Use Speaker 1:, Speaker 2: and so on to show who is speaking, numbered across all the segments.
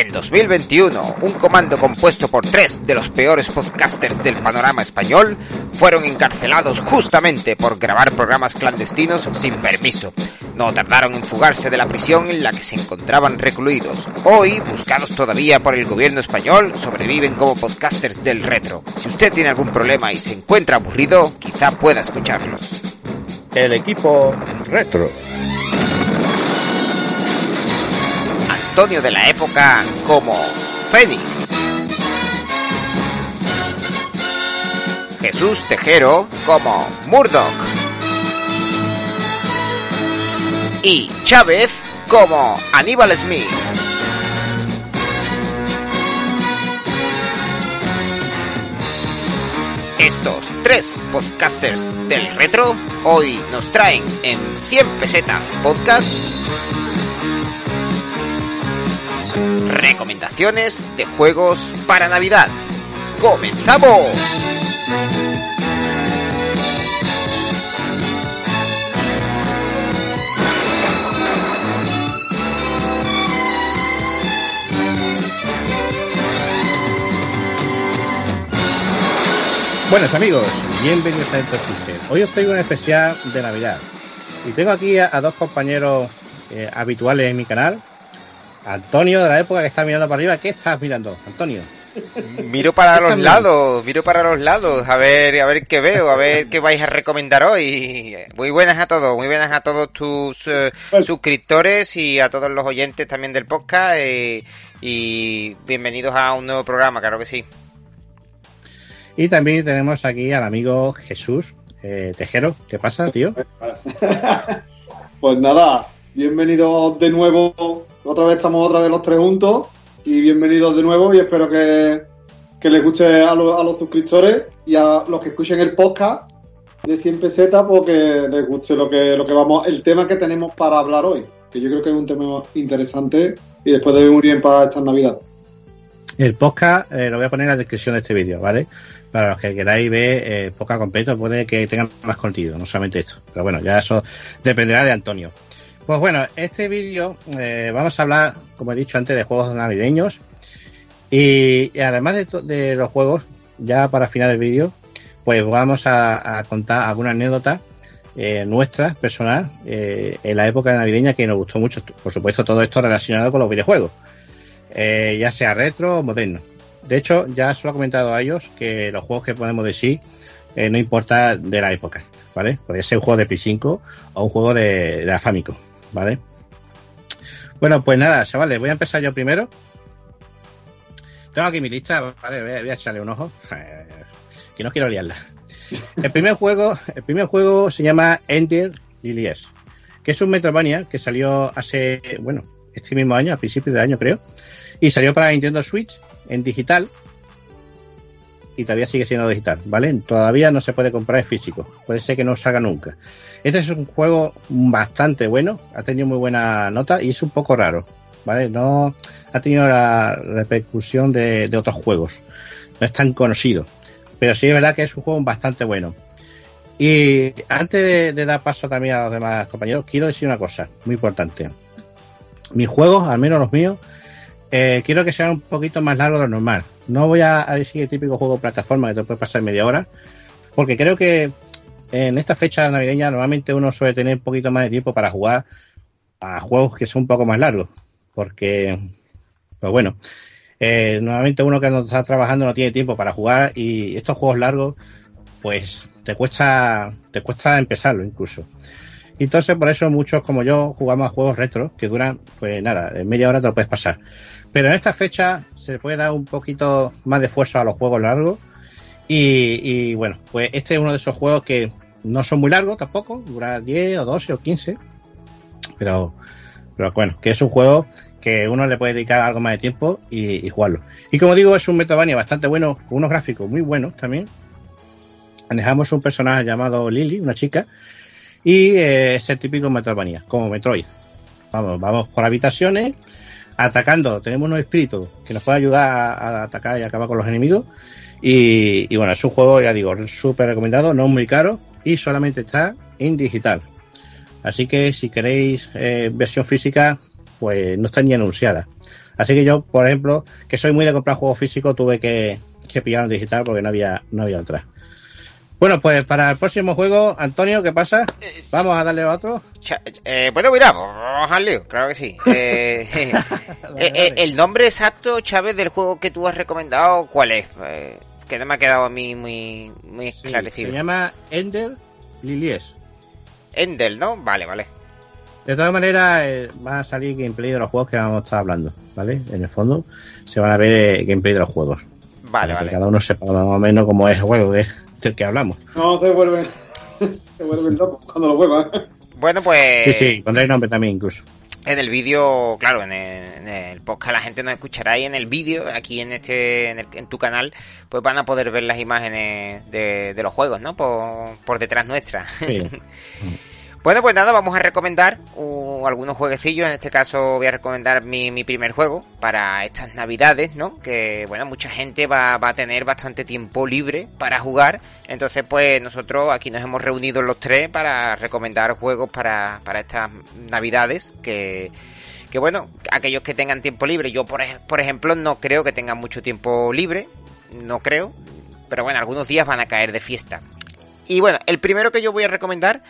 Speaker 1: En 2021, un comando compuesto por tres de los peores podcasters del panorama español fueron encarcelados justamente por grabar programas clandestinos sin permiso. No tardaron en fugarse de la prisión en la que se encontraban recluidos. Hoy, buscados todavía por el gobierno español, sobreviven como podcasters del retro. Si usted tiene algún problema y se encuentra aburrido, quizá pueda escucharlos.
Speaker 2: El equipo retro.
Speaker 1: Antonio de la época como Fénix. Jesús Tejero como Murdoch. Y Chávez como Aníbal Smith. Estos tres podcasters del retro hoy nos traen en 100 pesetas podcast recomendaciones de juegos para Navidad. ¡Comenzamos!
Speaker 2: Buenos amigos, bienvenidos a Dentro Hoy os traigo un especial de Navidad. Y tengo aquí a, dos compañeros eh, habituales en mi canal. Antonio de la época que está mirando para arriba. ¿Qué estás mirando, Antonio?
Speaker 1: Miro para los lados, miro para los lados, a ver, a ver qué veo, a ver qué vais a recomendar hoy. Muy buenas a todos, muy buenas a todos tus eh, suscriptores y a todos los oyentes también del podcast eh, y bienvenidos a un nuevo programa, claro que sí.
Speaker 2: Y también tenemos aquí al amigo Jesús eh, Tejero. ¿Qué pasa, tío?
Speaker 3: Pues nada, bienvenidos de nuevo. Otra vez estamos otra vez los tres juntos. Y bienvenidos de nuevo. Y espero que, que les guste a, los- a los suscriptores y a los que escuchen el podcast de 100 pesetas, porque les guste lo que, lo que vamos, el tema que tenemos para hablar hoy. Que yo creo que es un tema interesante y después de muy bien para esta Navidad.
Speaker 2: El podcast eh, lo voy a poner en la descripción de este vídeo, ¿vale? Para los que queráis ver eh, el podcast completo, puede que tengan más contenido, no solamente esto. Pero bueno, ya eso dependerá de Antonio. Pues bueno, este vídeo eh, vamos a hablar, como he dicho antes, de juegos navideños. Y, además de, los juegos, ya para final del vídeo, pues vamos a, contar alguna anécdota eh, nuestra, personal, eh, en la época navideña que nos gustó mucho. Por supuesto, todo esto relacionado con los videojuegos ya sea retro o moderno. De hecho, ya se lo he comentado a ellos que los juegos que podemos decir no importa de la época, ¿vale? Podría ser un juego de Play 5 o un juego de, de la Famicom, ¿vale? Bueno, pues nada, chavales, voy a empezar yo primero. Tengo aquí mi lista, ¿vale? Voy a, voy a echarle un ojo. Eh, que no quiero liarla. El primer juego, el primer juego se llama Ender Lilies, que es un Metroidvania que salió hace, bueno, este mismo año, a principios de año creo, y salió para Nintendo Switch en digital y todavía sigue siendo digital, ¿vale? Todavía no se puede comprar en físico, puede ser que no salga nunca. Este es un juego bastante bueno, ha tenido muy buena nota y es un poco raro, ¿vale? No ha tenido la repercusión de, otros juegos, no es tan conocido, pero sí es verdad que es un juego bastante bueno. Y antes de dar paso también a los demás compañeros, quiero decir una cosa muy importante. Mis juegos, al menos los míos, eh, quiero que sean un poquito más largos de lo normal. No voy a, decir el típico juego plataforma que te puede pasar media hora, porque creo que en esta fecha navideña normalmente uno suele tener un poquito más de tiempo para jugar a juegos que son un poco más largos, porque, pues bueno, eh, normalmente uno que no está trabajando no tiene tiempo para jugar y estos juegos largos, pues te cuesta, te cuesta empezarlo incluso. Entonces, por eso muchos como yo jugamos a juegos retro que duran, pues nada, en media hora te lo puedes pasar. Pero en esta fecha se puede dar un poquito más de fuerza a los juegos largos. Y, y bueno, pues este es uno de esos juegos que no son muy largos tampoco, dura 10 o 12 o 15. Pero, pero bueno, que es un juego que uno le puede dedicar algo más de tiempo y, y jugarlo. Y como digo, es un Metroidvania bastante bueno, con unos gráficos muy buenos también. Manejamos un personaje llamado Lily, una chica, y eh, es el típico Metroidvania, como Metroid. Vamos, vamos por habitaciones, atacando. Tenemos unos espíritus que nos pueden ayudar a, atacar y acabar con los enemigos. Y, y bueno, es un juego, ya digo, súper recomendado, no es muy caro y solamente está en digital. Así que si queréis eh, versión física, pues no está ni anunciada. Así que yo, por ejemplo, que soy muy de comprar juegos físicos, tuve que, que pillar en digital porque no había, no había otra. Bueno, pues para el próximo juego, Antonio, ¿qué pasa? Vamos a darle a otro.
Speaker 1: Eh, bueno, mira, vamos al lío, claro que sí. Eh, eh, el nombre exacto, Chávez, del juego que tú has recomendado, ¿cuál es? que no me ha quedado a mí muy, muy esclarecido.
Speaker 2: se llama Ender Lilies.
Speaker 1: Ender, ¿no? Vale, vale.
Speaker 2: De todas maneras, va a salir gameplay de los juegos que vamos a estar hablando, ¿vale? En el fondo se van a ver gameplay de los juegos.
Speaker 1: Vale, vale.
Speaker 2: cada uno sepa más o menos cómo es el juego, ¿eh? Del que hablamos.
Speaker 3: No, se vuelven, se vuelven locos cuando lo juegan.
Speaker 1: Bueno, pues.
Speaker 2: Sí, sí, pondré nombre también incluso.
Speaker 1: En el vídeo, claro, en el, podcast la gente nos escuchará y en el vídeo, aquí en este, en, tu canal, pues van a poder ver las imágenes de, de los juegos, ¿no? Por, por detrás nuestra. Sí. Bueno, pues nada, vamos a recomendar algunos jueguecillos. En este caso voy a recomendar mi, primer juego para estas navidades, ¿no? Que, bueno, mucha gente va, va, a tener bastante tiempo libre para jugar. Entonces, pues nosotros aquí nos hemos reunido los tres para recomendar juegos para, para estas navidades. Que, que, bueno, aquellos que tengan tiempo libre. Yo, por, por ejemplo, no creo que tengan mucho tiempo libre. No creo. Pero bueno, algunos días van a caer de fiesta. Y bueno, el primero que yo voy a recomendar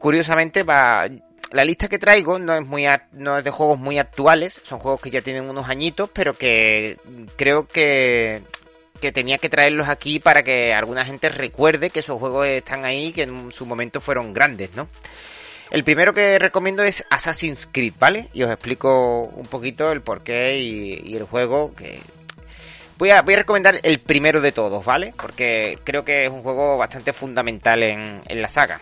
Speaker 1: curiosamente va la lista que traigo no es muy no es de juegos muy actuales, son juegos que ya tienen unos añitos, pero que creo que que tenía que traerlos aquí para que alguna gente recuerde que esos juegos están ahí que en su momento fueron grandes, ¿no? El primero que recomiendo es Assassin's Creed, ¿vale? Y os explico un poquito el porqué y, el juego que Voy a, voy a recomendar el primero de todos, ¿vale? Porque creo que es un juego bastante fundamental en, en la saga.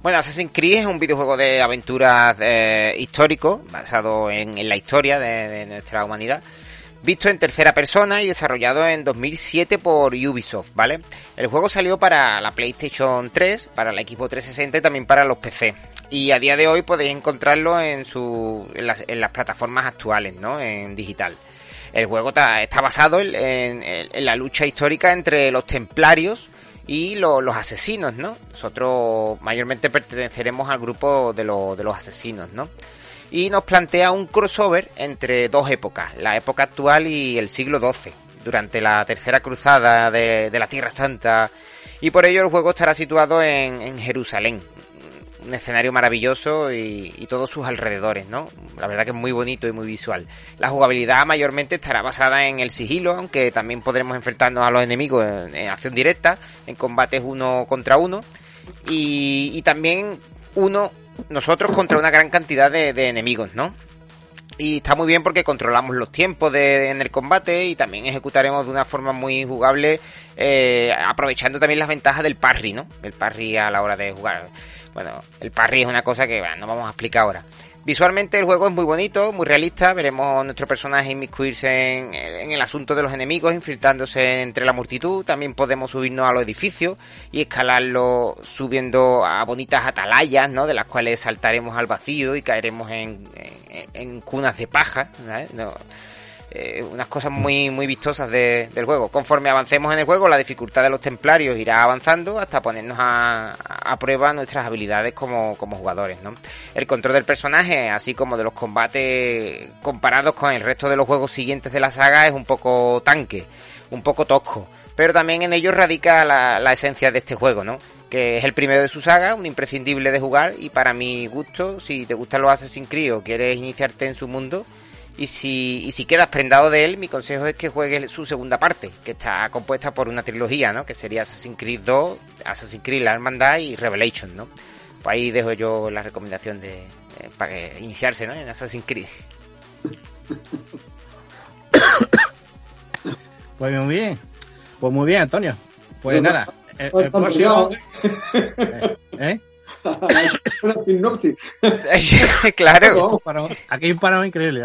Speaker 1: Bueno, Assassin's Creed es un videojuego de aventuras eh, histórico, basado en, la historia de, nuestra humanidad, visto en tercera persona y desarrollado en 2007 por Ubisoft, ¿vale? El juego salió para la PlayStation 3, para la Xbox 360 y también para los PC. Y a día de hoy podéis encontrarlo en, su, en, las, plataformas actuales, ¿no? En digital. El juego está, basado en, la lucha histórica entre los templarios y los asesinos, ¿no? Nosotros mayormente perteneceremos al grupo de, de los asesinos, ¿no? Y nos plantea un crossover entre dos épocas, la época actual y el siglo XII, durante la tercera cruzada de, de la Tierra Santa. Y por ello el juego estará situado en, en Jerusalén, un escenario maravilloso y, todos sus alrededores, ¿no? La verdad que es muy bonito y muy visual. La jugabilidad mayormente estará basada en el sigilo, aunque también podremos enfrentarnos a los enemigos en, acción directa, en combates uno contra uno, y, también uno, nosotros contra una gran cantidad de, enemigos, ¿no? Y está muy bien porque controlamos los tiempos en el combate y también ejecutaremos de una forma muy jugable, eh, aprovechando también las ventajas del parry, ¿no? El parry a la hora de jugar. Bueno, el parry es una cosa que no vamos a explicar ahora. Visualmente el juego es muy bonito, muy realista. Veremos nuestro personaje inmiscuirse en, en, el asunto de los enemigos, infiltrándose entre la multitud. También podemos subirnos a los edificios y escalarlo subiendo a bonitas atalayas, ¿no? De las cuales saltaremos al vacío y caeremos en, en, cunas de paja. Eh, unas cosas muy, muy vistosas del juego. Conforme avancemos en el juego, la dificultad de los templarios irá avanzando hasta ponernos a, prueba nuestras habilidades como, jugadores, ¿no? El control del personaje, así como de los combates comparados con el resto de los juegos siguientes de la saga, es un poco tanque, un poco tosco. Pero también en ello radica la, la esencia de este juego, ¿no? que es el primero de su saga, un imprescindible de jugar y para mi gusto, si te gustan los Assassin's Creed o quieres iniciarte en su mundo, y si, y si quedas prendado de él, mi consejo es que juegues su segunda parte, que está compuesta por una trilogía, ¿no? Que sería Assassin's Creed 2, Assassin's Creed La Hermandad y Revelation, ¿no? Pues ahí dejo yo la recomendación de, eh, para iniciarse, ¿no? En Assassin's Creed.
Speaker 2: Pues muy bien. Pues muy bien, Antonio. Pues nada. El, el próximo...
Speaker 3: ¿Eh? una sinopsis.
Speaker 1: claro.
Speaker 2: Aquí hay un parado increíble.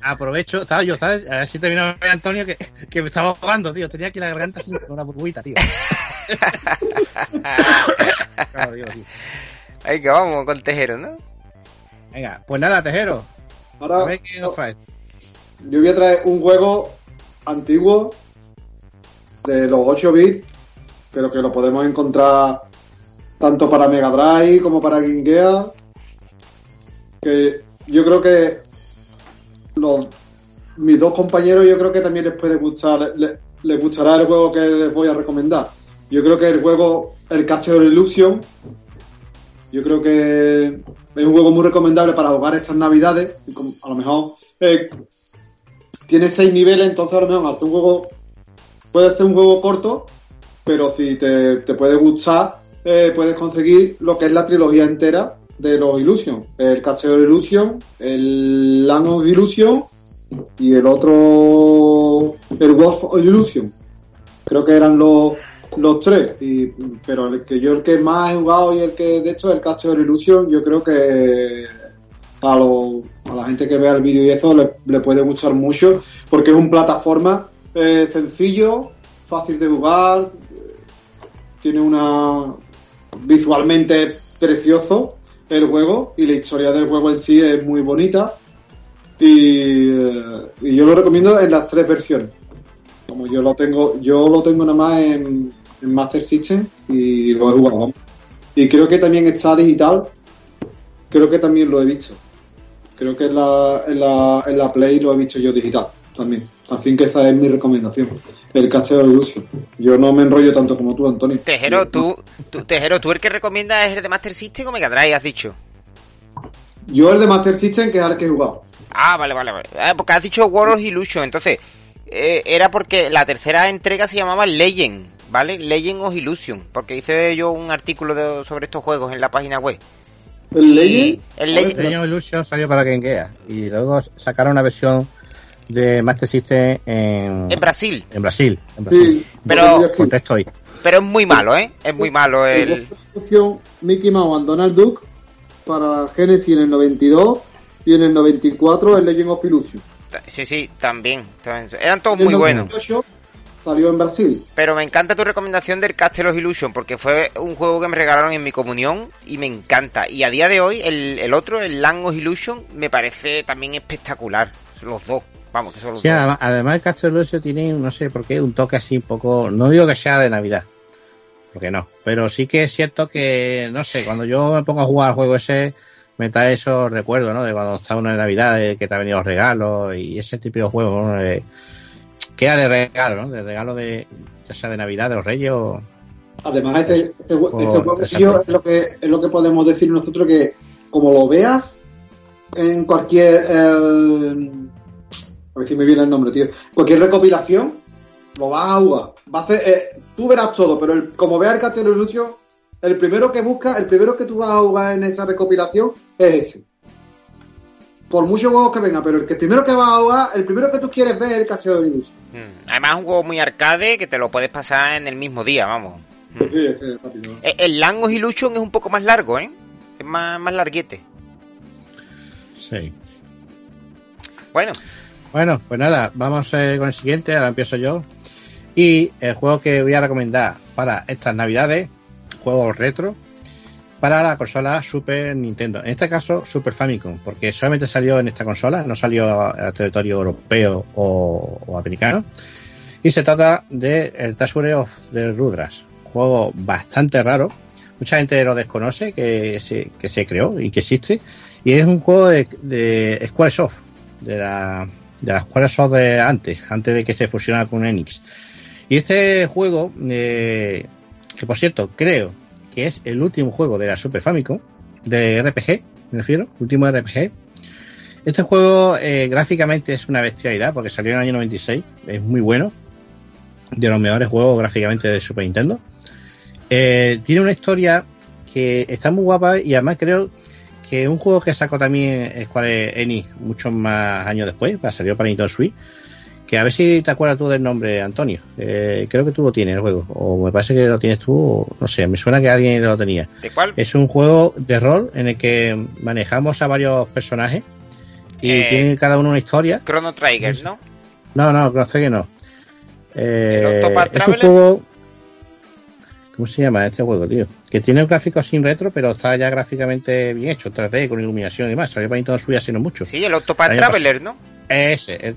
Speaker 2: aprovecho, estaba yo, ¿sabes? A ver si te vino a ver Antonio que, que me estaba ahogando, tío. Tenía aquí la garganta sin una burbujita, tío.
Speaker 1: Ahí que vamos con Tejero, ¿no?
Speaker 2: Venga, pues nada, Tejero.
Speaker 3: Ahora, a ver qué nos traes. Yo voy a traer un juego antiguo de los 8 bits pero que lo podemos encontrar tanto para Mega Drive como para Game
Speaker 4: que yo creo que los, mis dos compañeros yo creo que también les puede gustar, le- les gustará el juego que les voy a recomendar. Yo creo que el juego, el Castle Illusion, yo creo que es un juego muy recomendable para jugar estas navidades. A lo mejor eh, tiene seis niveles, entonces a lo mejor hace un juego, puede ser un juego corto, pero si te, te puede gustar, eh, puedes conseguir lo que es la trilogía entera de los Illusion. El Castle Illusion, el Land of Illusion y el otro, el Wolf of Illusion. Creo que eran los, los tres. Y, pero el que yo el que más he jugado y el que de hecho el Castle Illusion, yo creo que a, lo- a la gente que vea el vídeo y eso le, le puede gustar mucho porque es un plataforma eh, sencillo, fácil de jugar, tiene una visualmente precioso el juego y la historia del juego en sí es muy bonita. Y, eh, y yo lo recomiendo en las tres versiones. Como yo lo tengo yo lo tengo nada más en, en Master System y lo he jugado y creo que también está digital. Creo que también lo he visto. Creo que en la, en la, en la Play lo he visto yo digital también. Así que esa es mi recomendación el Castillo de Lucio yo no me enrollo tanto como tú Antonio
Speaker 1: Tejero, tú, tú, Tejero, tú el que recomiendas es el de Master System o Mega Drive, has dicho.
Speaker 4: Yo el de Master System, que es el que he jugado.
Speaker 1: Ah, vale, vale, vale. Ah, porque has dicho World of Illusion, entonces eh, era porque la tercera entrega se llamaba Legend, ¿vale? Legend of Illusion, porque hice yo un artículo de- sobre estos juegos en la página web.
Speaker 4: ¿El
Speaker 1: Y
Speaker 4: Legend?
Speaker 1: El Legend,
Speaker 2: El año Illusion salió para Game Gear y luego sacaron una versión de Master System en,
Speaker 1: en Brasil,
Speaker 2: en Brasil. En Brasil.
Speaker 4: Sí,
Speaker 1: Pero-
Speaker 2: Contexto ahí.
Speaker 1: pero es muy malo, ¿eh? Es muy malo el...
Speaker 4: Mickey Mouse and Donald Duck para Genesis en el 92 y en el 94 el Legend of Illusion.
Speaker 1: Sí, sí, también. también. Eran todos muy buenos.
Speaker 4: 98 Salió en Brasil.
Speaker 1: Pero me encanta tu recomendación del Castle of Illusion, porque fue un juego que me regalaron en mi comunión y me encanta. Y a día de hoy, el, el otro, el Land of Illusion, me parece también espectacular. Los dos. Vamos, que son los
Speaker 2: Sí, además, además el Castle Illusion tiene, no sé por qué, un toque así un poco, no digo que sea de Navidad, porque no, pero sí que es cierto que, no sé, cuando yo me pongo a jugar al juego ese, me trae esos recuerdos, ¿no? De cuando está uno de Navidad, de que te han venido los regalos y ese tipo de juegos, ¿no? De- que era de regalo, ¿no? De regalo de, ya sea de Navidad, de los Reyes o...
Speaker 4: Además, este, este, este juego es lo que es lo que podemos decir nosotros que como lo veas en cualquier el- a ver si me viene el nombre, tío. Cualquier recopilación lo vas a jugar. Va a hacer, eh, tú verás todo, pero el- como veas el Castillo de Lucio, el primero que busca, el primero que tú vas a jugar en esa recopilación es ese. Por muchos juegos que venga, pero el que primero que vas a jugar, el primero que tú quieres ver es el Castillo de Lucio.
Speaker 1: Mm. Además es un juego muy arcade que te lo puedes pasar en el mismo día, vamos. Mm.
Speaker 4: Sí, es rápido.
Speaker 1: Eh, El Land of Illusion es un poco más largo, ¿eh? Es más, más larguete.
Speaker 2: Sí.
Speaker 1: Bueno,
Speaker 2: Bueno, pues nada, vamos eh, con el siguiente, ahora empiezo yo. Y el juego que voy a recomendar para estas navidades, juego retro, para la consola Super Nintendo. En este caso, Super Famicom, porque solamente salió en esta consola, no salió al territorio europeo o, americano. Y se trata de el Treasure of the Rudras, juego bastante raro. Mucha gente lo desconoce, que se, que se creó y que existe. Y es un juego de, de Squaresoft, de la, de las Squaresoft de antes, antes de que se fusionara con Enix. Y este juego, eh, que por cierto, creo que es el último juego de la Super Famicom, de RPG, me refiero, último RPG. Este juego eh, gráficamente es una bestialidad porque salió en el año 96, es muy bueno, de los mejores juegos gráficamente de Super Nintendo. Eh, tiene una historia que está muy guapa y además creo que un juego que sacó también Square Enix muchos más años después, salió para Nintendo Switch, que a ver si te acuerdas tú del nombre, Antonio. Eh, creo que tú lo tienes el juego, o me parece que lo tienes tú, o no sé, me suena que alguien lo tenía.
Speaker 1: ¿de cuál?
Speaker 2: Es un juego de rol en el que manejamos a varios personajes y
Speaker 1: Eh,
Speaker 2: tiene cada uno una historia.
Speaker 1: Chrono Trigger, ¿no?
Speaker 2: No, no, no sé que no. Eh,
Speaker 1: ¿El Octopath
Speaker 2: es un
Speaker 1: Traveler?
Speaker 2: juego. ¿Cómo se llama este juego, tío? Que tiene un gráfico sin retro, pero está ya gráficamente bien hecho, 3D, con iluminación y demás. Salió para Nintendo Switch hace no mucho.
Speaker 1: Sí, el Octopath Traveler, ¿no?
Speaker 2: Ese, el-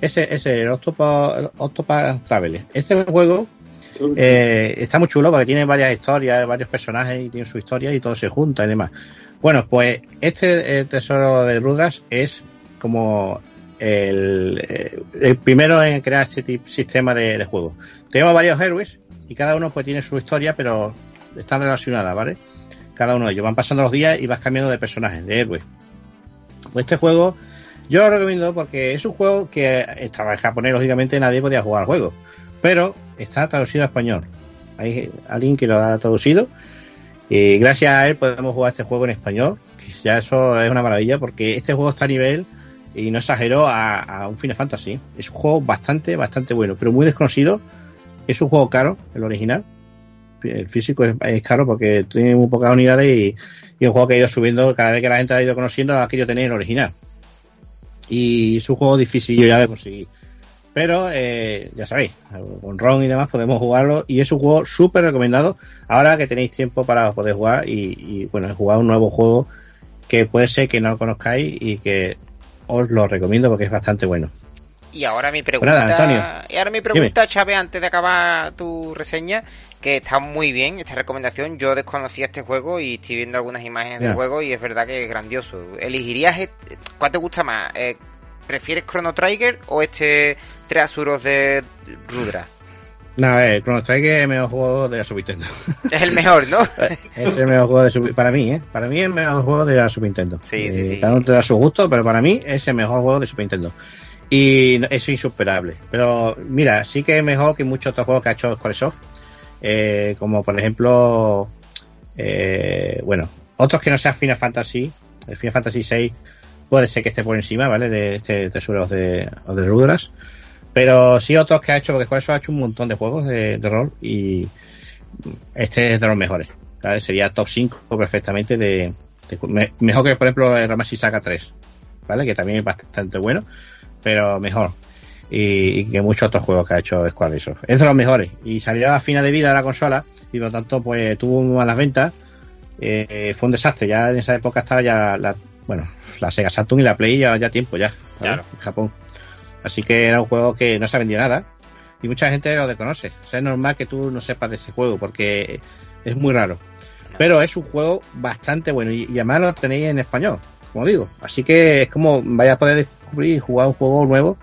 Speaker 2: ese, ese, el Octopath, Octopath Traveler. Este juego eh, está muy chulo porque tiene varias historias, varios personajes y tiene su historia y todo se junta y demás. Bueno, pues este tesoro de Rudras es como el, el, primero en crear este tipo, sistema de, de, juego. Tenemos varios héroes y cada uno pues tiene su historia, pero están relacionadas, ¿vale? Cada uno de ellos van pasando los días y vas cambiando de personajes, de héroes. Pues este juego yo lo recomiendo porque es un juego que estaba en japonés, lógicamente nadie podía jugar al juego, pero está traducido a español. Hay alguien que lo ha traducido y gracias a él podemos jugar este juego en español, que ya eso es una maravilla porque este juego está a nivel y no exagero a, a, un Final Fantasy. Es un juego bastante, bastante bueno, pero muy desconocido. Es un juego caro, el original. El físico es, caro porque tiene muy pocas unidades y, un juego que ha ido subiendo cada vez que la gente ha ido conociendo ha querido tener el original. Y es un juego difícil ya de conseguir. Pero eh, ya sabéis, con ROM y demás podemos jugarlo y es un juego súper recomendado ahora que tenéis tiempo para poder jugar y, y bueno, jugar un nuevo juego que puede ser que no lo conozcáis y que os lo recomiendo porque es bastante bueno.
Speaker 1: Y ahora mi pregunta,
Speaker 2: Pues
Speaker 1: y ahora mi pregunta, Chávez, antes de acabar tu reseña, que está muy bien esta recomendación. Yo desconocía este juego y estoy viendo algunas imágenes del juego y es verdad que es grandioso. ¿Elegirías este- cuál te gusta más? Eh, ¿Prefieres Chrono Trigger o este Tres Asuros de Rudra?
Speaker 2: No, ver, Chrono Trigger es el mejor juego de la Super Nintendo.
Speaker 1: Es el mejor, ¿no?
Speaker 2: es el mejor juego de Super Para mí, ¿eh? Para mí es el mejor juego de la Super Nintendo.
Speaker 1: Sí, sí,
Speaker 2: Eh,
Speaker 1: sí.
Speaker 2: Cada uno tendrá su gusto, pero para mí es el mejor juego de Super Nintendo. Y es insuperable. Pero mira, sí que es mejor que muchos otros juegos que ha hecho Squaresoft. Eh, como por ejemplo, eh, bueno, otros que no sean Final Fantasy. El Final Fantasy VI puede ser que esté por encima, ¿vale? De este tesoro de, de Rudras. Pero sí otros que ha hecho, porque Squaresoft ha hecho un montón de juegos de, de rol y este es de los mejores. Sería top 5 perfectamente de, de- me- mejor que por ejemplo el Ramasi Saga 3, ¿vale? Que también es bastante bueno, pero mejor. Y, y que muchos otros juegos que ha hecho Squaresoft. Es de los mejores. Y salió a final de vida de la consola y por lo tanto pues tuvo malas ventas. Eh, fue un desastre. Ya en esa época estaba ya la, bueno, la Sega Saturn y la Play ya, ya tiempo ya. En Japón. Así que era un juego que no se vendía nada. Y mucha gente lo desconoce. O sea, es normal que tú no sepas de ese juego porque es muy raro. Pero es un juego bastante bueno y, y además lo tenéis en español, como digo. Así que es como vaya a poder descubrir y jugar un juego nuevo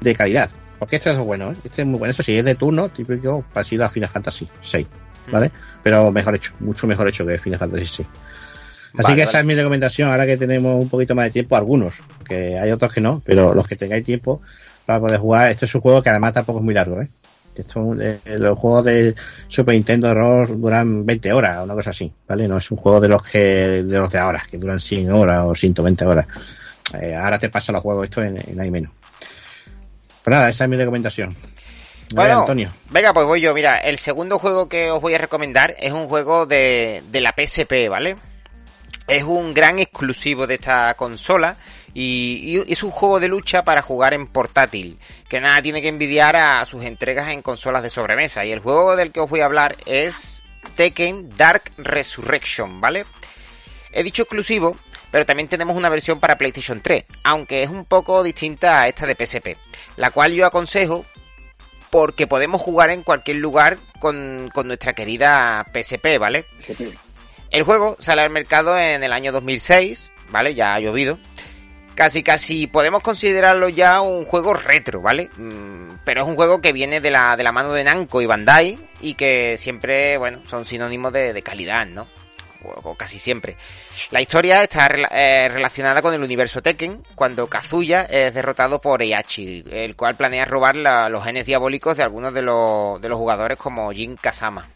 Speaker 2: de calidad. Porque este es bueno, ¿eh? Este es muy bueno. Eso sí, es de turno, típico parecido a Final Fantasy 6, ¿vale? Pero mejor hecho, mucho mejor hecho que Final Fantasy 6. Así
Speaker 1: Vale,
Speaker 2: que esa
Speaker 1: vale.
Speaker 2: es mi recomendación, ahora que tenemos un poquito más de tiempo, algunos, que hay otros que no, pero los que tengáis tiempo para poder jugar, este es un juego que además tampoco es muy largo, ¿eh? Esto, eh, los juegos de Super Nintendo rol duran 20 horas, o una cosa así, ¿vale? No es un juego de los que, de los de ahora, que duran 100 horas o 120 horas. Eh, ahora te pasa los juegos esto en, en ahí menos. Pues nada, esa es mi recomendación. Ver,
Speaker 1: Bueno,
Speaker 2: Antonio.
Speaker 1: venga, pues voy yo. Mira, el segundo juego que os voy a recomendar es un juego de, de la PSP, ¿vale? Es un gran exclusivo de esta consola y, y es un juego de lucha para jugar en portátil, que nada tiene que envidiar a sus entregas en consolas de sobremesa. Y el juego del que os voy a hablar es Tekken Dark Resurrection, ¿vale? He dicho exclusivo, pero también tenemos una versión para PlayStation 3, aunque es un poco distinta a esta de PSP, la cual yo aconsejo porque podemos jugar en cualquier lugar con, con nuestra querida PSP, ¿vale? El juego sale al mercado en el año 2006, ¿vale? Ya ha llovido. Casi, casi podemos considerarlo ya un juego retro, ¿vale? Mm, Pero es un juego que viene de la, de la mano de Namco y Bandai y que siempre, bueno, son sinónimos de, de calidad, ¿no? Casi siempre. La historia está eh, relacionada con el universo Tekken, cuando Kazuya es derrotado por Heihachi, el cual planea robar los genes diabólicos de algunos de los, de los jugadores como Jin Kazama.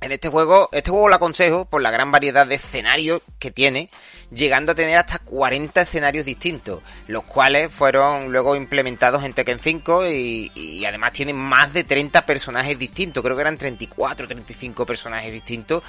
Speaker 1: En este juego, este juego lo aconsejo por la gran variedad de escenarios que tiene, llegando a tener hasta 40 escenarios distintos, los cuales fueron luego implementados en Tekken 5 y, y además tienen más de 30 personajes distintos, creo que eran 34, 35 personajes distintos,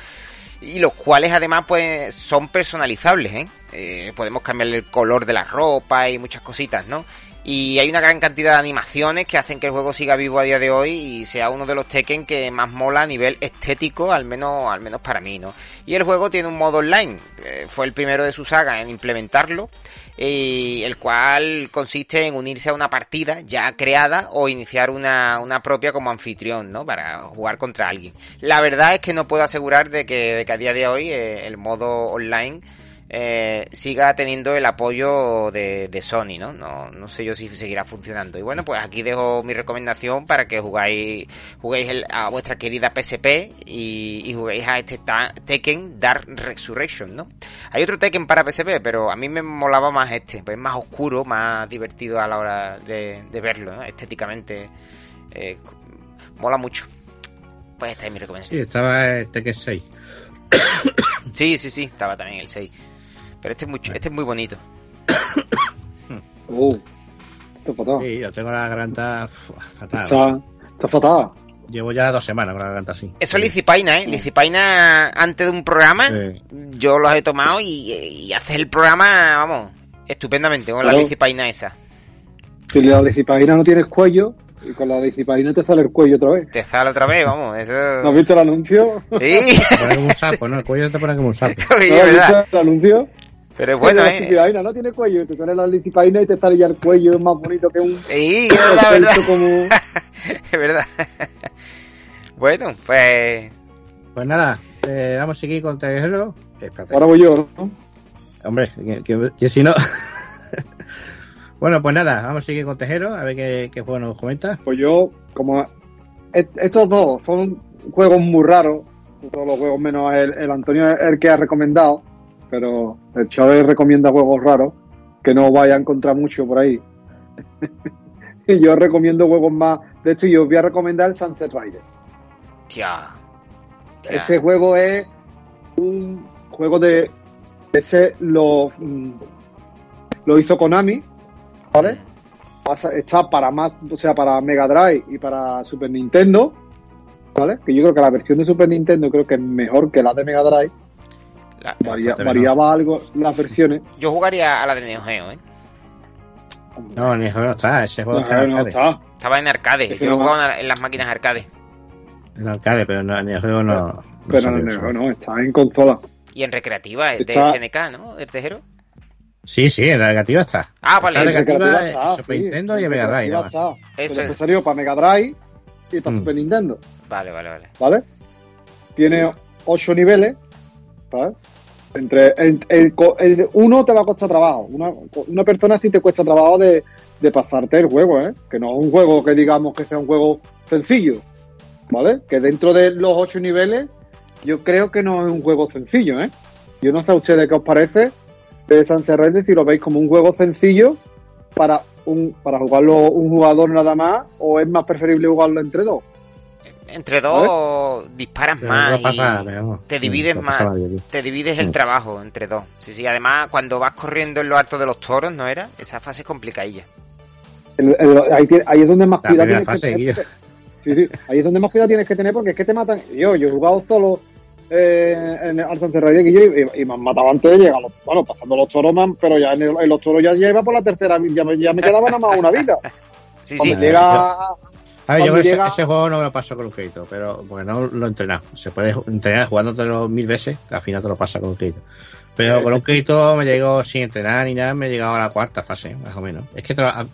Speaker 1: y los cuales además pues son personalizables, ¿eh? Eh, podemos cambiar el color de la ropa y muchas cositas, ¿no? Y hay una gran cantidad de animaciones que hacen que el juego siga vivo a día de hoy y sea uno de los Tekken que más mola a nivel estético, al menos, al menos para mí, ¿no? Y el juego tiene un modo online, eh, fue el primero de su saga en implementarlo, y el cual consiste en unirse a una partida ya creada o iniciar una, una propia como anfitrión, ¿no? Para jugar contra alguien. La verdad es que no puedo asegurar de que, de que a día de hoy eh, el modo online eh, siga teniendo el apoyo de, de Sony, ¿no? ¿no? No sé yo si seguirá funcionando. Y bueno, pues aquí dejo mi recomendación para que jugáis, juguéis el- a vuestra querida PSP y, y juguéis a este ta- Tekken Dark Resurrection, ¿no? Hay otro Tekken para PSP, pero a mí me molaba más este, pues es más oscuro, más divertido a la hora de, de verlo, ¿no? Estéticamente eh, mola mucho. Pues esta es mi recomendación.
Speaker 2: Sí, estaba el Tekken 6.
Speaker 1: Sí, sí, sí, estaba también el 6. Pero este es muy, este es muy bonito.
Speaker 4: Oh, está fatal.
Speaker 2: Sí, yo tengo la garganta fatal.
Speaker 4: Está, está fatal.
Speaker 2: Llevo ya dos semanas con la garganta así.
Speaker 1: Eso es licipaina, ¿eh? Licipaina antes de un programa,
Speaker 2: Sí.
Speaker 1: yo los he tomado y, y haces el programa, vamos, estupendamente con la licipaina esa.
Speaker 4: Si la licipaina no tienes cuello, y con la licipaina te sale el cuello otra vez.
Speaker 1: Te sale otra vez, vamos,
Speaker 4: ¿No
Speaker 1: eso...
Speaker 4: has visto el anuncio?
Speaker 1: Sí,
Speaker 2: Te pone como un sapo, ¿no? El cuello te pone como un sapo.
Speaker 1: Oye,
Speaker 4: ¿No has
Speaker 1: ¿verdad?
Speaker 4: visto el anuncio?
Speaker 1: Pero es bueno,
Speaker 4: la
Speaker 1: ¿eh?
Speaker 4: licipaina no tiene cuello, te sale la licipaina y te sale ya el cuello, es más bonito que un...
Speaker 1: Sí, es verdad,
Speaker 4: el
Speaker 1: verdad.
Speaker 4: como...
Speaker 1: Es verdad. Bueno, pues...
Speaker 2: Pues nada, eh, vamos a seguir con Tejero.
Speaker 4: Ahora voy yo, ¿no?
Speaker 2: Hombre, que, que- que si no. bueno, pues nada, vamos a seguir con Tejero, a ver qué, qué juego nos comenta.
Speaker 4: Pues yo, como est- estos dos son juegos muy raros, todos los juegos menos el, el Antonio el que ha recomendado, pero el Chávez recomienda juegos raros que no vaya a encontrar mucho por ahí. y yo recomiendo juegos más. De hecho, yo os voy a recomendar el Sunset Rider.
Speaker 1: Tía. tía.
Speaker 4: Ese juego es un juego de. Ese lo, mm, lo hizo Konami, ¿vale? Está para más, o sea, para Mega Drive y para Super Nintendo, ¿vale? Que yo creo que la versión de Super Nintendo creo que es mejor que la de Mega Drive.
Speaker 1: La-
Speaker 4: Varía-
Speaker 2: bastante
Speaker 4: variaba algo las versiones.
Speaker 1: Yo jugaría a la de Neo Geo, ¿eh?
Speaker 2: No, ni juego no está, ese juego
Speaker 4: No,
Speaker 2: está en
Speaker 4: no está.
Speaker 1: Estaba en arcade, yo jugaba en las máquinas arcade.
Speaker 2: En arcade, pero no, ni el juego no. no
Speaker 4: Pero
Speaker 2: salió
Speaker 4: no,
Speaker 2: eso.
Speaker 4: no, no, está en consola.
Speaker 1: Y en recreativa, de
Speaker 4: Está-
Speaker 1: SNK, ¿no? El tejero.
Speaker 2: Sí, sí, en la negativa está.
Speaker 1: Ah, vale,
Speaker 2: en la negativa,
Speaker 4: está,
Speaker 2: Super
Speaker 4: sí,
Speaker 2: Nintendo y
Speaker 4: en
Speaker 2: Mega Drive.
Speaker 1: Eso es.
Speaker 4: salió para Mega Drive y para
Speaker 2: Mm.
Speaker 4: Super Nintendo.
Speaker 1: Vale, vale, vale.
Speaker 4: ¿vale? Tiene ocho niveles, Entre el, el el uno te va a costar trabajo. Una, una persona sí te cuesta trabajo de, de pasarte el juego, ¿eh? Que no es un juego que digamos que sea un juego sencillo, ¿vale? Que dentro de los ocho niveles, yo creo que no es un juego sencillo, ¿eh? Yo no sé a ustedes qué os parece de Sunset Riders si lo veis como un juego sencillo para un para jugarlo un jugador nada más o es más preferible jugarlo entre dos.
Speaker 1: Entre dos disparas
Speaker 2: Pero
Speaker 1: más
Speaker 2: no
Speaker 1: y
Speaker 2: pasa, pero-
Speaker 1: te divides más. Te divides el trabajo entre dos. Sí, sí. Además, cuando vas corriendo en lo alto de los toros, ¿no era? Esa fase es complicadilla.
Speaker 4: El- el- ahí, es donde más cuidado tienes
Speaker 2: fase,
Speaker 4: que tener. Sí, sí, ahí es donde más cuidado tienes que tener porque es que te matan. Yo, yo he jugado solo eh, en el Alto Rider y, y, y me han matado antes de llegar. los- Bueno, pasando los toros, man, pero ya en, el- en los toros ya, ya iba por la tercera, ya me, ya me quedaba nada más una vida.
Speaker 1: Sí, sí.
Speaker 4: Cuando
Speaker 2: Sí.
Speaker 4: llega.
Speaker 2: A ver, yo ese-
Speaker 4: llega-
Speaker 2: ese, juego no me lo paso con un crédito, pero porque no lo he entrenado. Se puede entrenar jugándotelo mil veces, que al final te lo pasa con un crédito. Pero con un crédito me llegó sin entrenar ni nada, me he llegado a la cuarta fase, más o menos. Es que te lo- a-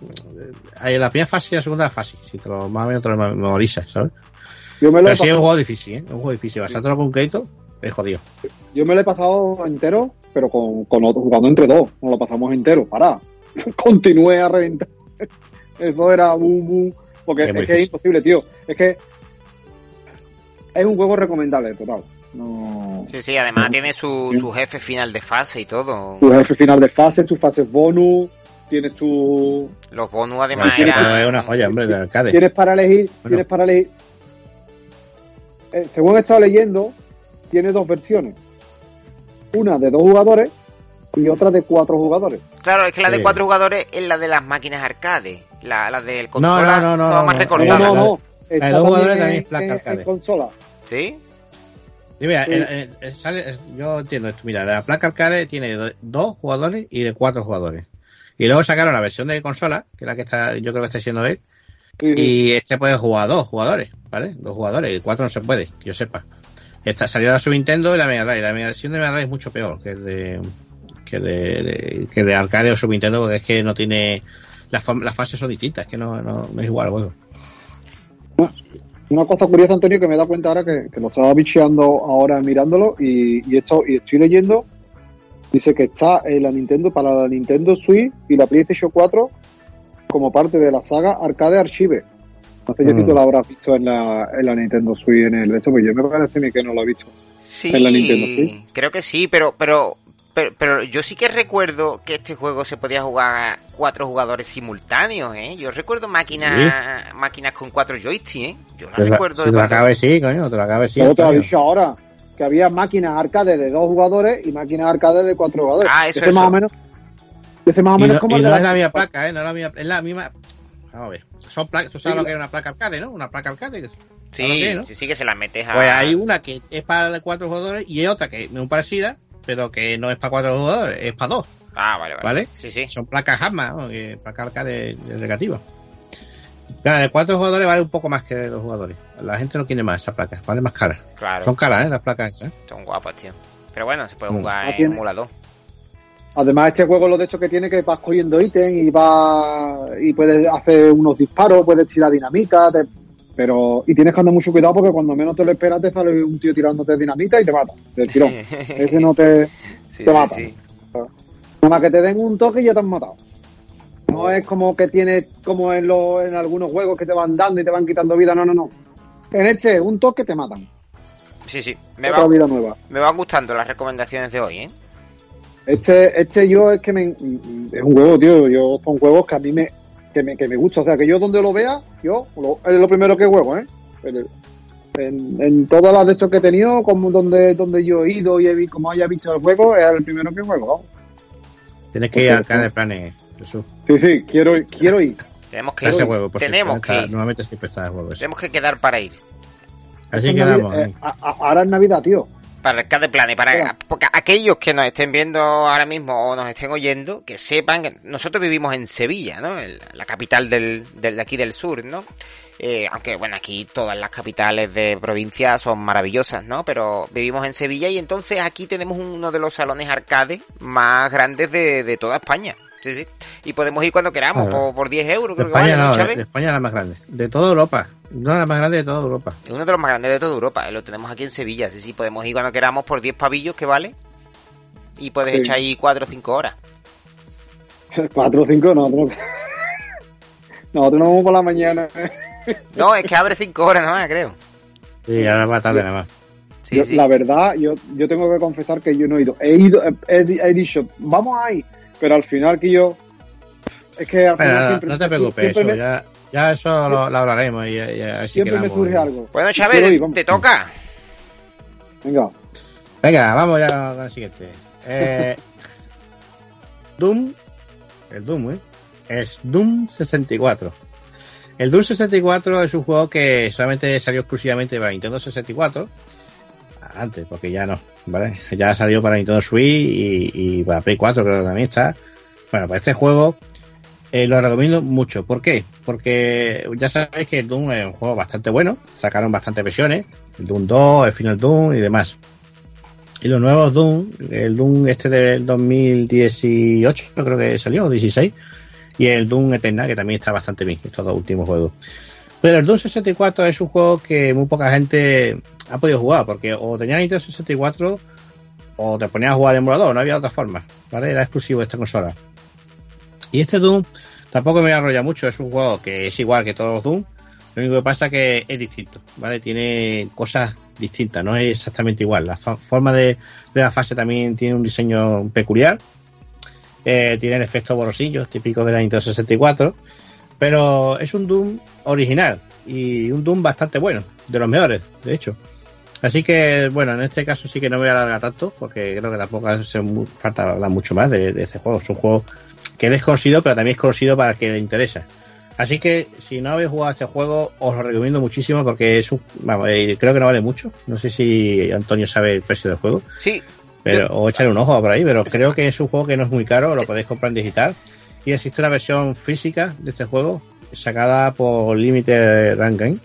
Speaker 2: hay la primera fase y la segunda fase, si te lo, más o menos te lo memorizas, ¿sabes?
Speaker 4: Yo me, lo he
Speaker 2: Pero sí es un juego difícil, ¿eh? Es un juego difícil. Basártelo con un crédito es jodido.
Speaker 4: yo me lo he pasado entero, pero con, con otro, jugando entre dos. Nos lo pasamos entero. Para. Continúe a reventar. Eso era un. un- porque
Speaker 2: Es
Speaker 4: que es imposible, tío. Es que. Es un juego recomendable, total. No.
Speaker 1: Sí, sí, además tiene su, su jefe final de fase y todo.
Speaker 4: tu jefe final de fase, tus fases bonus, tienes tu
Speaker 1: Los bonus además
Speaker 2: Bueno,
Speaker 1: eran...
Speaker 2: es una joya, hombre, de arcade.
Speaker 4: tienes para elegir,
Speaker 2: Bueno.
Speaker 4: tienes para elegir. Eh, según he estado leyendo, tiene dos versiones. Una de dos jugadores y otra de cuatro jugadores.
Speaker 1: Claro, es que la de cuatro jugadores es la de las máquinas arcade. La, la del
Speaker 2: No,
Speaker 1: consola
Speaker 2: no, no, no, no,
Speaker 1: más
Speaker 2: no.
Speaker 4: No,
Speaker 1: recordada.
Speaker 4: no,
Speaker 2: la-
Speaker 4: no.
Speaker 2: de
Speaker 4: Está
Speaker 2: dos jugadores
Speaker 4: también
Speaker 2: es placa
Speaker 4: en-
Speaker 2: arcade.
Speaker 4: en consola.
Speaker 1: ¿Sí?
Speaker 2: Sí, mira,
Speaker 4: Sí.
Speaker 2: el- el- el- sale- yo entiendo esto. Mira, la placa arcade tiene do- dos jugadores y de cuatro jugadores. Y luego sacaron la versión de consola, que es la que está, yo creo que está siendo él.
Speaker 4: Sí.
Speaker 2: Y este puede jugar a dos jugadores, ¿vale? Dos jugadores, y cuatro no se puede, que yo sepa. Esta salió la Super Nintendo y la Mega Drive. La versión de Mega Drive es mucho peor que el de, que de, de- que de arcade o Super Nintendo, porque es que no tiene. Las, las fases son distintas, es que no, no, no es igual el juego.
Speaker 4: Una cosa curiosa, Antonio, que me he dado cuenta ahora que, que lo estaba bicheando ahora mirándolo y, y esto y estoy leyendo Dice que está en la Nintendo para la Nintendo Switch y la PlayStation 4 como parte de la saga Arcade Archive. No sé yo si
Speaker 2: Mm.
Speaker 4: tú la habrás visto en la, en la Nintendo Switch en el de esto, pues yo me parece a mí que no lo he visto.
Speaker 1: Sí,
Speaker 4: en la Nintendo Switch.
Speaker 1: creo que sí, pero, pero, pero, pero yo sí que recuerdo que este juego se podía jugar a cuatro jugadores simultáneos, ¿eh? Yo recuerdo máquinas, máquinas con cuatro joysticks, ¿eh? Yo
Speaker 2: lo-
Speaker 1: recuerdo
Speaker 2: si
Speaker 1: de
Speaker 2: te lo sí, coño, te lo sí.
Speaker 4: Te lo he
Speaker 2: Antonio.
Speaker 4: dicho ahora, que había máquinas arcade de dos jugadores y máquinas arcade de cuatro jugadores.
Speaker 1: Ah, eso,
Speaker 4: Ese más o menos, ese más o
Speaker 2: Y
Speaker 4: menos
Speaker 2: no,
Speaker 4: como
Speaker 2: y
Speaker 4: el de
Speaker 2: no
Speaker 4: la-
Speaker 2: es la misma placa, ¿eh? No es la misma, es la misma. Vamos a ver. Son placas, tú sabes
Speaker 4: Sí.
Speaker 2: lo que es una placa arcade, ¿no? Una placa arcade. ¿Sabes lo
Speaker 1: Sí,
Speaker 2: que es, no?
Speaker 1: sí, sí que se las metes a...
Speaker 2: Pues hay una que es para cuatro jugadores y hay otra que es muy parecida, pero que no es para cuatro jugadores, es para dos,
Speaker 1: Ah, vale, vale.
Speaker 2: ¿vale?
Speaker 1: Sí, sí.
Speaker 2: Son placas Hamma, ¿no? Placas arcade de recreativa. Claro, de cuatro jugadores vale un poco más que de dos jugadores. La gente no quiere más esas placas, vale más caras.
Speaker 1: Claro,
Speaker 2: Son caras, ¿eh? Las placas esas, ¿eh?
Speaker 1: son guapas, tío. Pero bueno, se puede
Speaker 2: Mm.
Speaker 1: jugar
Speaker 4: Ah,
Speaker 1: en
Speaker 4: tiene-
Speaker 1: emulador.
Speaker 4: Además, este juego lo de hecho que tiene que vas cogiendo ítems y vas y puedes hacer unos disparos, puedes tirar dinamita, te- pero y tienes que andar mucho cuidado porque cuando menos te lo esperas te sale un tío tirándote dinamita y te mata del tirón. Ese no te
Speaker 1: Sí,
Speaker 4: te
Speaker 1: sí,
Speaker 4: mata.
Speaker 1: sí.
Speaker 4: nada más que te den un toque y ya te han matado. No es como que tienes como en los en algunos juegos que te van dando y te van quitando vida, no, no, no. En este un toque te matan.
Speaker 1: Sí, sí. Me,
Speaker 4: Otra
Speaker 1: va,
Speaker 4: vida nueva.
Speaker 1: me van gustando las recomendaciones de hoy, ¿eh?
Speaker 4: Este, este yo es que me, es un juego, tío. Yo son juegos que a mí me, que me, que me gusta. O sea, que yo donde lo vea, yo lo- es lo primero que juego, ¿eh? En, en, en todas las de estos que he tenido, como donde, donde yo he ido y he visto, como haya visto el juego, es el primero que juego. vamos.
Speaker 2: Tienes que ir al canal de planes, Jesús.
Speaker 4: Sí, sí, quiero, ir- quiero ir.
Speaker 1: Tenemos que
Speaker 2: ese
Speaker 1: ir.
Speaker 2: juego, por
Speaker 1: tenemos
Speaker 2: cierto,
Speaker 1: que ir.
Speaker 2: Normalmente siempre está el juego ese.
Speaker 1: Tenemos que quedar para ir.
Speaker 2: Así
Speaker 4: Esto
Speaker 2: quedamos. ¿eh?
Speaker 4: eh, ahora es Navidad, tío.
Speaker 1: Para el de Planes, para porque aquellos que nos estén viendo ahora mismo o nos estén oyendo, que sepan que nosotros vivimos en Sevilla, ¿no? El- la capital del, del- de aquí del sur, ¿no? Eh, aunque bueno, aquí todas las capitales de provincia son maravillosas, ¿no? Pero vivimos en Sevilla y entonces aquí tenemos uno de los salones arcade más grandes de, de toda España. Sí, sí. Y podemos ir cuando queramos, por, por 10 euros, creo que vale,
Speaker 2: España
Speaker 1: ¿no,
Speaker 2: de España es la más grande. De toda Europa. Una de las más grandes de toda Europa.
Speaker 1: Es uno de los más grandes de toda Europa, eh, lo tenemos aquí en Sevilla, sí, sí, podemos ir cuando queramos por 10 pavillos que vale. Y puedes
Speaker 4: Sí.
Speaker 1: echar ahí 4 o 5 horas.
Speaker 4: Cuatro o cinco, nosotros. Nosotros nos vamos por la mañana.
Speaker 1: No, es que abre 5 horas nada más, creo.
Speaker 2: Sí, ahora va tarde nada más.
Speaker 1: Sí,
Speaker 4: Yo,
Speaker 1: sí.
Speaker 4: La verdad, yo, yo tengo que confesar que yo no he ido. He ido, he, he- he dicho, vamos ahí, pero al final que yo. Es que al final
Speaker 2: no,
Speaker 4: siempre,
Speaker 2: no te preocupes,
Speaker 4: siempre
Speaker 2: eso,
Speaker 4: me,
Speaker 2: ya, ya eso lo, lo hablaremos y, y
Speaker 4: siempre me surge algo.
Speaker 1: Bueno, Chávez, te toca.
Speaker 4: Venga,
Speaker 2: Venga, vamos ya con el siguiente. Eh, Doom, el Doom, ¿eh? Es Doom 64. El Doom 64 es un juego que solamente salió exclusivamente para Nintendo 64. Antes, porque ya no, ¿vale? Ya salió para Nintendo Switch y, y para Play 4 creo que también está. Bueno, pues este juego eh, lo recomiendo mucho. ¿Por qué? Porque ya sabéis que el Doom es un juego bastante bueno. Sacaron bastantes versiones. El Doom 2, el Final Doom y demás. Y los nuevos Doom, el Doom este del 2018, creo que salió, o 16, y el Doom Eternal, que también está bastante bien, estos dos últimos juegos. Pero el Doom 64 es un juego que muy poca gente ha podido jugar, porque o tenía Nintendo 64 o te ponías a jugar en emulador, no había otra forma, ¿vale? Era exclusivo de esta consola. Y este Doom tampoco me arrolla mucho, es un juego que es igual que todos los Doom, lo único que pasa es que es distinto, ¿vale? Tiene cosas distintas, no es exactamente igual. La forma de, la fase también tiene un diseño peculiar. Eh, tiene el efecto borrosillo, típico de la Nintendo 64. Pero es un Doom original y un Doom bastante bueno, de los mejores, de hecho. Así que, bueno, en este caso sí que no me voy a alargar tanto, porque creo que tampoco hace falta hablar mucho más de, de este juego. Es un juego que es desconocido, pero también es conocido para el que le interesa. Así que si no habéis jugado a este juego, os lo recomiendo muchísimo porque es un, vamos, eh, creo que no vale mucho. No sé si Antonio sabe el precio del juego,
Speaker 1: Sí,
Speaker 2: pero o echarle un ojo por ahí, pero creo que es un juego que no es muy caro, lo podéis comprar en digital. Y existe una versión física de este juego sacada por Limited Run Game,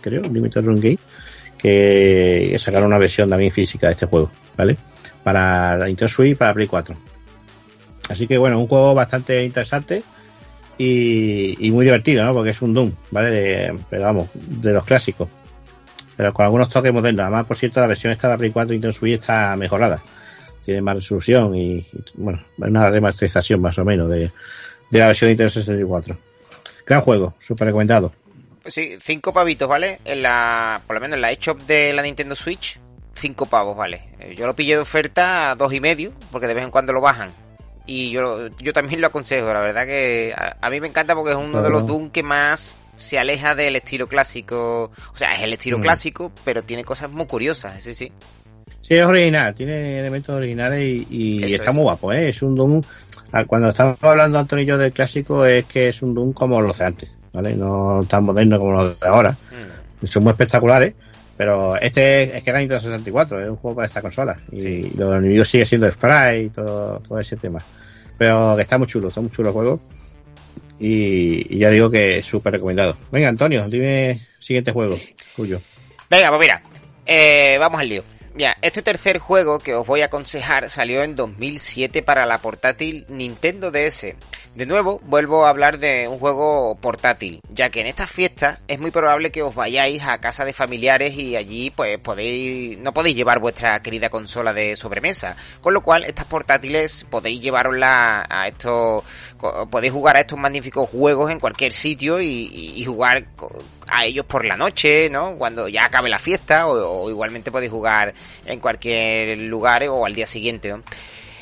Speaker 2: creo, Limited Run Game, que sacaron una versión también física de este juego, ¿vale? Para la Nintendo Switch y para Play 4. Así que bueno, un juego bastante interesante y, muy divertido, ¿no? Porque es un Doom, ¿vale? De, pero vamos, de los clásicos. Pero con algunos toques modernos. Además, por cierto, la versión esta de Play 4 y Nintendo Switch está mejorada. tiene más resolución y, y, bueno, una remasterización más o menos de, de la versión de Nintendo 64. Gran juego, súper recomendado.
Speaker 1: Sí, cinco pavitos, ¿vale? En la, por lo menos en la eShop de la Nintendo Switch, cinco pavos, ¿vale? Eh, Yo lo pillé de oferta a dos y medio, porque de vez en cuando lo bajan. Y yo, yo también lo aconsejo, la verdad que a, a mí me encanta porque es uno de los. Doom que más se aleja del estilo clásico. O sea, es el estilo
Speaker 2: Mm.
Speaker 1: clásico, pero tiene cosas muy curiosas, sí, sí.
Speaker 2: Sí, es original, tiene elementos originales y, y
Speaker 1: Eso
Speaker 2: está
Speaker 1: es.
Speaker 2: muy guapo, ¿eh? Es un Doom. Cuando estamos hablando, Antonio yo, del clásico, es que es un Doom como los de antes, ¿vale? No tan moderno como los de ahora.
Speaker 1: Mm.
Speaker 2: Son muy espectaculares, pero este es, que era Nintendo 64, es un juego para esta consola. Y
Speaker 1: Sí.
Speaker 2: los enemigos sigue siendo Sprite y todo, todo ese tema. Pero que está muy chulo, está muy chulo el juego. Y, y ya digo que es súper recomendado. Venga, Antonio, dime siguiente juego tuyo.
Speaker 1: Venga, pues mira, eh, vamos al lío. Mira, este tercer juego que os voy a aconsejar salió en 2007 para la portátil Nintendo DS. De nuevo, vuelvo a hablar de un juego portátil, ya que en estas fiestas es muy probable que os vayáis a casa de familiares y allí pues podéis no podéis llevar vuestra querida consola de sobremesa, con lo cual estas portátiles podéis llevarosla a estos podéis jugar a estos magníficos juegos en cualquier sitio y, y- y jugar a ellos por la noche, ¿no? Cuando ya acabe la fiesta o, igualmente podéis jugar en cualquier lugar o al día siguiente, ¿no?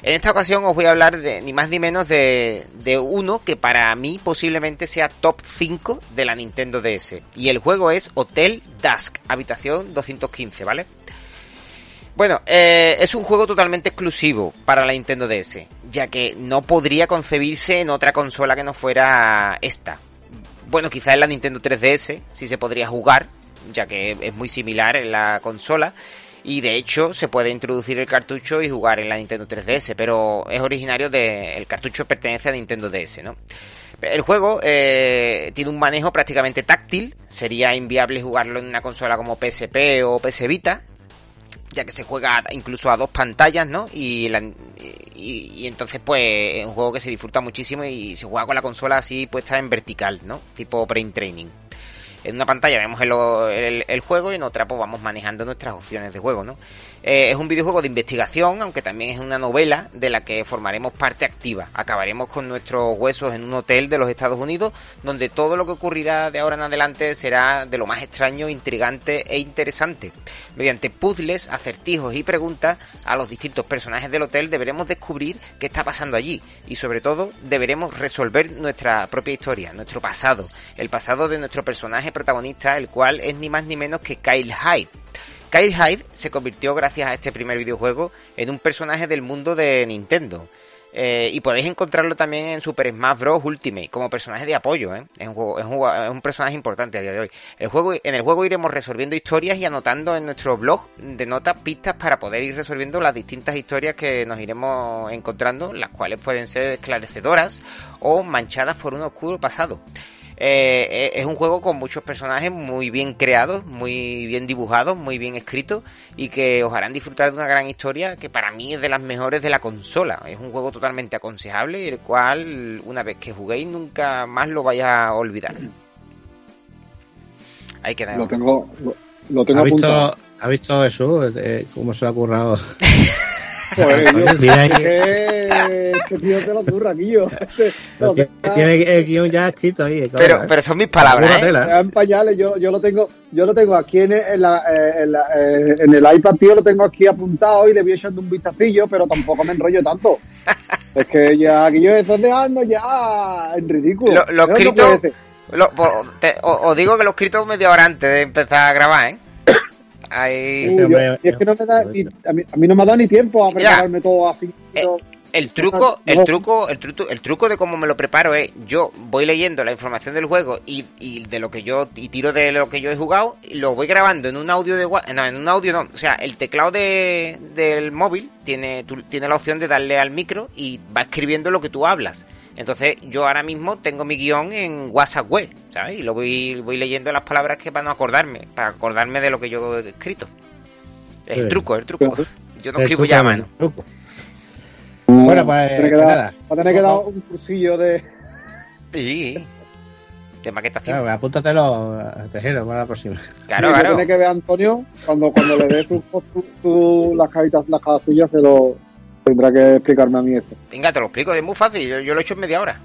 Speaker 1: En esta ocasión os voy a hablar de ni más ni menos de, de uno que para mí posiblemente sea top 5 de la Nintendo DS. Y el juego es Hotel Dusk, habitación 215, ¿vale? Bueno, eh, es un juego totalmente exclusivo para la Nintendo DS, ya que no podría concebirse en otra consola que no fuera esta. Bueno, quizás en la Nintendo 3DS sí se podría jugar, ya que es muy similar en la consola. Y de hecho se puede introducir el cartucho y jugar en la Nintendo 3DS, pero es originario de... El cartucho pertenece a Nintendo DS, ¿no? El juego eh, tiene un manejo prácticamente táctil, sería inviable jugarlo en una consola como PSP o PS Vita, ya que se juega incluso a dos pantallas, ¿no? Y, y entonces pues es un juego que se disfruta muchísimo y se juega con la consola así puesta en vertical, ¿no? Tipo brain training. En una pantalla vemos el, el- el juego y en otra pues vamos manejando nuestras opciones de juego, ¿no? Eh, es un videojuego de investigación, aunque también es una novela de la que formaremos parte activa. Acabaremos con nuestros huesos en un hotel de los Estados Unidos, donde todo lo que ocurrirá de ahora en adelante será de lo más extraño, intrigante e interesante. Mediante puzzles, acertijos y preguntas a los distintos personajes del hotel deberemos descubrir qué está pasando allí y sobre todo deberemos resolver nuestra propia historia, nuestro pasado, el pasado de nuestro personaje protagonista, el cual es ni más ni menos que Kyle Hyde. Kyle Hyde se convirtió gracias a este primer videojuego en un personaje del mundo de Nintendo. Eh, y podéis encontrarlo también en Super Smash Bros. Ultimate como personaje de apoyo, ¿eh? es, un personaje importante a día de hoy. El juego, en el juego iremos resolviendo historias y anotando en nuestro blog de notas pistas para poder ir resolviendo las distintas historias que nos iremos encontrando, las cuales pueden ser esclarecedoras o manchadas por un oscuro pasado. Eh, eh, es un juego con muchos personajes muy bien creados, muy bien dibujados, muy bien escritos y que os harán disfrutar de una gran historia que para mí es de las mejores de la consola. Es un juego totalmente aconsejable y el cual una vez que juguéis nunca más lo vais a olvidar. Ahí queda.
Speaker 4: Lo tengo, lo, lo tengo
Speaker 2: ¿Has
Speaker 4: apuntado.
Speaker 2: visto, ¿ha visto eso? Eh, ¿Cómo se le ha currado?
Speaker 4: Yo-
Speaker 2: Mira
Speaker 4: que este tío te lo. Este,
Speaker 2: Lo
Speaker 4: no,
Speaker 2: tiene, tiene el guion ya escrito ahí. claro,
Speaker 1: Pero,
Speaker 2: ¿eh?
Speaker 1: pero son mis palabras, ¿eh?
Speaker 2: Tela.
Speaker 4: en pañales, yo, yo lo tengo, yo lo tengo aquí en, el- en, la, eh, en, la, en el iPad, tío, lo tengo aquí apuntado y le voy echando un vistacillo, pero tampoco me enrollo tanto. es que ya, Guillo, esos de años ya en ridículo.
Speaker 1: Lo- lo
Speaker 4: Eso no
Speaker 1: escrito-. Lo- te- o- os digo que lo he escrito media hora antes de empezar a grabar, ¿eh? Ahí...
Speaker 4: Uy, yo-
Speaker 2: hombre,
Speaker 4: y es que no me da, ni- a, mí, a mí no me da ni tiempo a prepararme todo así.
Speaker 1: Eh,
Speaker 4: todo.
Speaker 1: El truco, el truco, el truco, el truco de cómo me lo preparo es yo voy leyendo la información del juego y, y de lo que yo y tiro de lo que yo he jugado y lo voy grabando en un audio de no, en un audio no, o sea, el teclado de, del móvil tiene tú- tiene la opción de darle al micro y va escribiendo lo que tú hablas. Entonces yo ahora mismo tengo mi guion en WhatsApp web, ¿sabes? Y lo voy voy leyendo las palabras que para no acordarme, para acordarme de lo que yo he escrito. Es el truco, el truco. Yo no
Speaker 2: El
Speaker 1: escribo ya a mano.
Speaker 2: truco. Bueno, pues,
Speaker 4: Va a tener que
Speaker 2: pues
Speaker 4: dar-
Speaker 2: nada.
Speaker 4: va a tener que dar un cursillo de.
Speaker 1: Sí. De maquetación.
Speaker 2: Claro, apúntatelo a Tejero para la próxima.
Speaker 1: Claro,
Speaker 4: Sí,
Speaker 1: claro.
Speaker 4: Tiene que ver Antonio cuando, cuando le dé su, su- su- las cajitas, las casillas se lo, Tendrá que explicarme a mí esto.
Speaker 1: Venga, te lo explico, es muy fácil. Yo, yo lo he hecho en media hora.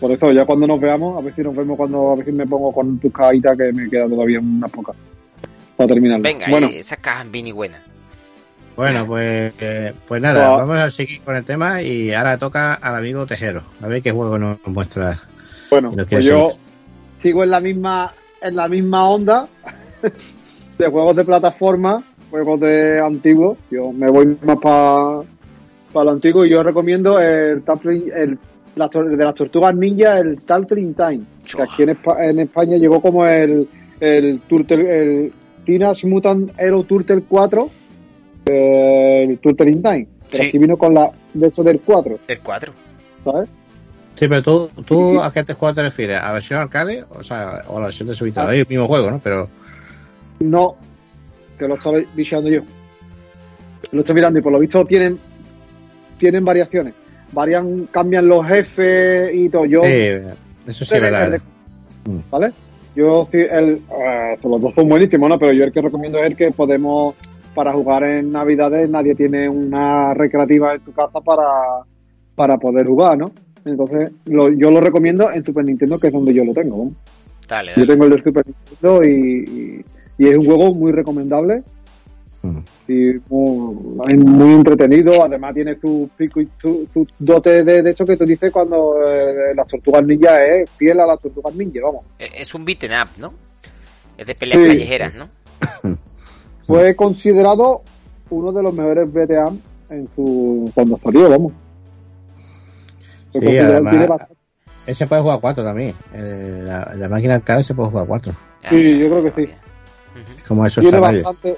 Speaker 4: Por eso, ya cuando nos veamos, a ver si nos vemos cuando, a ver si me pongo con tus cajitas que me queda todavía unas pocas. Para terminar.
Speaker 1: Venga,
Speaker 4: bueno,
Speaker 1: esas cajas Vini buenas.
Speaker 2: Bueno, pues, eh, pues nada, vamos a seguir con el tema y ahora toca al amigo Tejero. A ver qué juego nos muestra.
Speaker 4: bueno, pues yo
Speaker 2: seguir.
Speaker 4: sigo en la misma, en la misma onda de juegos de plataforma, juegos de antiguos. Yo me voy más para lo antiguo y yo recomiendo el, el, la de las tortugas ninja, el Turtle Time, que aquí en, Espa- en España llegó como el, el Turtle, el Teenage Mutant Hero Turtle 4, eh, el Turtle in Time. Pero
Speaker 1: Sí.
Speaker 4: aquí vino con la de eso del 4,
Speaker 1: El 4.
Speaker 4: ¿sabes?
Speaker 2: Sí, pero tú, tú ¿a qué te- juego te refieres? ¿A versión arcade? O sea, o a la versión de Subita.
Speaker 4: Ah.
Speaker 2: Es el mismo juego, ¿no? Pero
Speaker 4: No, que lo estaba bicheando yo. Lo estoy mirando y por lo visto tienen tienen variaciones. Varian, cambian los jefes y todo. Yo,
Speaker 2: sí, eso sí verdad.
Speaker 4: de-
Speaker 2: Mm.
Speaker 4: ¿vale? Yo sí, el, eh, los dos son buenísimos, ¿no? Pero yo el que recomiendo es el que podemos, para jugar en Navidades, nadie tiene una recreativa en tu casa para, para poder jugar, ¿no? Entonces, lo- yo lo recomiendo en Super Nintendo, que es donde yo lo tengo. ¿no?
Speaker 1: Dale,
Speaker 4: Yo
Speaker 1: dale.
Speaker 4: tengo el de Super Nintendo y, y- es un juego muy recomendable
Speaker 2: Mm.
Speaker 4: y muy, muy entretenido. Además, tiene su pico y su, su dote de, de hecho que tú dices cuando eh, las tortugas ninja es fiel a las tortugas ninja, vamos.
Speaker 1: Eh, Es un beaten up, ¿no? Es de peleas
Speaker 4: Sí.
Speaker 1: callejeras, ¿no?
Speaker 4: Fue considerado uno de los mejores BTA en su cuando salió, vamos.
Speaker 2: Sí, además- Ese puede jugar a 4 también. Eh, la, la máquina arcade se puede jugar a 4.
Speaker 1: Ya,
Speaker 4: Sí, yo creo que sí.
Speaker 2: Como eso
Speaker 4: tiene bastante.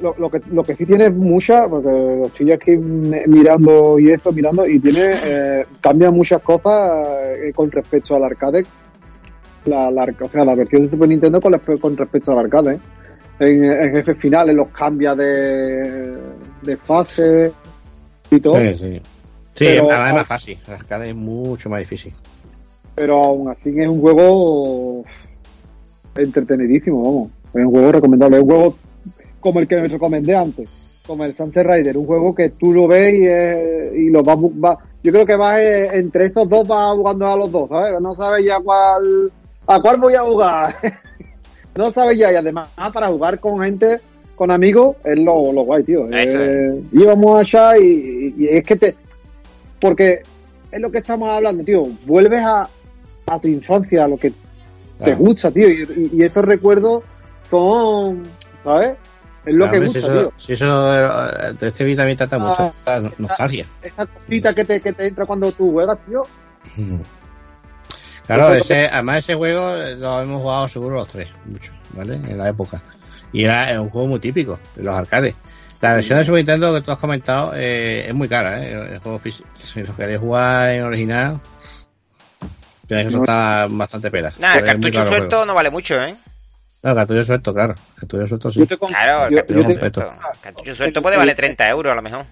Speaker 4: Lo, lo que, lo que sí tiene es mucha, porque lo estoy aquí mirando y esto, mirando, y tiene, eh, cambia muchas cosas eh, con respecto al arcade. La, la, o sea, la versión de Super Nintendo con, respe- con respecto al arcade. ¿eh? En, en jefes finales los cambia de, de fase y todo,
Speaker 2: Sí, sí. Sí,
Speaker 4: Pero-
Speaker 2: además es más fácil. El arcade es mucho más difícil.
Speaker 4: pero aún así es un juego entretenidísimo, vamos. Es un juego recomendable, es un juego como el que me recomendé antes, como el Sunset Rider, un juego que tú lo ves y, eh, y lo vas, va, yo creo que vas eh, entre estos dos vas jugando a los dos, ¿sabes? No sabes ya cuál, a cuál voy a jugar. no sabes ya, y además para jugar con gente, con amigos, es lo, lo guay, tío. Eh, íbamos allá y, y- y es que te, porque es lo que estamos hablando, tío, vuelves a, a tu infancia, a lo que te gusta, tío, y, y- y esos recuerdos son, ¿sabes? Es lo
Speaker 2: Claro,
Speaker 4: que
Speaker 2: si
Speaker 4: gusta,
Speaker 2: eso,
Speaker 4: tío.
Speaker 2: si eso eh, de este vídeo también trata mucho
Speaker 4: Ah,
Speaker 2: de nostalgia.
Speaker 4: Esa cosita que te, que te entra cuando tú juegas, tío.
Speaker 2: Claro, ese, además ese juego eh, lo hemos jugado seguro los tres, mucho, ¿vale? En la época. Y era eh, un juego muy típico de los arcades. La versión de Super Nintendo que tú has comentado eh, es muy cara, ¿eh? El juego físico. Si lo queréis jugar en original, tenéis que
Speaker 4: No.
Speaker 2: soltar bastante pela.
Speaker 1: Nada, el cartucho suelto
Speaker 2: juego.
Speaker 1: no vale mucho, ¿eh?
Speaker 2: No, cartucho suelto, claro. Cartucho suelto sí.
Speaker 4: Yo te con-
Speaker 1: Claro, el
Speaker 4: yo-
Speaker 1: cartucho
Speaker 4: yo te-
Speaker 2: respeto.
Speaker 1: suelto. El cartucho suelto puede valer 30 euros a lo mejor.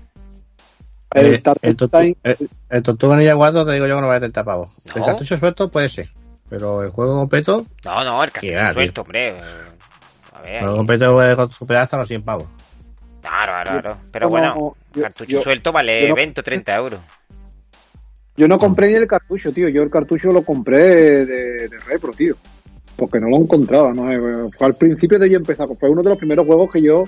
Speaker 4: el
Speaker 2: Eh, el,
Speaker 4: Time-
Speaker 2: el, el Tortuga Ninja 4 te digo yo que no vale 30 pavos. El
Speaker 1: No.
Speaker 2: cartucho suelto puede ser. Pero el juego completo,
Speaker 1: No, no, el cartucho
Speaker 2: va, tío.
Speaker 1: suelto, hombre. eh, A ver.
Speaker 2: el juego completo puede superar hasta los 100 pavos.
Speaker 1: Claro, claro, claro. Pero bueno, cartucho
Speaker 4: yo-
Speaker 1: suelto vale
Speaker 4: yo no-
Speaker 1: 20 o 30 euros.
Speaker 4: Yo no compré ni el cartucho, tío. Yo el cartucho lo compré de, de repro, tío. Porque no lo encontraba, no sé. Fue al principio de yo empezar. Fue uno de los primeros juegos que yo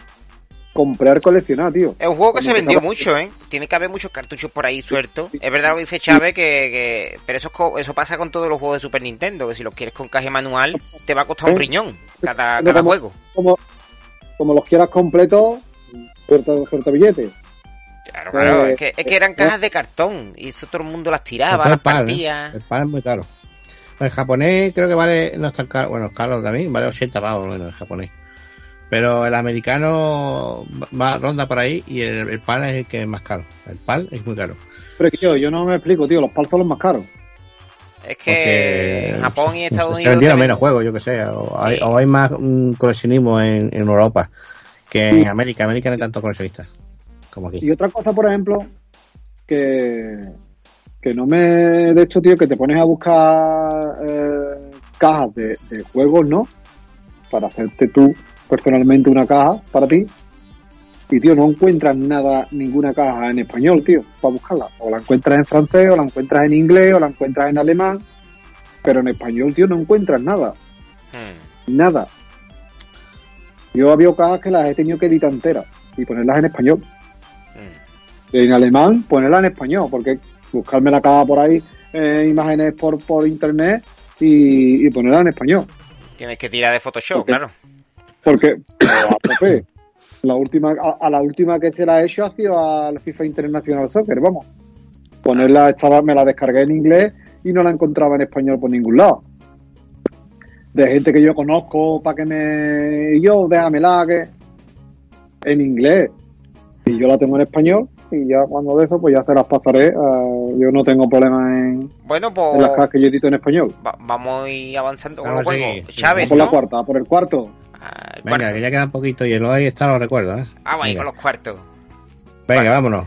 Speaker 4: compré al coleccionar, tío.
Speaker 1: Es un juego que
Speaker 4: Cuando
Speaker 1: se vendió
Speaker 4: empezaba-
Speaker 1: mucho, ¿eh? Tiene que haber muchos cartuchos por ahí sueltos. Es verdad lo que dice Chávez, que, que- Pero eso, es co- eso pasa con todos los juegos de Super Nintendo, que si los quieres con caja manual, te va a costar un
Speaker 4: ¿Eh?
Speaker 1: riñón cada, cada
Speaker 4: como-
Speaker 1: juego.
Speaker 4: Como, como los quieras completos, suelta, suelta billetes.
Speaker 1: Claro, claro.
Speaker 4: Eh,
Speaker 1: es, que, es que eran cajas de cartón y eso todo el mundo las tiraba, las
Speaker 2: ¿eh?
Speaker 1: partías.
Speaker 2: El pan es muy caro. El japonés creo que vale, no es tan caro, bueno, caro también, vale 80 pavos bueno, el japonés. Pero el americano va, ronda por ahí y el, el pan es el que es más caro. El pan es muy caro.
Speaker 4: Pero es que yo, yo no me explico, tío. Los pals son los más caros.
Speaker 1: Es que
Speaker 2: Porque
Speaker 1: en Japón y Estados
Speaker 2: Se
Speaker 1: Unidos.
Speaker 2: vendieron
Speaker 1: también-
Speaker 2: menos juegos, yo que sé. O hay,
Speaker 1: Sí.
Speaker 2: o hay más un coleccionismo en, en Europa que en América. América no hay tantos coleccionistas como aquí.
Speaker 4: Y otra cosa, por ejemplo, que, que no me. De hecho, tío, que te pones a buscar eh, cajas de, de juegos, ¿no? Para hacerte tú personalmente una caja para ti. Y, tío, no encuentras nada, ninguna caja en español, tío, para buscarla. O la encuentras en francés, o la encuentras en inglés, o la encuentras en alemán. Pero en español, tío, no encuentras nada.
Speaker 1: Hmm.
Speaker 4: Nada. Yo había cajas que las he tenido que editar enteras y ponerlas en español.
Speaker 1: Hmm.
Speaker 4: En alemán, ponerlas en español, porque buscarme la caja por ahí, eh, imágenes por, por internet y, y ponerlas en español.
Speaker 1: Tienes que tirar de Photoshop, claro.
Speaker 4: Porque la última, a, a la última que se la he hecho ha sido al FIFA International Soccer, vamos. Ponerla, estaba, me la descargué en inglés y no la encontraba en español por ningún lado. De gente que yo conozco para que me. Y yo, déjamela que. En inglés. Y yo la tengo en español. Y ya cuando de eso, pues ya se las pasaré. ah, yo no tengo problema en,
Speaker 1: Bueno,
Speaker 4: en las
Speaker 1: pues
Speaker 4: cajas que yo edito en español.
Speaker 1: va- vamos a ir avanzando con los juegos. Chávez,
Speaker 4: por la cuarta, por el cuarto.
Speaker 1: Ah, el
Speaker 2: Venga,
Speaker 1: cuarto.
Speaker 2: que ya queda un poquito y el ahí está, lo recuerdo, ¿eh?
Speaker 1: Ah,
Speaker 2: Venga.
Speaker 1: con los cuartos.
Speaker 2: Venga,
Speaker 1: Vale.
Speaker 2: vámonos.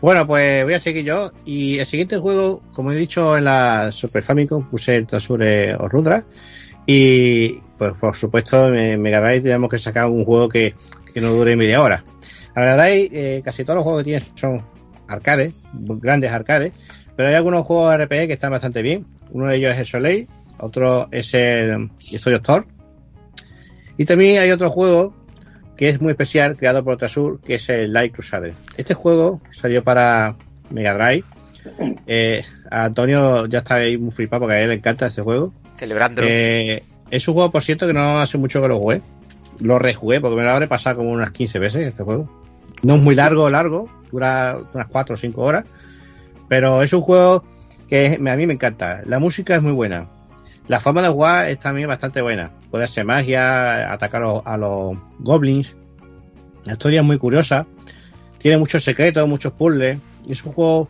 Speaker 2: Bueno, pues voy a seguir yo. Y el siguiente juego, como he dicho en la Super Famicom, puse el Tasure o Rudra. Y pues por supuesto, en Mega Drive tenemos que sacar un juego que, que no dure media hora. La Mega Drive, eh, casi todos los juegos que tiene son arcades, grandes arcades. Pero hay algunos juegos RPG que están bastante bien. Uno de ellos es el Soleil, otro es el Story of Thor. Y también hay otro juego que es muy especial, creado por Trasur, que es el Light Crusader. Este juego salió para Mega Drive. Eh, a Antonio ya está ahí muy flipado porque a él le encanta este juego.
Speaker 1: Celebrándolo.
Speaker 2: Eh, es un juego, por cierto, que no hace mucho que lo jugué. Lo rejugué porque me lo habré pasado como unas 15 veces este juego. No es muy largo, largo, dura unas 4 o 5 horas. Pero es un juego que a mí me encanta. La música es muy buena. La forma de jugar es también bastante buena. Puede hacer magia, atacar a los, goblins. La historia es muy curiosa. Tiene muchos secretos, muchos puzzles. Es un juego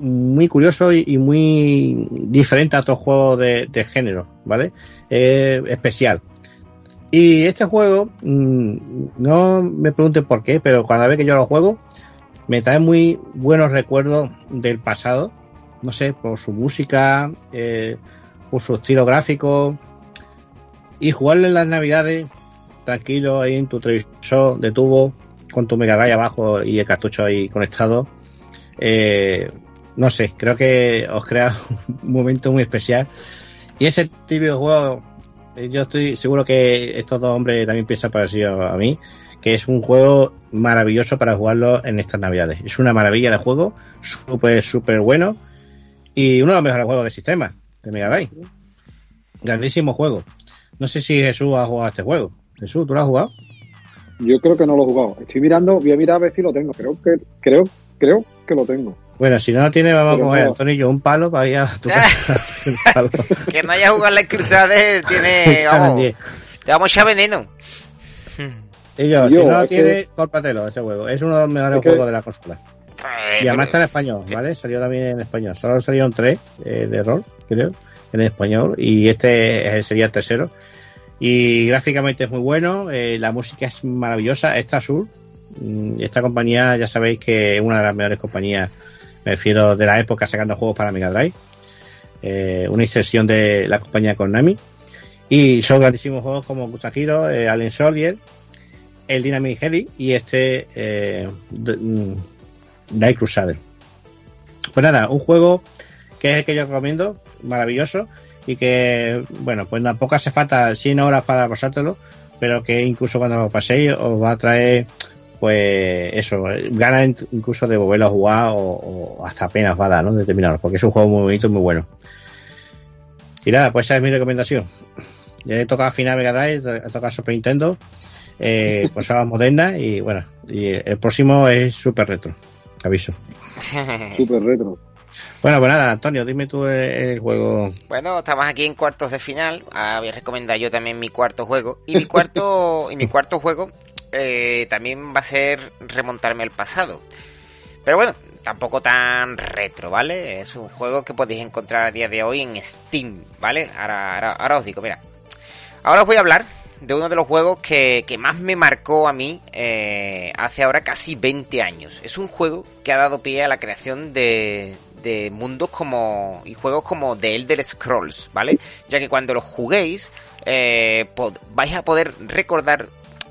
Speaker 2: muy curioso y, muy diferente a otros juegos de, de género, ¿vale? Eh, especial. Y este juego, mm, no me pregunten por qué, pero cada vez que yo lo juego, me trae muy buenos recuerdos del pasado. No sé, por su música, eh, por su estilo gráfico. Y jugarlo en las navidades, tranquilo, ahí en tu televisor de tubo, con tu Mega abajo y el cartucho ahí conectado. Eh, no sé, creo que os crea un momento muy especial. Y ese típico juego, eh, yo estoy seguro que estos dos hombres también piensan parecido a mí, que es un juego maravilloso para jugarlo en estas navidades. Es una maravilla de juego, súper, súper bueno y uno de los mejores juegos del sistema de Mega Drive. Grandísimo juego. No sé si Jesús ha jugado a este juego. Jesús, ¿tú lo has jugado?
Speaker 4: Yo creo que no lo he jugado. Estoy mirando, voy a mirar a ver si lo tengo. Creo que, creo, creo que lo tengo.
Speaker 2: Bueno, si no lo tiene, vamos
Speaker 4: Pero
Speaker 2: a coger
Speaker 4: no.
Speaker 2: Antonio y yo un palo para ir a tu casa.
Speaker 1: Que no haya jugado la Crusader tiene. Vamos, te vamos a veneno.
Speaker 2: Y yo,
Speaker 4: Yo,
Speaker 2: si no lo tiene,
Speaker 4: que-
Speaker 2: córpatelo ese juego. Es uno de los mejores
Speaker 4: que-
Speaker 2: juegos de la consola.
Speaker 1: Eh,
Speaker 2: Y además está en español, ¿vale? Salió también en español. Solo salieron tres eh, de rol, creo, en español. Y este es- sería el tercero. Y gráficamente es muy bueno. eh, la música es maravillosa. Esta Sur, mm, esta compañía, ya sabéis que es una de las mejores compañías, me refiero de la época sacando juegos para Mega Drive. Eh, una inserción de la compañía Konami. Y son grandísimos juegos como Guitar Hero, eh, Alien Soldier, el Dynamic Heavy y este eh, mm, Crusader. Pues nada, un juego que es el que yo recomiendo, maravilloso, y que, bueno, pues tampoco hace falta 100 horas para pasártelo, pero que incluso cuando lo paséis os va a traer, pues eso, ganas in- incluso de volverlo a jugar o, o hasta apenas va a dar, ¿no? De terminarlo, porque es un juego muy bonito y muy bueno. Y nada, pues esa es mi recomendación. Ya he tocado final Mega Drive, he tocado Super Nintendo, eh, consolas modernas y bueno, y el próximo es Super Retro, aviso.
Speaker 4: Súper retro.
Speaker 2: Bueno, pues nada, Antonio, dime tú el, el juego.
Speaker 1: Bueno, estamos aquí en cuartos de final. Ah, voy a recomendar yo también mi cuarto juego. Y mi cuarto, y mi cuarto juego eh, también va a ser remontarme al pasado. Pero bueno, tampoco tan retro, ¿vale? Es un juego que podéis encontrar a día de hoy en Steam, ¿vale? Ahora, os digo, mira. Ahora os voy a hablar de uno de los juegos que, que más me marcó a mí eh, hace ahora casi 20 años. Es un juego que ha dado pie a la creación de, de mundos como y juegos como The Elder Scrolls, ¿vale? Ya que cuando los juguéis eh, vais a poder recordar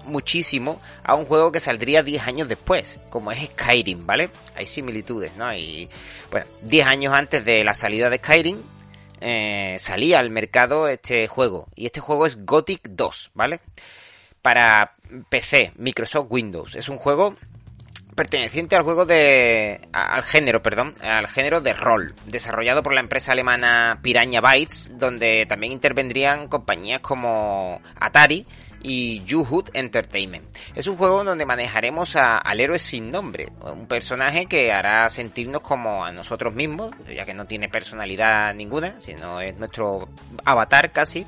Speaker 1: muchísimo a un juego que saldría 10 años después, como es Skyrim, ¿vale? Hay similitudes, ¿no? Y bueno, 10 años antes de la salida de Skyrim, eh, salía al mercado este juego. Y este juego es Gothic 2, ¿vale? Para PC, Microsoft Windows. Es un juego perteneciente al juego de. al género, perdón, al género de rol, desarrollado por la empresa alemana Piranha Bytes, donde también intervendrían compañías como Atari y Juhud Entertainment. Es un juego donde manejaremos a, al héroe sin nombre, un personaje que hará sentirnos como a nosotros mismos, ya que no tiene personalidad ninguna, sino es nuestro avatar casi,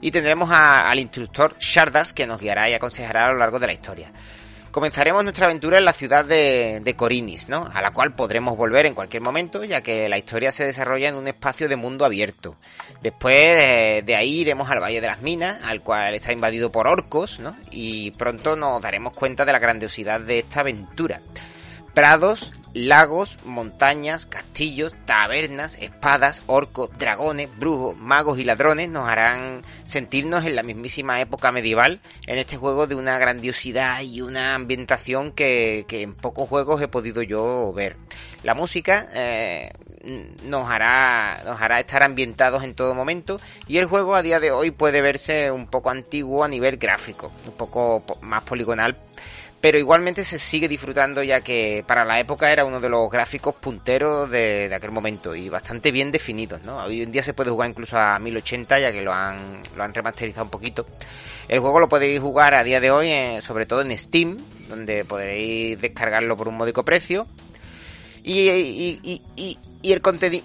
Speaker 1: y tendremos al instructor Shardas que nos guiará y aconsejará a lo largo de la historia. Comenzaremos nuestra aventura en la ciudad de, de, Corinis, ¿no? A la cual podremos volver en cualquier momento, ya que la historia se desarrolla en un espacio de mundo abierto. Después de, de, ahí iremos al Valle de las Minas, al cual está invadido por orcos, ¿no? Y pronto nos daremos cuenta de la grandiosidad de esta aventura. Prados, lagos, montañas, castillos, tabernas, espadas, orcos, dragones, brujos, magos y ladrones nos harán sentirnos en la mismísima época medieval en este juego de una grandiosidad y una ambientación que, en pocos juegos he podido yo ver. La música eh, nos hará nos hará estar ambientados en todo momento y el juego a día de hoy puede verse un poco antiguo a nivel gráfico, un poco más poligonal pero igualmente se sigue disfrutando ya que para la época era uno de los gráficos punteros de, aquel momento y bastante bien definidos, ¿no? Hoy en día se puede jugar incluso a 1080 ya que lo han, lo han remasterizado un poquito. El juego lo podéis jugar a día de hoy, eh, sobre todo en Steam, donde podréis descargarlo por un módico precio. Y, y, y, y, y el contenido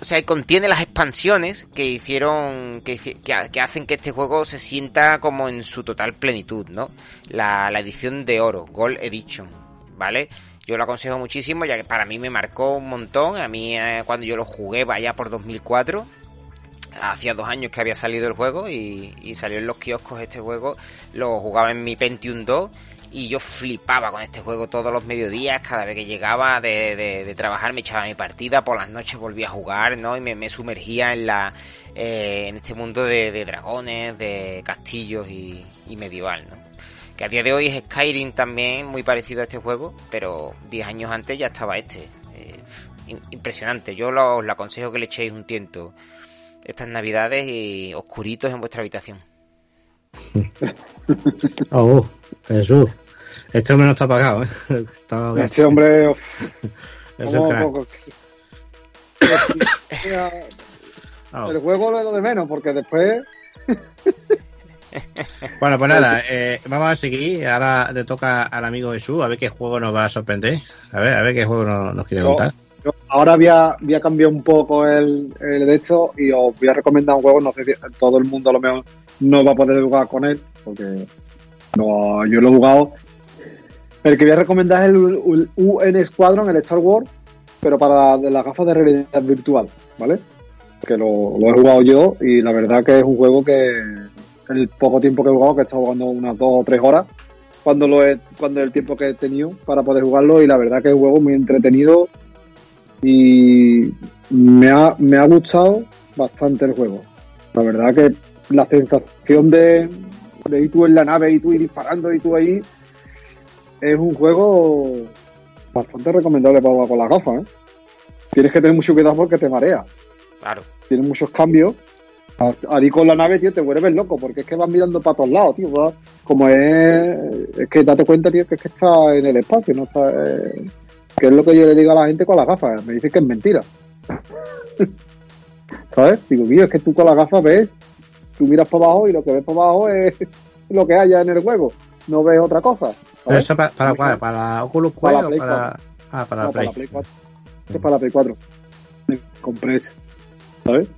Speaker 1: o sea, contiene las expansiones que hicieron, que, que, que, hacen que este juego se sienta como en su total plenitud, ¿no? La, edición de oro, Gold Edition, ¿vale? Yo lo aconsejo muchísimo, ya que para mí me marcó un montón. A mí, eh, cuando yo lo jugué, vaya por 2004, hacía dos años que había salido el juego y, y salió en los kioscos este juego. Lo jugaba en mi Pentium 2 y yo flipaba con este juego todos los mediodías, cada vez que llegaba de, de, trabajar me echaba mi partida, por las noches volvía a jugar, ¿no? Y me, me sumergía en la eh, en este mundo de, dragones, de castillos y, medieval, ¿no? Que a día de hoy es Skyrim también muy parecido a este juego, pero 10 años antes ya estaba este. Eh, impresionante, yo os lo aconsejo que le echéis un tiento estas navidades y oscuritos en vuestra habitación.
Speaker 2: oh, Jesús. Este hombre no está pagado, ¿eh?
Speaker 4: Está este hombre. Poco... El juego lo de menos, porque después.
Speaker 2: bueno, pues nada, eh, vamos a seguir. Ahora le toca al amigo Jesús a ver qué juego nos va a sorprender. A ver, a ver qué juego nos, nos quiere contar.
Speaker 4: Yo, yo ahora voy a, voy a, cambiar un poco el, el de hecho y os voy a recomendar un juego. No sé si todo el mundo a lo mejor no va a poder jugar con él, porque no, yo lo he jugado. El que voy a recomendar es el, UN Squadron, el Star Wars, pero para las gafas de realidad virtual, ¿vale? Que lo, lo, he jugado yo y la verdad que es un juego que el poco tiempo que he jugado, que he estado jugando unas dos o tres horas, cuando lo he, cuando el tiempo que he tenido para poder jugarlo y la verdad que es un juego muy entretenido y me ha, me ha gustado bastante el juego. La verdad que la sensación de, de ir tú en la nave y tú ir disparando y tú ahí es un juego bastante recomendable para jugar con las gafas. ¿eh? Tienes que tener mucho cuidado porque te marea.
Speaker 1: Claro.
Speaker 4: Tienes muchos cambios. Ahí con la nave, tío, te vuelves loco porque es que vas mirando para todos lados, tío. ¿verdad? Como es. Es que date cuenta, tío, que es que está en el espacio, no está. Eh, que es lo que yo le digo a la gente con las gafas. Me dicen que es mentira. ¿Sabes? Digo, tío, es que tú con las gafas ves tú miras para abajo y lo que ves para abajo es lo que haya en el juego, no ves otra cosa.
Speaker 2: ¿Pero eso para, para, para, para Oculus Quest
Speaker 4: para
Speaker 2: o para, ah, para,
Speaker 4: no,
Speaker 2: Play.
Speaker 4: para Play 4? Eso es para la Play 4. Me compré ese, ¿sabes?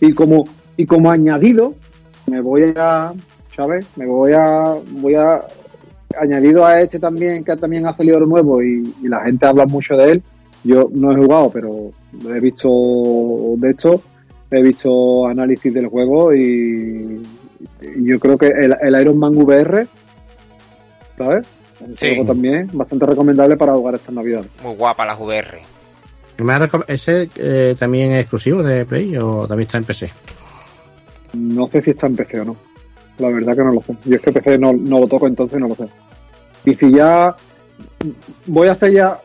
Speaker 4: Y como, y como añadido, me voy a, ¿sabes? Me voy a, voy a, añadido a este también, que también ha salido nuevo y, y la gente habla mucho de él. Yo no he jugado, pero he visto de hecho he visto análisis del juego y, y yo creo que el, el, Iron Man VR, ¿sabes? Un
Speaker 1: Sí.
Speaker 4: juego también bastante recomendable para jugar esta Navidad.
Speaker 1: Muy guapa la VR.
Speaker 2: ¿Me ha recom- ¿Ese eh, también es exclusivo de Play o también está en PC?
Speaker 4: No sé si está en PC o no. La verdad que no lo sé. Yo es que PC no, no lo toco, entonces no lo sé. Y si ya voy a hacer ya.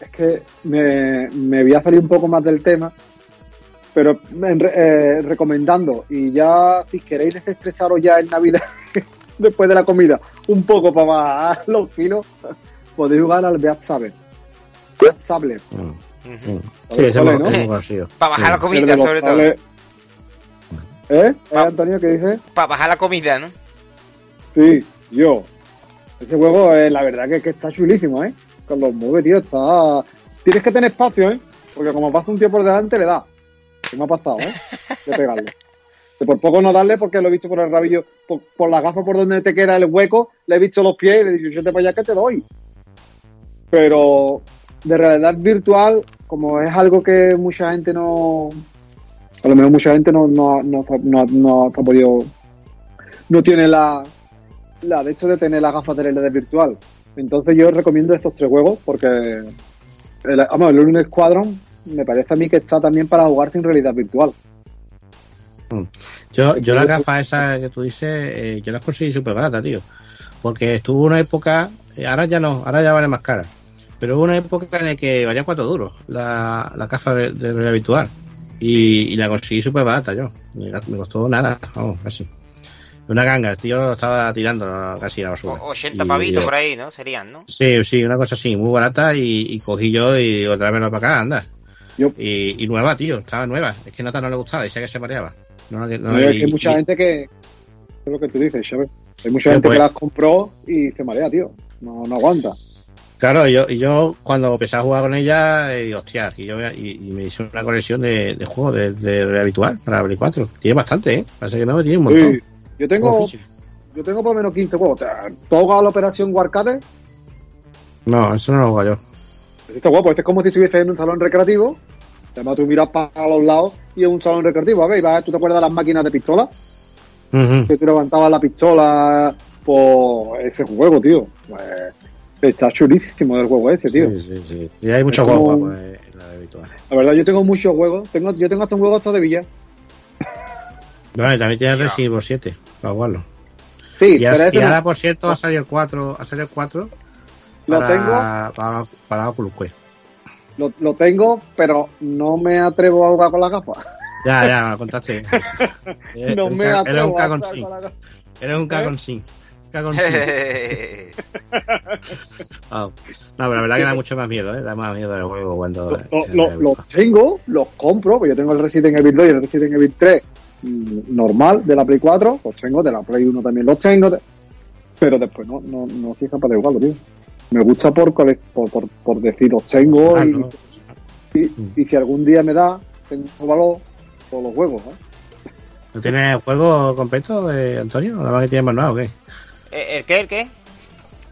Speaker 4: Es que me, me voy a salir un poco más del tema, pero eh, recomendando. Y ya, si queréis desestresaros ya en Navidad, después de la comida, un poco para bajar los kilos, podéis jugar al Beat Saber. Beat Saber.
Speaker 2: Mm. Sí, ese ¿no?
Speaker 1: Para bajar la comida, sobre todo.
Speaker 4: ¿Eh? ¿Eh, Antonio, qué dices?
Speaker 1: Para bajar la comida, ¿no?
Speaker 4: Sí, yo. Ese juego, eh, la verdad que, que está chulísimo, ¿eh? Con los mueve, tío, está... Tienes que tener espacio, ¿eh? Porque como pasa un tío por delante, le da. ¿Qué me ha pasado, eh? De pegarle. De por poco no darle porque lo he visto por el rabillo, por, por la gafa por donde te queda el hueco, le he visto los pies y le he dicho, yo te para allá que te doy. Pero de realidad virtual, como es algo que mucha gente no, a lo mejor mucha gente no, no, no, no, no ha podido, no tiene la, la de hecho de tener las gafas de realidad virtual. Entonces yo recomiendo estos tres juegos porque, el, vamos, el Lunar Squadron me parece a mí que está también para jugar sin realidad virtual.
Speaker 2: Mm. Yo, yo las gafas esas que tú dices, eh, yo las conseguí súper baratas, tío. Porque estuvo una época, eh, ahora ya no, ahora ya vale más cara. Pero hubo una época en la que valía cuatro duros la, la gafa de, de realidad virtual. Y, y, la conseguí súper barata yo. Me, me, costó nada, vamos, casi. Una ganga, el tío estaba tirando casi a la basura.
Speaker 1: 80 pavitos por ahí, ¿no? Serían, ¿no?
Speaker 2: Sí, sí, una cosa así, muy barata y, y cogí yo y otra vez para acá, anda. Y, y, nueva, tío, estaba nueva. Es que Nata no le gustaba, decía que se mareaba.
Speaker 4: No, no, no, hay mucha gente que. Es lo que tú dices, ¿sabes? Hay mucha gente pues, que las compró y se marea, tío. No, no aguanta.
Speaker 2: Claro, yo, yo cuando empecé a jugar con ella, eh, digo, hostia, y, yo, y, y, me hice una colección de, de juegos de, de, habitual para Play 4. Tiene bastante, ¿eh? Parece que no, tiene un montón. Sí.
Speaker 4: Yo tengo, yo tengo por lo menos 15 juegos. ¿Tú has jugado la operación Warcade?
Speaker 2: No, eso no lo juego yo.
Speaker 4: Este guapo, este es como si estuviese en un salón recreativo. Además, tú miras para los lados y es un salón recreativo. A ver, ¿tú te acuerdas de las máquinas de pistola? Uh -huh. Que tú levantabas la pistola por ese juego, tío. Pues, Está chulísimo el juego ese, tío.
Speaker 2: Sí, sí, sí. Y hay muchos juegos como... en la habitual.
Speaker 4: La verdad, yo tengo muchos juegos. Tengo, yo tengo hasta un juego hasta de Villa.
Speaker 2: Vale, también tiene Resident Evil 7 para jugarlo.
Speaker 4: Sí,
Speaker 2: y, pero y ahora, por cierto, ha salido el 4. Ha salido el 4
Speaker 4: lo tengo.
Speaker 2: Para, para Oculus Quest.
Speaker 4: Lo, lo, tengo, pero no me atrevo a jugar con la gafa.
Speaker 2: Ya, ya, me contaste.
Speaker 4: no me atrevo
Speaker 2: Eres un
Speaker 4: a jugar con la gafa.
Speaker 2: Eres un cagón sin. Cagón sin. Oh. No, pero la verdad que da mucho más miedo, ¿eh? Da más miedo el juego cuando.
Speaker 4: Lo, lo, los tengo, los compro, pues yo tengo el Resident Evil 2 y el Resident Evil 3 mm, normal de la Play 4, los tengo, de la Play 1 también los tengo, pero después no, no, no soy capaz de jugarlo, tío. Me gusta por, por, por, por decir los tengo
Speaker 2: Ah,
Speaker 4: y,
Speaker 2: no.
Speaker 4: y, y si algún día me da, tengo valor por los juegos, ¿eh?
Speaker 2: ¿No tienes el juego completo, eh, Antonio? ¿Nada más que tiene manual o qué?
Speaker 1: ¿Eh, ¿El qué? ¿El qué?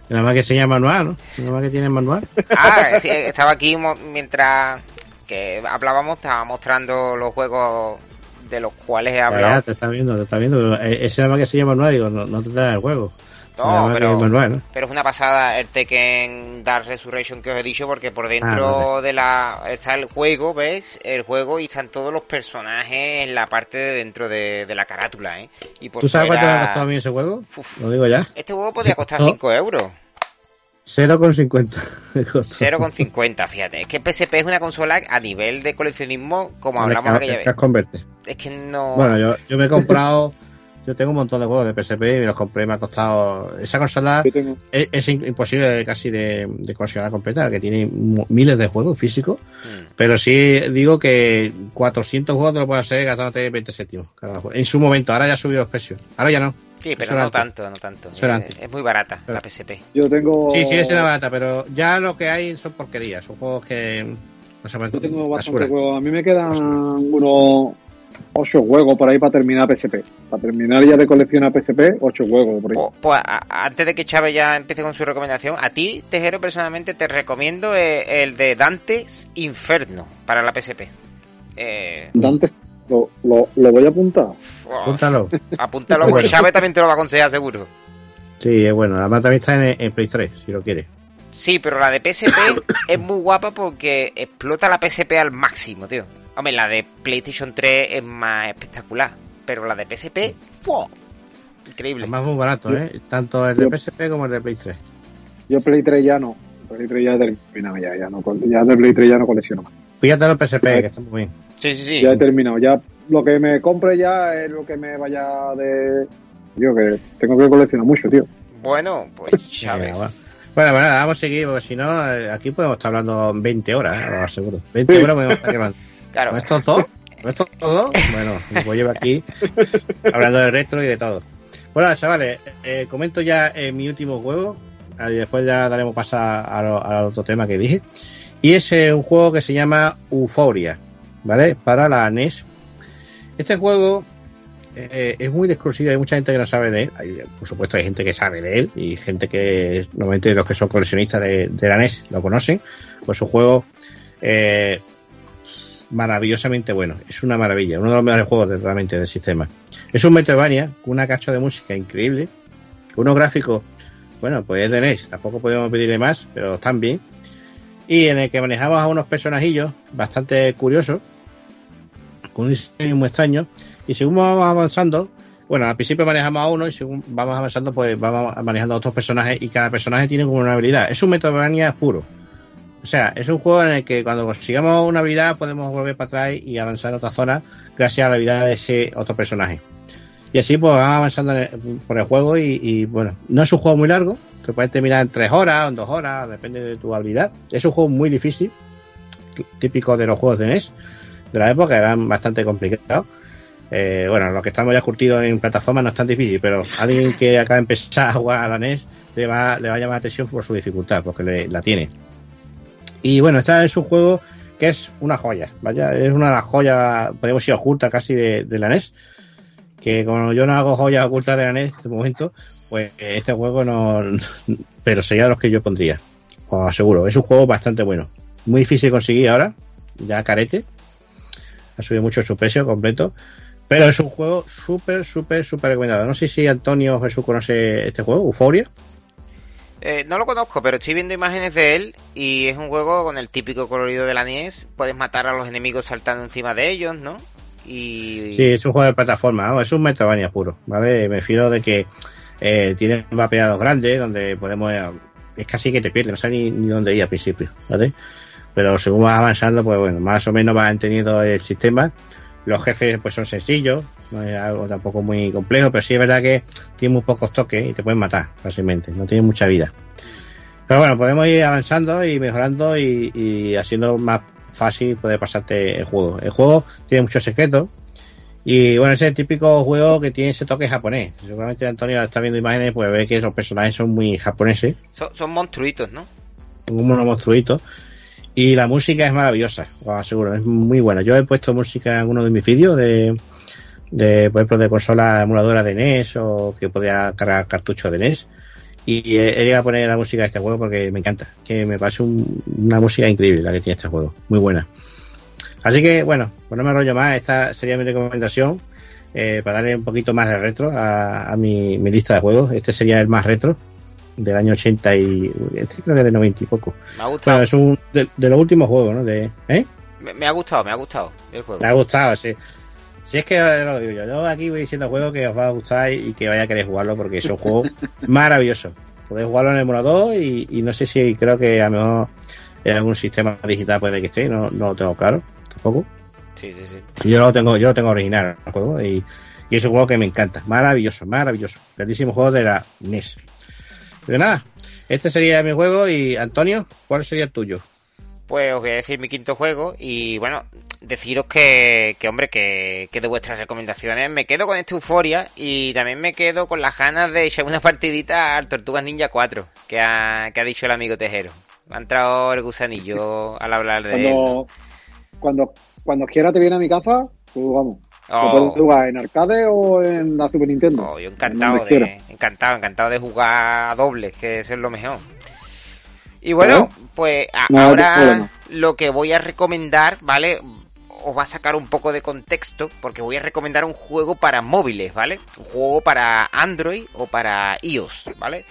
Speaker 2: Nada más que se llama manual, ¿no? Nada más que tiene manual.
Speaker 1: Ah, sí, estaba aquí mo- mientras que hablábamos, estaba mostrando los juegos de los cuales he
Speaker 2: Ya, ya,
Speaker 1: hablado.
Speaker 2: te está viendo, te está viendo. pero, eh, Ese nada más que se llama manual, digo, no, no te trae el juego.
Speaker 1: No, pero, pero es una pasada el Tekken Dark Resurrection que os he dicho porque por dentro
Speaker 2: Ah,
Speaker 1: de la está el juego, ¿ves? El juego y están todos los personajes en la parte de dentro de, de la carátula, ¿eh? Y por
Speaker 2: ¿Tú sabes cuánto me ha costado a mí ese juego?
Speaker 1: Uf.
Speaker 2: Lo digo ya.
Speaker 1: Este juego podría costar
Speaker 2: No.
Speaker 1: 5 euros.
Speaker 2: 0,50. me costó.
Speaker 1: 0,50, fíjate. Es que PSP es una consola a nivel de coleccionismo, como hablamos
Speaker 2: que-
Speaker 1: aquella vez. Es que no...
Speaker 2: Bueno, yo, yo me he comprado. yo tengo un montón de juegos de PSP y me los compré. Me ha costado. Esa consola es, imposible casi de, de coleccionar completa, que tiene miles de juegos físicos.
Speaker 1: Mm.
Speaker 2: Pero sí digo que 400 juegos te lo puedes hacer gastándote 20 céntimos cada juego. En su momento, ahora ya ha subido los precios. Ahora ya no.
Speaker 1: Sí, pero
Speaker 2: Eso
Speaker 1: no tanto, no tanto. Eh, es muy barata
Speaker 2: Pero-
Speaker 1: la PSP.
Speaker 4: yo tengo,
Speaker 2: Sí, sí, es una barata, pero ya lo que hay son porquerías. Son juegos que. No se
Speaker 4: yo tengo bastante juegos. A mí me quedan unos ocho juegos por ahí para terminar PSP. Para terminar ya de coleccionar PSP, ocho juegos por ahí.
Speaker 1: Pues, pues, a- antes de que Chávez ya empiece con su recomendación, a ti, Tejero, personalmente te recomiendo eh, el de Dante's Inferno para la PSP. Eh,
Speaker 4: Dante, lo, lo, lo voy a apuntar.
Speaker 1: uf,
Speaker 2: Apúntalo.
Speaker 1: apúntalo, porque Chávez también te lo va a aconsejar seguro.
Speaker 2: Sí, es bueno. Además también está en, en Play 3, si lo quieres.
Speaker 1: Sí, pero la de PSP es muy guapa porque explota la PSP al máximo, tío. Hombre, la de PlayStation 3 es más espectacular, pero la de PSP, ¡fua! Increíble.
Speaker 2: Además muy barato, ¿eh? Tanto el de PSP como el de Play 3.
Speaker 4: Yo Play 3 ya no. Play 3 ya he terminado, ya, ya, no, ya de Play 3 ya no colecciono más.
Speaker 2: Fíjate el PSP, que está muy bien.
Speaker 1: Sí, sí, sí.
Speaker 4: Ya he terminado, ya lo que me compre ya es lo que me vaya de... Yo que tengo que coleccionar mucho, tío.
Speaker 1: Bueno, pues ya ves.
Speaker 2: Bueno. Bueno, vamos a seguir, porque si no, eh, aquí podemos estar hablando 20 horas, ¿eh? Os aseguro. 20
Speaker 4: Sí.
Speaker 2: horas podemos estar llevando.
Speaker 1: Claro.
Speaker 2: ¿Con estos dos? ¿Con estos dos? Bueno, me voy a llevar aquí hablando de retro y de todo. Bueno, chavales, eh, comento ya eh, mi último juego y después ya daremos paso a lo- al otro tema que dije. Y es eh, un juego que se llama Euphoria, ¿vale? Para la NES. Este juego eh, es muy exclusivo, hay mucha gente que no sabe de él. Por supuesto, hay gente que sabe de él y gente que, normalmente los que son coleccionistas de, de la NES lo conocen. Pues su juego eh, maravillosamente bueno. Es una maravilla, uno de los mejores juegos realmente del sistema. Es un Metroidvania con una cacha de música increíble, unos gráficos, bueno, pues es de NES, tampoco podemos pedirle más, pero están bien. Y en el que manejamos a unos personajillos bastante curiosos, con un diseño muy extraño, y según vamos avanzando, bueno, al principio manejamos a uno y según vamos avanzando, pues vamos manejando a otros personajes y cada personaje tiene como una habilidad. Es un Metroidvania puro. O sea, es un juego en el que cuando consigamos una habilidad podemos volver para atrás y avanzar en otra zona gracias a la habilidad de ese otro personaje. Y así pues vamos avanzando por el juego y, y, bueno, no es un juego muy largo, que puedes terminar en tres horas o en dos horas, depende de tu habilidad. Es un juego muy difícil, típico de los juegos de NES de la época, eran bastante complicados. Eh, bueno, los que estamos ya curtidos en plataformas no es tan difícil, pero alguien que acaba de empezar a jugar a la NES le va, le va a llamar la atención por su dificultad, porque le- la tiene. Y bueno, este es un juego que es una joya, vaya, es una de las joyas, podemos decir oculta casi de, de la NES, que como yo no hago joyas ocultas de la NES de momento, pues eh, este juego no, pero sería los que yo pondría, os aseguro, es un juego bastante bueno, muy difícil de conseguir ahora, ya carete, ha subido mucho su precio completo, pero es un juego súper, súper, súper recomendado. No sé si Antonio o Jesús conoce este juego, Euphoria.
Speaker 1: Eh, no lo conozco, pero estoy viendo imágenes de él y es un juego con el típico colorido de la NES. Puedes matar a los enemigos saltando encima de ellos, ¿no? Y...
Speaker 2: Sí, es un juego de plataforma, ¿no? es un Metroidvania puro, ¿vale? Me refiero de que eh, tiene mapeados grandes donde podemos... eh, es casi que te pierdes, no sabes ni, ni dónde ir al principio, ¿vale? Pero según vas avanzando, pues bueno, más o menos vas entendiendo el sistema. Los jefes pues son sencillos, no es algo tampoco muy complejo, pero sí es verdad que tiene muy pocos toques y te pueden matar fácilmente, no tiene mucha vida. Pero bueno, podemos ir avanzando y mejorando y, y haciendo más fácil poder pasarte el juego. El juego tiene muchos secretos y bueno, ese es el típico juego que tiene ese toque japonés. Seguramente Antonio está viendo imágenes, pues ve que los personajes son muy japoneses,
Speaker 1: Son, son monstruitos, ¿no?
Speaker 2: como unos monstruitos. Y la música es maravillosa, os aseguro, es muy buena. Yo he puesto música en uno de mis vídeos de, por ejemplo, de consola emuladora de NES o que podía cargar cartuchos de NES. Y he, he a poner la música de este juego porque me encanta, que me parece un- una música increíble la que tiene este juego, muy buena. Así que, bueno, pues no me rollo más, esta sería mi recomendación eh, para darle un poquito más de retro a, mi lista de juegos. Este sería el más retro del año 80 y este creo que de 90 y poco.
Speaker 1: Me ha gustado.
Speaker 2: Bueno, es un de, de los últimos juegos, ¿no? De, ¿eh?
Speaker 1: Me, me ha gustado, me ha gustado el juego.
Speaker 2: Me ha gustado, sí. Si es que lo digo yo, yo aquí voy diciendo juegos que os va a gustar y que vaya a querer jugarlo porque es un juego maravilloso. Podéis jugarlo en el emulador y, y no sé si creo que a lo mejor en algún sistema digital puede que esté, no, no lo tengo claro, tampoco.
Speaker 1: Sí, sí, sí.
Speaker 2: Yo lo tengo, yo lo tengo original el juego y, y es un juego que me encanta. Maravilloso, maravilloso. Grandísimo juego de la NES. Pero nada, este sería mi juego y Antonio, ¿cuál sería el tuyo?
Speaker 1: Pues os voy a decir mi quinto juego y bueno, deciros que, que hombre, que, que de vuestras recomendaciones me quedo con este Euforia y también me quedo con las ganas de echar una partidita al Tortugas Ninja 4 que ha, que ha dicho el amigo Tejero. Me ha entrado el gusanillo al hablar de él.
Speaker 4: Cuando, cuando, cuando quiera te viene a mi casa, pues vamos. Lo
Speaker 1: Oh.
Speaker 4: puedes jugar en arcade o en la Super Nintendo.
Speaker 1: Oh, yo encantado
Speaker 4: quiera.
Speaker 1: de, encantado, encantado de jugar a dobles, que eso es lo mejor. Y bueno, pues a-
Speaker 4: No hay
Speaker 1: ahora lo que voy a recomendar, ¿vale? Os va a sacar un poco de contexto, porque voy a recomendar un juego para móviles, ¿vale? Un juego para Android o para iOS, ¿vale?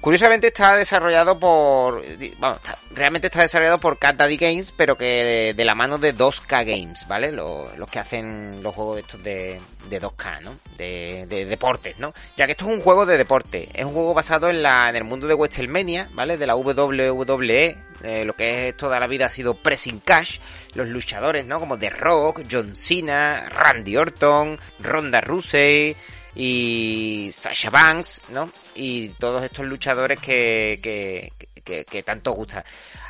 Speaker 1: Curiosamente está desarrollado por. Bueno, realmente está desarrollado por Cat Daddy Games, pero que de, la mano de 2K Games, ¿vale? Los, que hacen los juegos estos de, de 2K, ¿no? De, deportes, ¿no? Ya que esto es un juego de deporte. Es un juego basado en, la, en el mundo de WrestleMania, ¿vale? De la WWE. Eh, lo que es toda la vida ha sido Pressing Cash. Los luchadores, ¿no? Como The Rock, John Cena, Randy Orton, Ronda Rousey y Sasha Banks, ¿no? Y todos estos luchadores que, que, que, tanto gustan.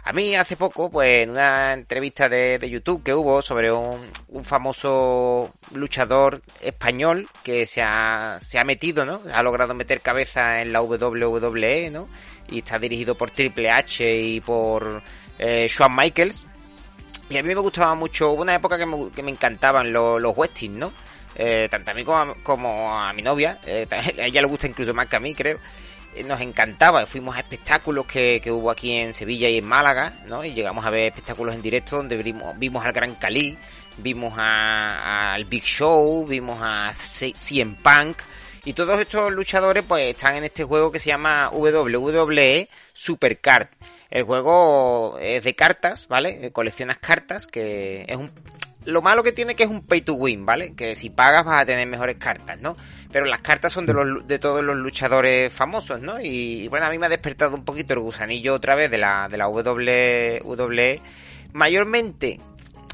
Speaker 1: A mí hace poco, pues en una entrevista de, de YouTube que hubo sobre un, un, famoso luchador español que se ha, se ha metido, ¿no? Ha logrado meter cabeza en la WWE, ¿no? Y está dirigido por Triple H y por eh, Shawn Michaels. Y a mí me gustaba mucho, hubo una época que me, que me encantaban los, los ¿no? Eh, tanto a mí como a, mi novia, eh, a ella le gusta incluso más que a mí, creo. Eh, nos encantaba, fuimos a espectáculos que, hubo aquí en Sevilla y en Málaga, ¿no? Y llegamos a ver espectáculos en directo donde vimos, vimos al Gran Cali, vimos al Big Show, vimos a CM Punk, y todos estos luchadores pues están en este juego que se llama WWE Supercard. El juego es de cartas, ¿vale? Coleccionas cartas, que es un lo malo que tiene que es un pay to win, ¿vale? Que si pagas vas a tener mejores cartas, ¿no? Pero las cartas son de, los, de todos los luchadores famosos, ¿no? Y, bueno, a mí me ha despertado un poquito el gusanillo otra vez de la, de la WWE. Mayormente,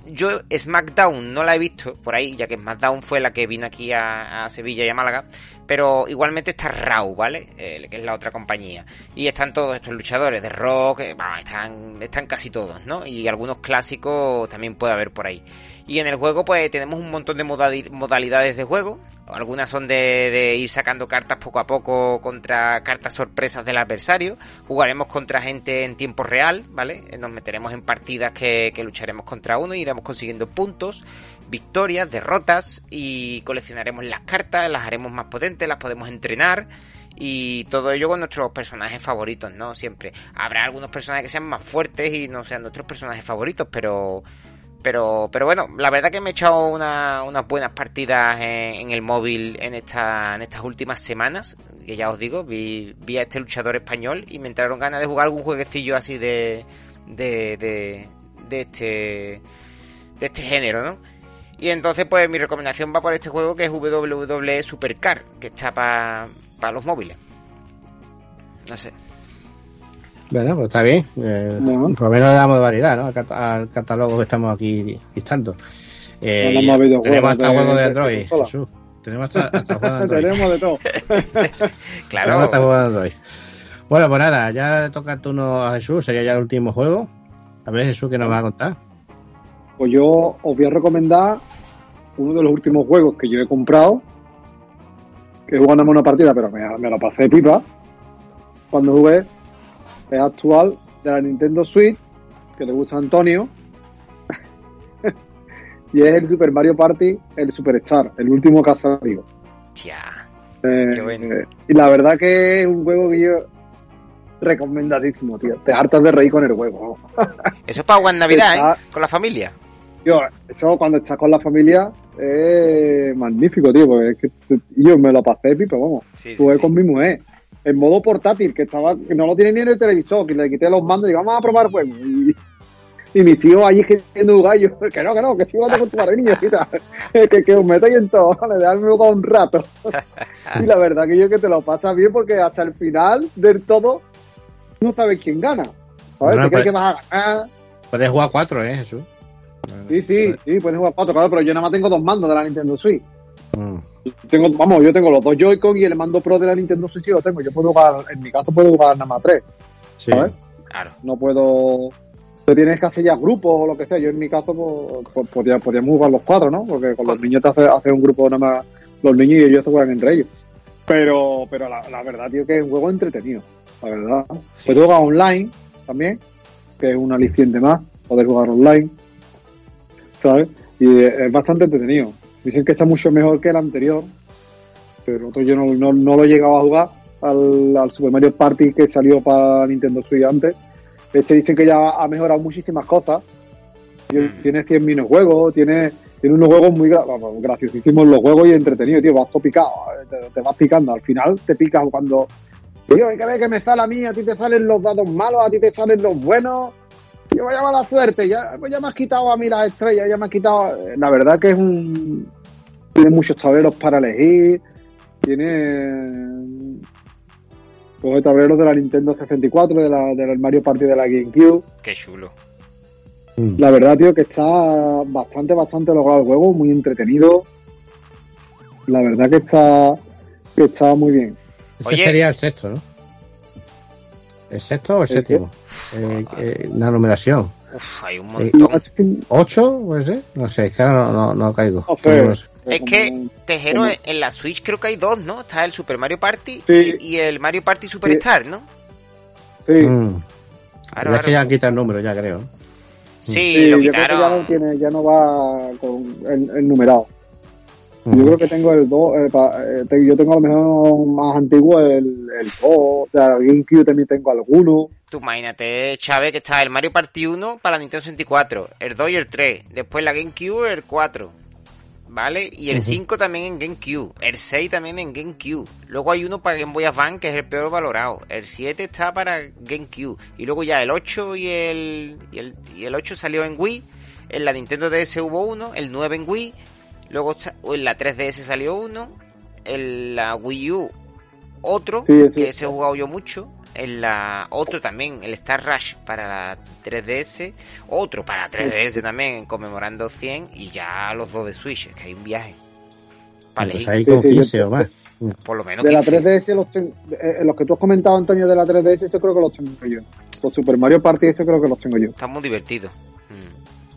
Speaker 1: yo SmackDown no la he visto por ahí, ya que SmackDown fue la que vino aquí a, a Sevilla y a Málaga. Pero igualmente está Raw, ¿vale? Eh, que es la otra compañía. Y están todos estos luchadores de rock, eh, están, están casi todos, ¿no? Y algunos clásicos también puede haber por ahí. Y en el juego pues tenemos un montón de modalidades de juego. Algunas son de, ir sacando cartas poco a poco contra cartas sorpresas del adversario. Jugaremos contra gente en tiempo real, ¿vale? Nos meteremos en partidas que, que lucharemos contra uno y iremos consiguiendo puntos, victorias, derrotas y coleccionaremos las cartas, las haremos más potentes, las podemos entrenar y todo ello con nuestros personajes favoritos, ¿no? Siempre habrá algunos personajes que sean más fuertes y no sean nuestros personajes favoritos, pero pero, pero bueno, la verdad que me he echado unas buenas partidas en, el móvil en, esta, en estas últimas semanas, que ya os digo, vi, vi a este luchador español y me entraron ganas de jugar algún jueguecillo así de, de, de, de este de este género, ¿no? Y entonces, pues mi recomendación va por este juego que es WWE Supercar, que está para los móviles. No sé.
Speaker 2: Bueno, pues está bien. Eh, Por lo menos le damos variedad, ¿no? Al, catálogo que estamos aquí listando. Eh, tenemos hasta juegos de Android, Jesús. Tenemos hasta, hasta juegos de Android. tenemos de todo. claro. Tenemos hasta juegos de Android. Bueno, pues nada, ya le toca el turno a Jesús, sería ya el último juego. A ver, Jesús, ¿qué nos va a contar?
Speaker 4: Pues yo os voy a recomendar uno de los últimos juegos que yo he comprado, que jugándome una partida, pero me, me lo pasé pipa cuando jugué, es actual de la Nintendo Switch, que le gusta a Antonio, y es el Super Mario Party, el Superstar, el último que ha salido. Eh, y la verdad que es un juego que yo recomendadísimo, tío. Te hartas de reír con el juego.
Speaker 1: Eso es para jugar Navidad, ¿eh? Con la familia.
Speaker 4: Yo, eso cuando estás con la familia es magnífico, tío, porque es que yo me lo pasé, pero vamos. Sí, con mi mujer en modo portátil, que estaba que no lo tiene ni en el televisor, que le quité los mandos y digo, vamos a probar pues Y, y mis hijos allí queriendo jugar, yo, que no, que no, que estoy jugando con tu madre, niño, que, que os metáis en todo, vale, dejadme jugar un rato. y la verdad que yo que te lo pasas bien porque hasta el final del todo no sabes quién gana. ¿Sabes? Te crees que vas a ganar.
Speaker 2: Puedes jugar cuatro, ¿eh, Jesús?
Speaker 4: Sí, sí, sí, puedes jugar cuatro, claro, pero yo nada más tengo dos mandos de la Nintendo Switch. Mm. Tengo, vamos, yo tengo los dos Joy-Con y el mando Pro de la Nintendo Switch lo tengo. Yo puedo jugar, en mi caso puedo jugar nada más tres. ¿Sabes? Claro. No puedo. Tú tienes que hacer ya grupos o lo que sea. Yo en mi caso pues, pues podríamos jugar los cuatro, ¿no? Porque con, los niños te hace, hace, un grupo nada más. Los niños y ellos se juegan entre ellos. Pero, pero la, la verdad, tío, que es un juego entretenido. La verdad. Puedo jugar online también, que es un aliciente más, poder jugar online. ¿Sabes? Y es bastante entretenido. Dicen que está mucho mejor que el anterior, pero otro yo no, no, lo he llegado a jugar al, Super Mario Party que salió para Nintendo Switch antes. Este dicen que ya ha mejorado muchísimas cosas. Mm. Tiene 100 minijuegos, tiene, tiene unos juegos muy graciosísimos los juegos y entretenidos, tío. Vas todo picado, te, vas picando. Al final te picas cuando Yo, hay que ver que me sale a mí, a ti te salen los dados malos, a ti te salen los buenos. Yo voy a mala suerte, ya, pues ya me has quitado a mí las estrellas, ya me has quitado. La verdad que es un. Tiene muchos tableros para elegir. Tiene. Pues tableros de la Nintendo 64, de la, del Mario Party de la GameCube.
Speaker 1: Qué chulo.
Speaker 2: Mm.
Speaker 4: La verdad, tío, que está bastante, bastante logrado el juego, muy entretenido. La verdad que está, que está muy bien.
Speaker 2: Ese
Speaker 1: Oye.
Speaker 2: sería el sexto, ¿no? ¿El sexto o el
Speaker 4: ¿El qué?
Speaker 2: Eh, eh, la numeración.
Speaker 1: Uf, hay un
Speaker 4: Eh,
Speaker 1: montón.
Speaker 2: ¿Ocho? Puede ser. No sé, es que ahora no, no, no caigo.
Speaker 4: Sé.
Speaker 2: No sé.
Speaker 1: Es que, Tejero, en la Switch creo que hay dos, ¿no? Está el Super Mario Party
Speaker 4: Sí.
Speaker 1: y, y el Mario Party Superstar, ¿no?
Speaker 4: Sí,
Speaker 2: Mm.
Speaker 1: Claro,
Speaker 2: Ya es que ya han quitado el número, ya creo.
Speaker 1: Sí,
Speaker 4: sí,
Speaker 1: lo
Speaker 4: yo creo que ya
Speaker 1: quitaron.
Speaker 4: no, tiene, ya no va con el, el numerado. Yo creo que tengo el 2, yo tengo a lo mejor más antiguo el, el 2, o sea, GameCube también tengo alguno.
Speaker 1: Tú imagínate, Chávez, que está el Mario Party 1 para la Nintendo 64, el 2 y el 3, después la GameCube el 4, ¿vale? Y el
Speaker 2: Ujú.
Speaker 1: 5 también en GameCube, el 6 también en GameCube. Luego hay uno para Game Boy Advance que es el peor valorado, el 7 está para GameCube y luego ya el 8 y el, y el, y el 8 salió en Wii, en la Nintendo DS hubo uno, el 9 en Wii, luego en la 3DS salió uno, en la Wii U otro,
Speaker 4: Sí, sí.
Speaker 1: que ese he jugado yo mucho. En la otro también, el Star Rush para la 3DS, otro para 3DS también, conmemorando 100 y ya los dos de Switch, es que hay un viaje. Para
Speaker 2: Pues
Speaker 1: elegir,
Speaker 2: hay
Speaker 4: Sí,
Speaker 2: como
Speaker 4: sí, yo-
Speaker 2: 15 o más.
Speaker 1: por lo menos
Speaker 4: De la
Speaker 1: 15.
Speaker 4: 3DS, los, ten- eh, los que tú has comentado, Antonio, de la 3DS, yo creo que los tengo yo. Los Super Mario Party, eso creo que los tengo yo.
Speaker 1: Está muy divertido.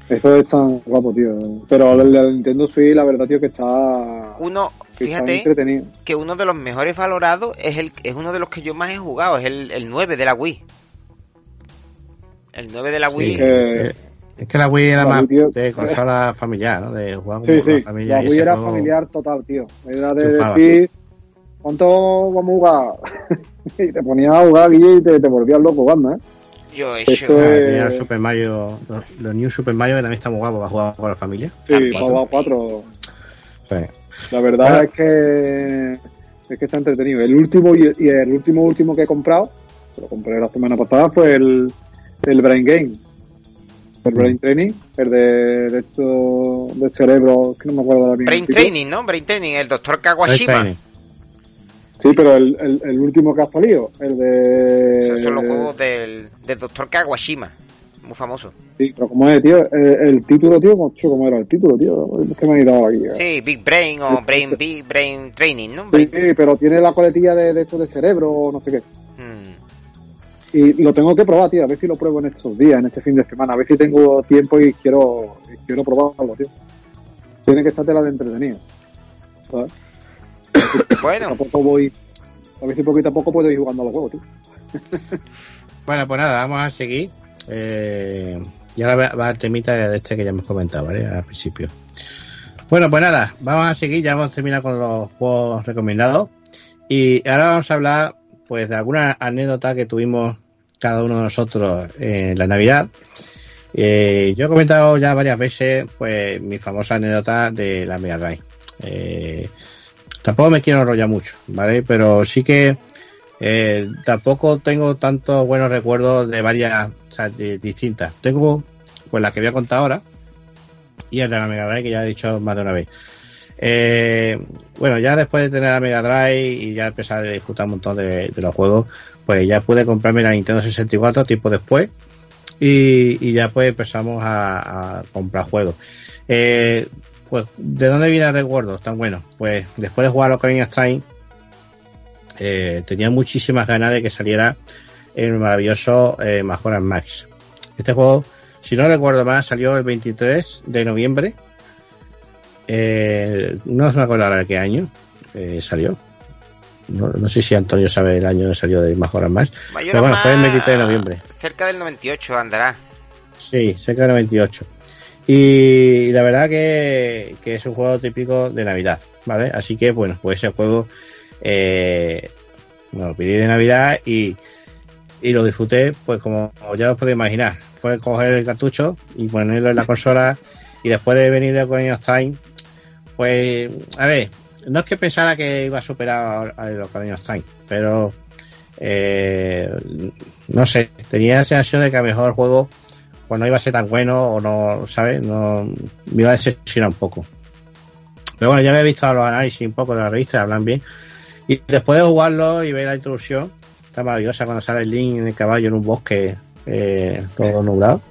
Speaker 4: Eso es tan guapo, tío. Pero el Nintendo Switch, la verdad, tío, que está,
Speaker 1: Uno,
Speaker 4: que está
Speaker 1: fíjate
Speaker 4: entretenido.
Speaker 1: que uno de los mejores valorados es el es uno de los que yo más he jugado, es el, el 9 de la Wii. El 9 de la Wii.
Speaker 2: Sí.
Speaker 4: Eh,
Speaker 2: Eh, Es que la Wii era
Speaker 4: la
Speaker 2: más
Speaker 4: Wii,
Speaker 2: de consola familiar, ¿no? De jugar con
Speaker 4: Sí,
Speaker 2: la
Speaker 4: sí,
Speaker 2: familia.
Speaker 4: la Wii era familiar total, tío. Era de
Speaker 2: Chufaba.
Speaker 4: decir, ¿cuánto vamos a jugar? y te ponías a jugar, Guille, y te, te volvías loco jugando, ¿eh?
Speaker 1: Yo he hecho.
Speaker 4: Es-
Speaker 2: tenía el Super Mario, los, los New Super Mario que también están muy guapos para jugar con la familia.
Speaker 4: Sí, para jugar cuatro.
Speaker 2: Sí.
Speaker 4: La verdad
Speaker 2: Bueno.
Speaker 4: es que es que está entretenido. El último y, el último último que he comprado, que lo compré la semana pasada, fue el, el Brain Game. El Brain Training, el de, de esto, de cerebro, que no me acuerdo de la
Speaker 1: Brain. Training, ¿no? Brain Training, el doctor Kawashima.
Speaker 2: Training.
Speaker 4: Sí, pero el, el, el último que ha salido, el de...
Speaker 1: Esos son los juegos del, del doctor Kawashima. Muy famoso.
Speaker 4: Sí, pero como es, tío, el, el título, tío, ¿cómo era el título, tío? Es que me he ido aquí. eh.
Speaker 1: Sí, Big Brain o Brain Big Brain Training, ¿no?
Speaker 4: Sí, pero tiene la coletilla de, de esto de cerebro o no sé qué.
Speaker 1: Mm.
Speaker 4: Y lo tengo que probar, tío, a ver si lo pruebo en estos días, en este fin de semana, a ver si tengo tiempo y quiero, y quiero probarlo, tío. Tiene que estar tela de entretenido. ¿sabes?
Speaker 1: Bueno,
Speaker 4: Tampoco voy, a ver si poquito a poco puedo ir jugando a los juegos, tío.
Speaker 2: Bueno, pues nada, vamos a seguir. Eh, y ahora va- va el temita de este que ya hemos comentado, ¿vale? Al principio. Bueno, pues nada, vamos a seguir, ya hemos terminado con los juegos recomendados. Y ahora vamos a hablar, pues, de alguna anécdota que tuvimos cada uno de nosotros en la Navidad. Eh, yo he comentado ya varias veces, pues, mi famosa anécdota de la Mega Drive. Eh, tampoco me quiero enrollar mucho, ¿vale? Pero sí que eh, tampoco tengo tantos buenos recuerdos de varias, de- distintas. Tengo, pues, la que voy a contar ahora y el de la Mega Drive que ya he dicho más de una vez. Eh, bueno, ya después de tener la Mega Drive y ya empezar a disfrutar un montón de, los juegos, pues ya pude comprarme la Nintendo 64 tiempo después y, ya pues empezamos a, a comprar juegos. Eh, pues, ¿de dónde viene el recuerdo tan bueno? Pues después de jugar Ocarina of Time, eh, tenía muchísimas ganas de que saliera el maravilloso eh, Majora's Max. Este juego, si no recuerdo mal, salió el 23 de noviembre. Eh, no me acuerdo ahora qué año eh, salió. No, no sé si Antonio sabe el año que salió de Majora's Max.
Speaker 1: mayor
Speaker 2: Pero bueno, fue el 23 de noviembre.
Speaker 1: Cerca del 98 andará.
Speaker 2: Sí, cerca del 98. Y la verdad que, es un juego típico de Navidad, ¿vale? Así que, bueno, pues ese juego eh, me lo pedí de Navidad y, y lo disfruté, pues como ya os podéis imaginar. Fue coger el cartucho y ponerlo en la consola y después de venir de Ocarina of Time, pues, a ver, no es que pensara que iba a superar a, a Ocarina Time, pero eh, no sé, tenía la sensación de que a mejor el juego, cuando iba a ser tan bueno o no, ¿sabes? No, me iba a decepcionar un poco. Pero bueno, ya había visto los análisis un poco de la revista, hablan bien. Y después de jugarlo y ver la introducción, está maravillosa cuando sale el Link en el caballo en un bosque eh, todo nublado,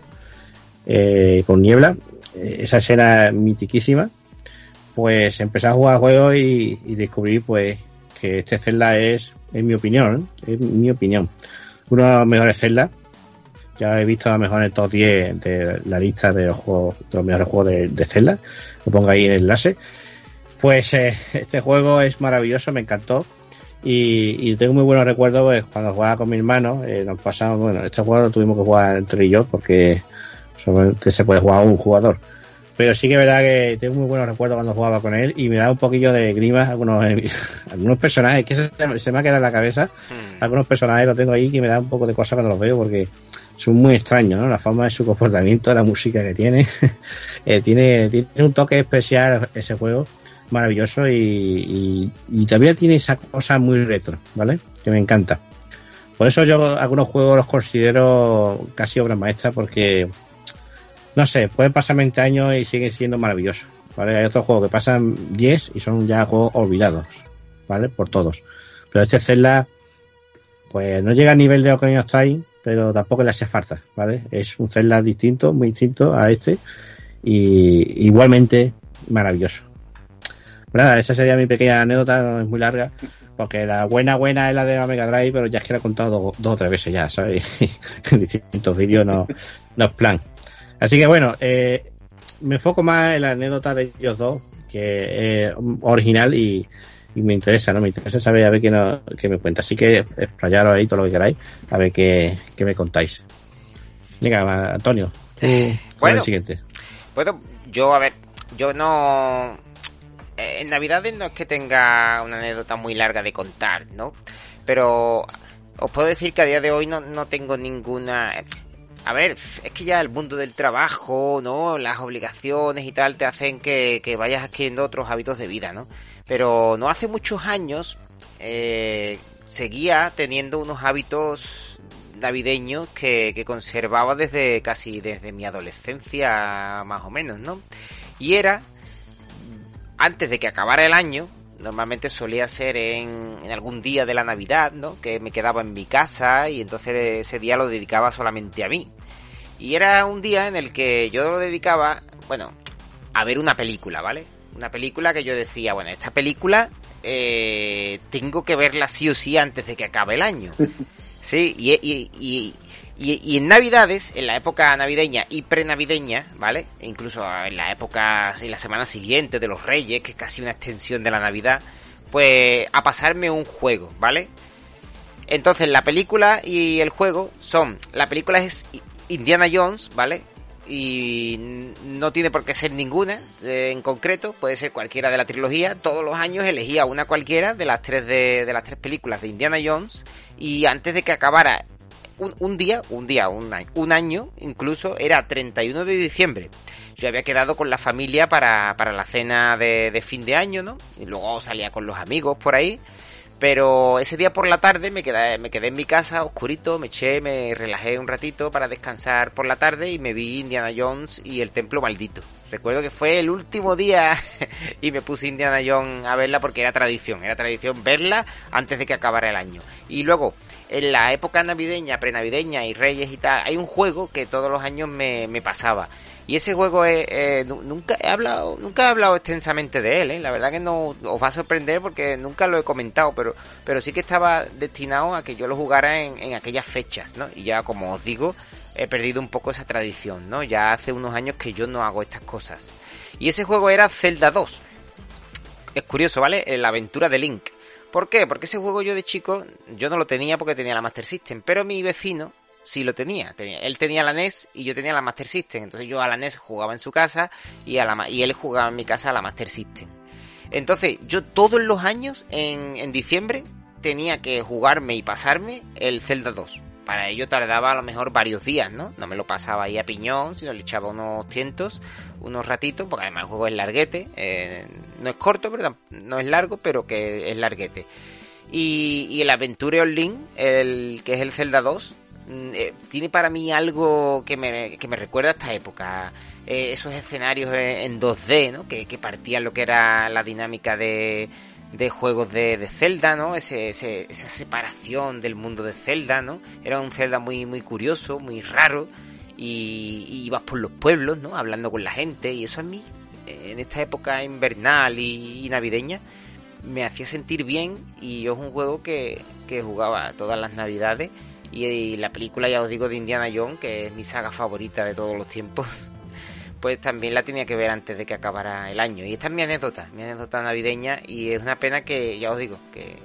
Speaker 2: eh, con niebla. Eh, esa escena mitiquísima. Pues empecé a jugar el juego y, y descubrí pues que este Zelda es, en mi opinión, ¿eh? es mi opinión, uno de los mejores Zelda. Ya he visto a lo mejor en el top 10 de la lista de los juegos, de los mejores juegos de, de Zelda. Lo pongo ahí en el enlace. Pues eh, este juego es maravilloso, me encantó. Y, y tengo muy buenos recuerdos pues, cuando jugaba con mi hermano. Eh, nos pasamos, bueno, este juego lo tuvimos que jugar entre y yo porque solamente se puede jugar un jugador. Pero sí que es verdad que tengo muy buenos recuerdos cuando jugaba con él y me da un poquillo de grimas algunos, algunos personajes que se, se me ha quedado en la cabeza.
Speaker 1: Hmm.
Speaker 2: Algunos personajes los tengo ahí que me da un poco de cosa cuando los veo porque son muy extraños, ¿no? La forma de su comportamiento, la música que tiene. eh, tiene, tiene un toque especial ese juego maravilloso y, y, y todavía tiene esa cosa muy retro, ¿vale? Que me encanta. Por eso yo algunos juegos los considero casi obras maestras porque, no sé, pueden pasar 20 años y siguen siendo maravillosos, ¿vale? Hay otros juegos que pasan 10 y son ya juegos olvidados, ¿vale? Por todos. Pero este Zelda, pues no llega a nivel de Ocarina of Time, pero tampoco le hace falta, ¿vale? Es un Zelda distinto, muy distinto a este y igualmente maravilloso. Nada, esa sería mi pequeña anécdota, no es muy larga, porque la buena buena es la de la Mega Drive, pero ya es que la he contado dos, dos o tres veces ya, ¿sabes? en distintos vídeos no, no es plan. Así que bueno, eh, me enfoco más en la anécdota de ellos dos, que es original y, y me interesa, ¿no? Me interesa saber a ver qué, no, qué me cuenta. Así que explayaros ahí todo lo que queráis, a ver qué, qué me contáis. Venga, Antonio, tú,
Speaker 1: Bueno.
Speaker 2: el siguiente.
Speaker 1: Puedo, yo, a ver, yo no. eh, En Navidades no es que tenga una anécdota muy larga de contar, ¿no? Pero os puedo decir que a día de hoy no, no tengo ninguna. A ver, es que ya el mundo del trabajo, ¿no? Las obligaciones y tal te hacen que, que vayas adquiriendo otros hábitos de vida, ¿no? Pero no hace muchos años eh, seguía teniendo unos hábitos navideños que, que conservaba desde casi desde mi adolescencia más o menos, ¿no? Y era antes de que acabara el año, normalmente solía ser en, en, algún día de la Navidad, ¿no? Que me quedaba en mi casa y entonces ese día lo dedicaba solamente a mí. Y era un día en el que yo lo dedicaba, bueno, a ver una película, ¿vale? Una película que yo decía, bueno, esta película eh, tengo que verla sí o sí antes de que acabe el año. Sí, y, y, y, en Navidades, en la época navideña y prenavideña, ¿vale? E incluso en la época, en la semana siguiente de los Reyes, que es casi una extensión de la Navidad, pues a pasarme un juego, ¿vale? Entonces la película y el juego son, la película es Indiana Jones, ¿vale? Y no tiene por qué ser ninguna eh, en concreto, puede ser cualquiera de la trilogía. Todos los años elegía una cualquiera de las tres de, de las tres películas de Indiana Jones y antes de que acabara un, un, día, un día, un año, un año incluso, era 31 de diciembre. Yo había quedado con la familia para, para la cena de, de fin de año, ¿no? Y luego salía con los amigos por ahí. Pero ese día por la tarde me quedé, me quedé en mi casa, oscurito, me eché, me relajé un ratito para descansar por la tarde y me vi Indiana Jones y el Templo Maldito. Recuerdo que fue el último día y me puse Indiana Jones a verla porque era tradición, era tradición verla antes de que acabara el año. Y luego, en la época navideña, prenavideña y Reyes y tal, hay un juego que todos los años me, me pasaba. Y ese juego es, eh, nunca he hablado, nunca he hablado extensamente de él, ¿eh? la verdad que no os va a sorprender porque nunca lo he comentado, pero, pero sí que estaba destinado a que yo lo jugara en, en aquellas fechas, ¿no? Y ya como os digo, he perdido un poco esa tradición, ¿no? Ya hace unos años que yo no hago estas cosas. Y ese juego era Zelda 2. Es curioso, ¿vale? La aventura de Link. ¿Por qué? Porque ese juego yo de chico, yo no lo tenía porque tenía la Master System, pero mi vecino sí lo tenía. tenía. Él tenía la NES y yo tenía la Master System. Entonces yo a la NES jugaba en su casa y, a la, y él jugaba en mi casa a la Master System. Entonces yo todos los años en, en diciembre tenía que jugarme y pasarme el Zelda 2. Para ello tardaba a lo mejor varios días, ¿no? No me lo pasaba ahí a piñón, sino le echaba unos cientos, unos ratitos, porque además el juego es larguete. Eh, no es corto, pero no es largo, pero que es larguete. Y, y el Aventure Link, el que es el Zelda 2, mm, eh, tiene para mí algo que me, que me recuerda a esta época. Eh, esos escenarios en, en 2D, ¿no? Que, que partían lo que era la dinámica de, de juegos de, de Zelda, ¿no? Ese, ese, esa separación del mundo de Zelda, ¿no? Era un Zelda muy, muy curioso, muy raro. Y, ibas por los pueblos, ¿no? Hablando con la gente. Y eso a mí, eh, en esta época invernal y, navideña, me hacía sentir bien. Y es un juego que, que jugaba todas las navidades. Y, y la película, ya os digo, de Indiana Jones, que es mi saga favorita de todos los tiempos pues también la tenía que ver antes de que acabara el año. Y esta es mi anécdota, mi anécdota navideña, y es una pena que, ya os digo, que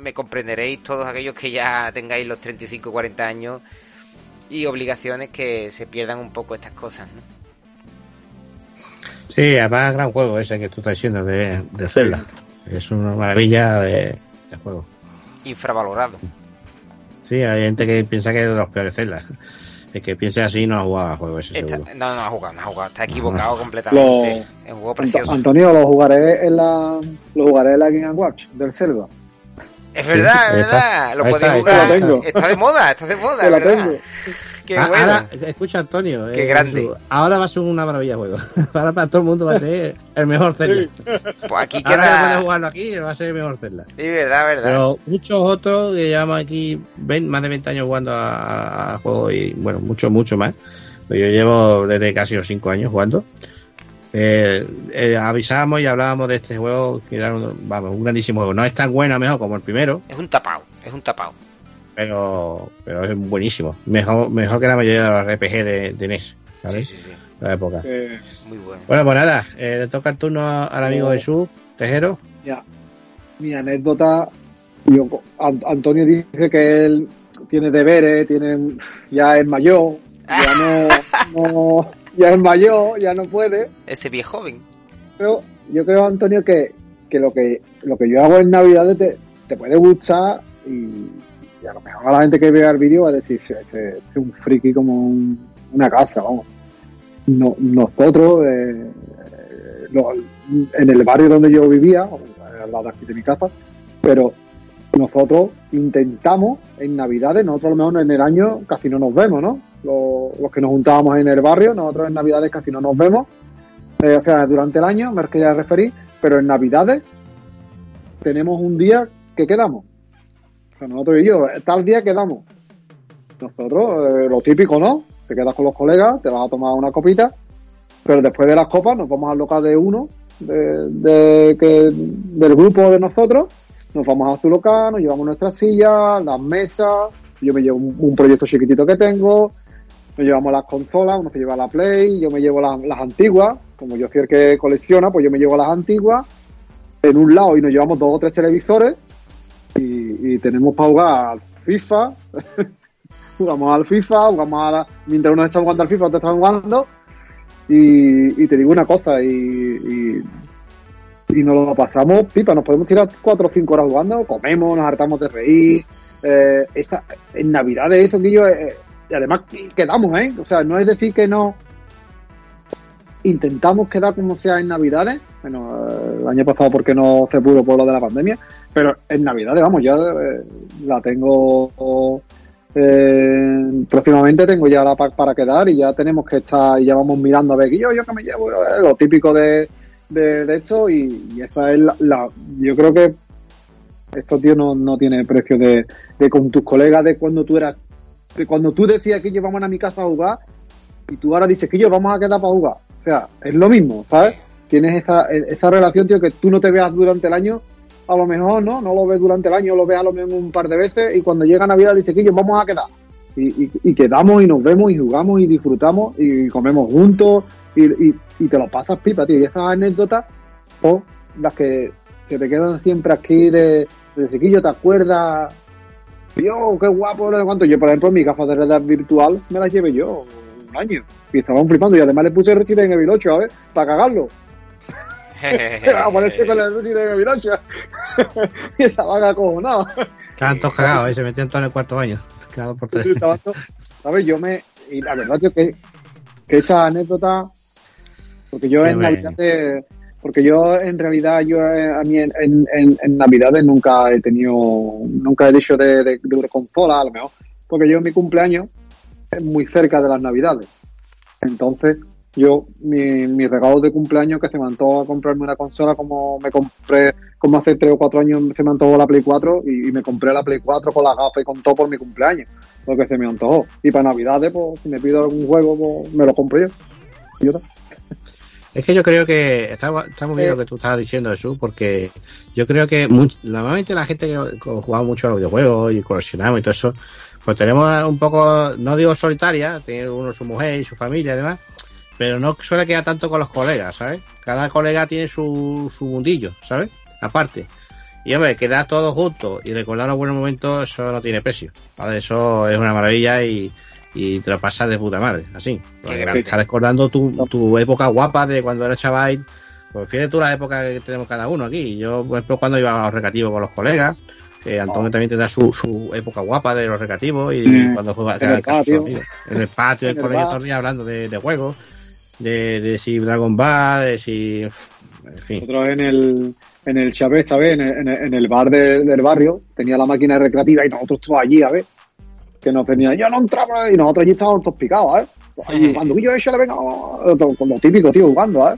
Speaker 1: me comprenderéis todos aquellos que ya tengáis los 35 40 años y obligaciones que se pierdan un poco estas cosas, ¿no?
Speaker 2: Sí, además gran juego ese que tú estás diciendo de, de Zelda. Es una maravilla de, de juego.
Speaker 1: Infravalorado.
Speaker 2: Sí, hay gente que piensa que es de los peores Zelda. El que piense así no ha jugado a juego ese seguro.
Speaker 1: no, no ha jugado, no ha jugado. Está equivocado completamente.
Speaker 4: Lo-
Speaker 1: Es un juego precioso.
Speaker 4: Antonio, lo jugaré en la lo jugaré en la Game Watch del Zelda.
Speaker 1: Es verdad,
Speaker 2: Sí,
Speaker 1: es
Speaker 2: está.
Speaker 1: verdad. Lo podéis jugar.
Speaker 4: está.
Speaker 1: Está de moda, está de moda,
Speaker 4: Te la
Speaker 1: ¿verdad?
Speaker 4: tengo.
Speaker 1: Qué
Speaker 2: Ah,
Speaker 1: bueno.
Speaker 2: ahora, escucha Antonio.
Speaker 1: Qué
Speaker 2: eh,
Speaker 1: grande.
Speaker 2: su- ahora va a ser una maravilla de juego. ahora para todo el mundo va a ser el mejor Zelda.
Speaker 1: Pues aquí
Speaker 2: Ahora que
Speaker 1: queda.
Speaker 2: jugarlo aquí, va a ser el mejor Zelda.
Speaker 1: Sí, verdad, verdad.
Speaker 2: Pero muchos otros que llevamos aquí 20 más de 20 años jugando al juego y bueno, mucho, mucho más. Yo llevo desde casi los 5 años jugando. Eh, eh, avisábamos y hablábamos de este juego que era un, vamos, un grandísimo juego. No es tan bueno mejor como el primero,
Speaker 1: Es un tapao, es un tapao.
Speaker 2: Pero, pero es buenísimo. Mejor, mejor que la mayoría de los RPG de, de NES,
Speaker 1: Sí,
Speaker 2: ¿sabes?
Speaker 1: sí, sí.
Speaker 2: De la época.
Speaker 4: Eh,
Speaker 1: Muy bueno.
Speaker 2: Bueno, pues nada, eh, le toca el turno al amigo
Speaker 4: Oh.
Speaker 2: Jesús, Tejero.
Speaker 4: ya. Mi anécdota, yo, Antonio dice que él tiene deberes, tiene ya es mayor, ya no, no ya es mayor, ya no puede.
Speaker 1: Ese viejo joven.
Speaker 4: Pero yo creo, Antonio, que, que lo que lo que yo hago en Navidades te, te puede gustar y, y a lo mejor a la gente que vea el vídeo va a decir, "Sí, este, este es un friki como un- una casa, vamos. No, nosotros, eh, eh, en el barrio donde yo vivía, al lado de aquí de mi casa, pero nosotros intentamos en Navidades, nosotros a lo mejor en el año casi no nos vemos, ¿no? Los, que nos juntábamos en el barrio, nosotros en Navidades casi no nos vemos, eh, o sea, durante el año, me quería referir, pero en Navidades tenemos un día que quedamos. Nosotros y yo, tal día quedamos. Nosotros, eh, lo típico, ¿no? Te quedas con los colegas, te vas a tomar una copita, pero después de las copas nos vamos al local de uno, de, que, del grupo de nosotros, nos vamos a su local, nos llevamos nuestras sillas, las mesas, yo me llevo un, proyecto chiquitito que tengo, nos llevamos las consolas, uno se lleva la Play, yo me llevo las, las antiguas, como yo soy el que colecciona, pues yo me llevo las antiguas, en un lado y nos llevamos dos o tres televisores y, tenemos para jugar al FIFA, jugamos al FIFA, jugamos a la, mientras uno está jugando al FIFA, otro está jugando. Y, y te digo una cosa y, y, nos lo pasamos pipa, nos podemos tirar cuatro o cinco horas jugando, comemos, nos hartamos de reír, eh, esta, en Navidades eso que yo, eh, y además quedamos, ¿eh? O sea, no es decir que no intentamos quedar como sea en Navidades, bueno, el año pasado porque no se pudo por lo de la pandemia, pero en Navidades, vamos, ya eh, la tengo eh, próximamente tengo ya la pack para quedar y ya tenemos que estar y ya vamos mirando a ver yo, yo que me llevo, eh, lo típico de, de, esto y, y esa es la, yo creo que esto tío no, no tiene precio de, de con tus colegas de cuando tú eras de cuando tú decías que llevamos a mi casa a jugar y tú ahora dices que yo vamos a quedar para jugar. O sea, es lo mismo, ¿sabes? Tienes esa, esa relación, tío, que tú no te veas durante el año, a lo mejor, ¿no? No lo ves durante el año, lo ves a lo menos un par de veces y cuando llega Navidad dices que yo vamos a quedar. Y, y, y quedamos y nos vemos y jugamos y disfrutamos y comemos juntos y, y, te lo pasas pipa, tío. Y esas anécdotas, pues, las que, que te quedan siempre aquí de, de chiquillo, ¿te acuerdas? Tío, qué guapo, no cuánto. Yo, por ejemplo, mis gafas de realidad virtual me las llevé yo un año. Y estaban flipando. Y además le puse Resident Evil 8, ¿sabes? Para cagarlo. A ponerse con el Resident Evil 8. y estaban acojonados.
Speaker 2: Estaban todos cagados, ¿eh? se metían todos en el cuarto baño. Cagados por tres.
Speaker 4: ¿Sabes? Yo me. Y la verdad, tío, que, que esa anécdota. Porque yo
Speaker 2: Qué
Speaker 4: en. Navidad. Porque yo, en realidad, yo eh, a mí en, en, en, Navidades nunca he tenido, nunca he dicho de, de, de una consola, a lo mejor. Porque yo mi cumpleaños es muy cerca de las Navidades. Entonces, yo, mi, mi regalo de cumpleaños que se me antojó a comprarme una consola como me compré, como hace tres o cuatro años se me antojó la Play 4 y, me compré la Play 4 con la gafa y con todo por mi cumpleaños, porque se me antojó. Y para Navidades, pues, si me pido algún juego, pues, me lo compro yo. Y
Speaker 2: Es que yo creo que está, muy bien lo que tú estabas diciendo, Jesús, porque yo creo que normalmente la gente que jugado mucho a los videojuegos y coleccionamos y todo eso, pues tenemos un poco, no digo solitaria, tiene uno su mujer y su familia y demás, pero no suele quedar tanto con los colegas, ¿sabes? Cada colega tiene su, su mundillo, ¿sabes? Aparte. Y hombre, quedar todos juntos y recordar los buenos momentos, eso no tiene precio. ¿vale? Eso es una maravilla y, y te lo pasas de puta madre, así. Estás recordando tu, tu época guapa de cuando eras chaval. Pues fíjate tú la época que tenemos cada uno aquí. Yo, por ejemplo, cuando iba a los recreativos con los colegas, que Antonio también tendrá su, su época guapa de los recreativos y cuando juega en el, patio, en el patio del colegio todo hablando de, de juegos de, de si Dragon Ball, de si. En fin.
Speaker 4: Nosotros en el, en el Chávez, ¿sabes? En el, en el bar del, del, barrio, tenía la máquina recreativa y nosotros todos allí, a ver. Que nos tenían, yo no entraba, y nosotros allí estábamos todos picados, ¿eh? Y cuando yo eso le vengo, con lo típico, tío, jugando, ¿eh?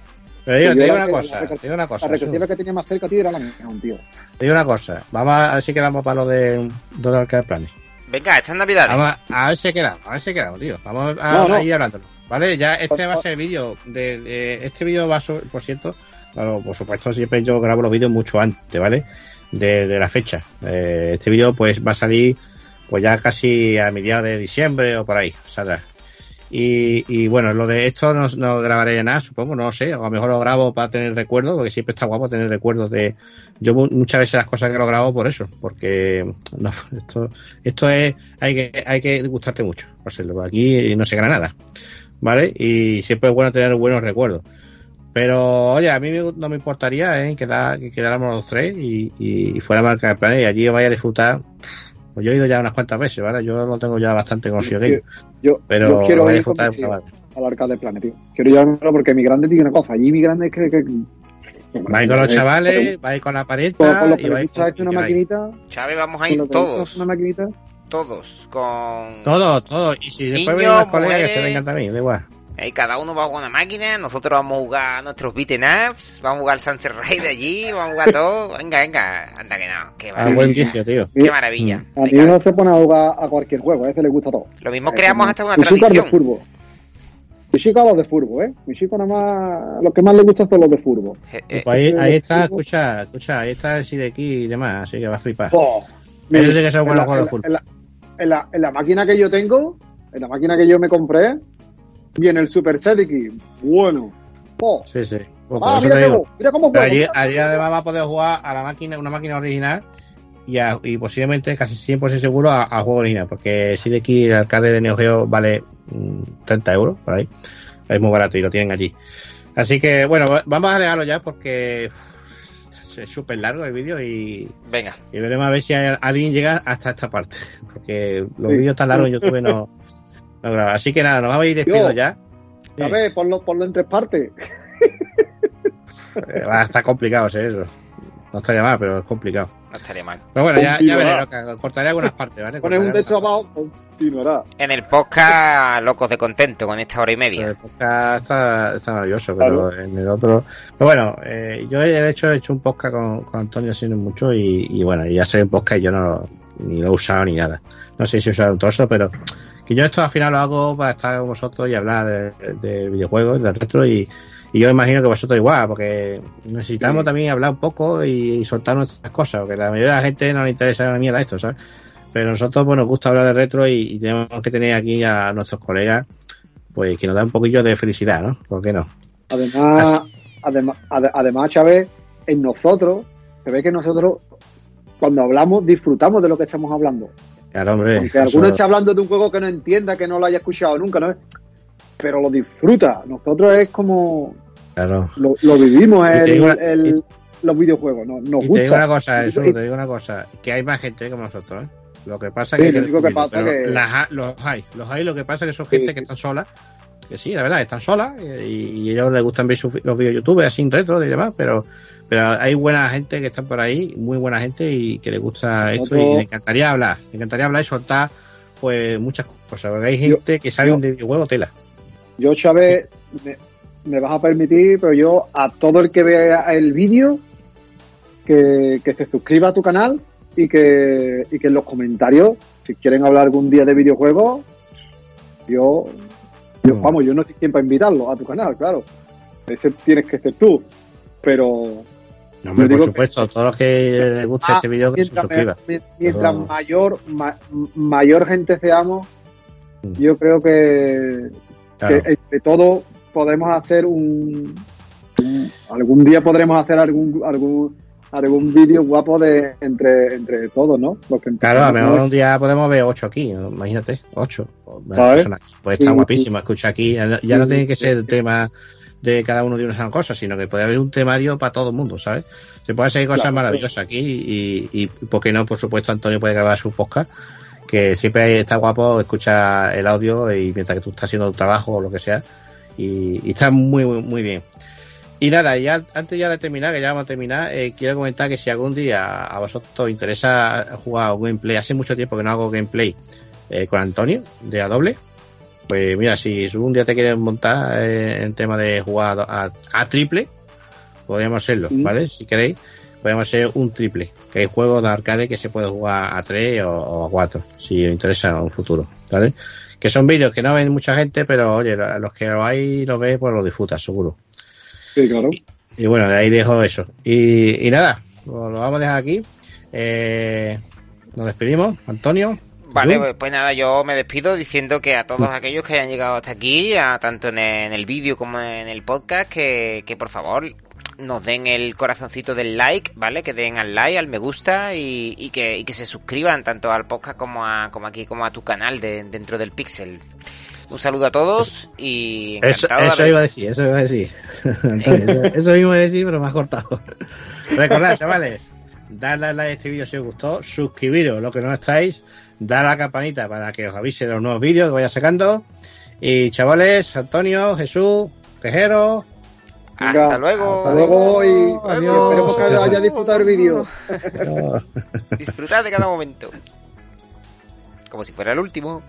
Speaker 2: Pero te digo una cosa, te digo una cosa.
Speaker 4: La recreativa que tenía más cerca, tío, era la mía, tío.
Speaker 2: Te digo una cosa, vamos a ver si quedamos para lo de, de Arcade Planes.
Speaker 1: Venga, esta es Navidad.
Speaker 2: Vamos a, ver si quedamos, a ver si quedamos, tío. Vamos a, no, ir hablándolo. Vale, ya este va a ser el vídeo. De, este vídeo va a ser, por cierto, por supuesto, siempre yo grabo los vídeos mucho antes, ¿vale? De, de la fecha. Eh, este vídeo, pues, va a salir, pues ya casi a mediados de diciembre o por ahí, saldrá. Y, y bueno, lo de esto no, grabaré nada, supongo, no sé. O a lo mejor lo grabo para tener recuerdos, porque siempre está guapo tener recuerdos de. Yo muchas veces las cosas que lo grabo por eso, porque no, esto, esto es. Hay que, hay que gustarte mucho. Por aquí no se gana nada. ¿Vale? Y siempre es bueno tener buenos recuerdos. Pero, oye, a mí no me importaría ¿eh? que quedáramos los tres y, y fuera marca de plan y allí vaya a disfrutar pues yo he ido ya unas cuantas veces, ¿vale? Yo lo tengo ya bastante conocido
Speaker 4: yo, yo, pero yo quiero ir al Arcade Planet, tío. Quiero llevarlo porque mi grande tiene una cosa. Allí mi grande es que... que
Speaker 2: Va con los chavales, va con la pared.
Speaker 4: Con, con los y hecho una maquinita.
Speaker 1: Chávez, vamos a ir todos.
Speaker 4: Una maquinita.
Speaker 1: Todos, con.
Speaker 2: Todos, todos. Y si después vienen los colegas que se vengan también, da igual.
Speaker 1: Ahí cada uno va a jugar una máquina, nosotros vamos a jugar nuestros beaten ups, vamos a jugar Sunset Ride allí, vamos a jugar todo. Venga, venga, anda que no. Qué
Speaker 2: maravilla. Ah, buen vicio, tío.
Speaker 1: Qué maravilla.
Speaker 4: A mí no se pone a jugar a cualquier juego, a ese le gusta todo.
Speaker 1: Lo mismo creamos hasta una tradición.
Speaker 4: de furbo. Mi chico a los de furbo, ¿eh? Mi chico nada más, lo que más le gusta son los de furbo.
Speaker 2: Eh, eh, pues ahí, ahí está, escucha, escucha, ahí está el de aquí y demás, así que va a flipar. Oh, Pero dice que son buenos juegos de furbo.
Speaker 4: En la, en la máquina que yo tengo, en la máquina que yo me compré, Viene el Super Sediki. Bueno. Oh.
Speaker 2: Sí, sí.
Speaker 4: Pues ah, mira, cómo, mira cómo juega.
Speaker 2: Allí, allí, además va a poder jugar a la máquina, una máquina original y, a, y posiblemente casi 100% seguro al juego original, porque Sediki, el arcade de Neo Geo, vale 30 mm, euros por ahí. Es muy barato y lo tienen allí. Así que, bueno, vamos a dejarlo ya porque es súper largo el vídeo y.
Speaker 1: Venga.
Speaker 2: Y veremos a ver si alguien llega hasta esta parte. Porque los vídeos tan largos en YouTube no, Así que nada, nos vamos a ir despidiendo ya.
Speaker 4: A ver, ponlo, ponlo en tres partes.
Speaker 2: Eh, va a estar complicado eso. No estaría mal, pero es complicado.
Speaker 1: No estaría mal.
Speaker 2: Pero bueno, ya, ya veré, cortaré algunas partes, ¿vale?
Speaker 4: Pones un techo abajo, continuará.
Speaker 1: En el podcast, locos de contento con esta hora y media.
Speaker 2: el podcast está, está maravilloso, pero en el otro. Pero bueno, eh, yo de hecho he hecho un podcast con, con Antonio haciendo mucho y, y bueno, ya sé un podcast y yo no ni lo he usado ni nada. No sé si he usado un trozo, pero y yo esto al final lo hago para estar con vosotros y hablar de, de videojuegos, del retro y, y, yo imagino que vosotros igual, porque necesitamos también hablar un poco y, soltar nuestras cosas, porque la mayoría de la gente no le interesa la mierda esto, ¿sabes? Pero nosotros pues, nos gusta hablar de retro y, tenemos que tener aquí a nuestros colegas pues que nos da un poquillo de felicidad, ¿no? ¿Por qué no?
Speaker 4: Además, además, además, Chávez, en nosotros, se ve que nosotros cuando hablamos disfrutamos de lo que estamos hablando.
Speaker 2: Claro, hombre.
Speaker 4: Aunque alguno esté hablando de un juego que no entienda, que no lo haya escuchado nunca, ¿no? Pero lo disfruta. Nosotros es como.
Speaker 2: Claro.
Speaker 4: Lo, vivimos el, los videojuegos. Nos, nos
Speaker 2: y
Speaker 4: gusta.
Speaker 2: Te digo una cosa, eso, te digo una cosa. Que hay más gente como nosotros, ¿eh? Lo que pasa que,
Speaker 4: que, pasa que...
Speaker 2: los hay, los hay. Lo que pasa que son gente que está sola que sí, la verdad, están solas eh, y, y ellos les gustan ver sus, los vídeos YouTube así en retro y demás, pero pero hay buena gente que está por ahí, muy buena gente y que le gusta esto y le encantaría hablar, le encantaría hablar y soltar pues muchas cosas, porque hay gente que sabe de videojuego tela.
Speaker 4: Yo, Chávez, me, me, vas a permitir, pero yo a todo el que vea el vídeo, que, que, se suscriba a tu canal y que, y que en los comentarios, si quieren hablar algún día de videojuegos, yo, yo mm. vamos, yo no sé quién para invitarlo a tu canal, claro. Ese tienes que ser tú. Pero
Speaker 2: no, hombre, por supuesto, que, todos los que les guste ah, este vídeo que se suscriban.
Speaker 4: Mientras Pero... mayor ma, mayor gente seamos, mm. yo creo que, claro. que entre todo podemos hacer un, un, algún día podremos hacer algún algún algún vídeo guapo de entre entre todos, ¿no?
Speaker 2: Porque claro, a lo mejor un día podemos ver ocho aquí, imagínate, ocho. Pues está guapísimo, escucha aquí, ya, ya no tiene que ser el tema de cada uno de una cosa, sino que puede haber un temario para todo el mundo, ¿sabes? Se puede hacer cosas claro, maravillosas aquí y, y, ¿por qué no? Por supuesto, Antonio puede grabar su podcast, que siempre está guapo escuchar el audio y mientras que tú estás haciendo tu trabajo o lo que sea, y, y está muy, muy, muy bien. Y nada, ya antes ya de terminar, que ya vamos a terminar, eh, quiero comentar que si algún día a vosotros os interesa jugar un gameplay, hace mucho tiempo que no hago gameplay eh, con Antonio de A doble, pues mira, si un día te quieres montar eh, en tema de jugar a, a triple, podríamos hacerlo. ¿vale? Si queréis, podemos hacer un triple, que hay juegos de arcade que se puede jugar a tres o, o, a cuatro, si os interesa en un futuro, ¿vale? Que son vídeos que no ven mucha gente, pero oye, los que lo hay lo ve, pues lo disfruta, seguro.
Speaker 4: Sí, claro.
Speaker 2: Y, y, bueno, de ahí dejo eso. Y, y nada, lo, lo, vamos a dejar aquí. Eh, nos despedimos, Antonio.
Speaker 5: Vale, pues nada, yo me despido diciendo que a todos aquellos que hayan llegado hasta aquí, a tanto en el, vídeo como en el podcast, que, que por favor nos den el corazoncito del like, ¿vale? Que den al like, al me gusta y, y, que, y que se suscriban tanto al podcast como a, como aquí, como a tu canal de, dentro del Pixel. Un saludo a todos y
Speaker 2: eso, eso iba a decir, eso iba a decir. Eso iba a decir, pero me has cortado. Recordad, chavales, darle a like a este vídeo si os gustó, suscribiros lo que no estáis, dar a la campanita para que os avise de los nuevos vídeos que vaya sacando. Y chavales, Antonio, Jesús, Quejero.
Speaker 5: Hasta luego.
Speaker 4: Hasta luego y adiós. Esperemos que haya disfrutado el vídeo.
Speaker 5: Disfrutad de cada momento. Como si fuera el último.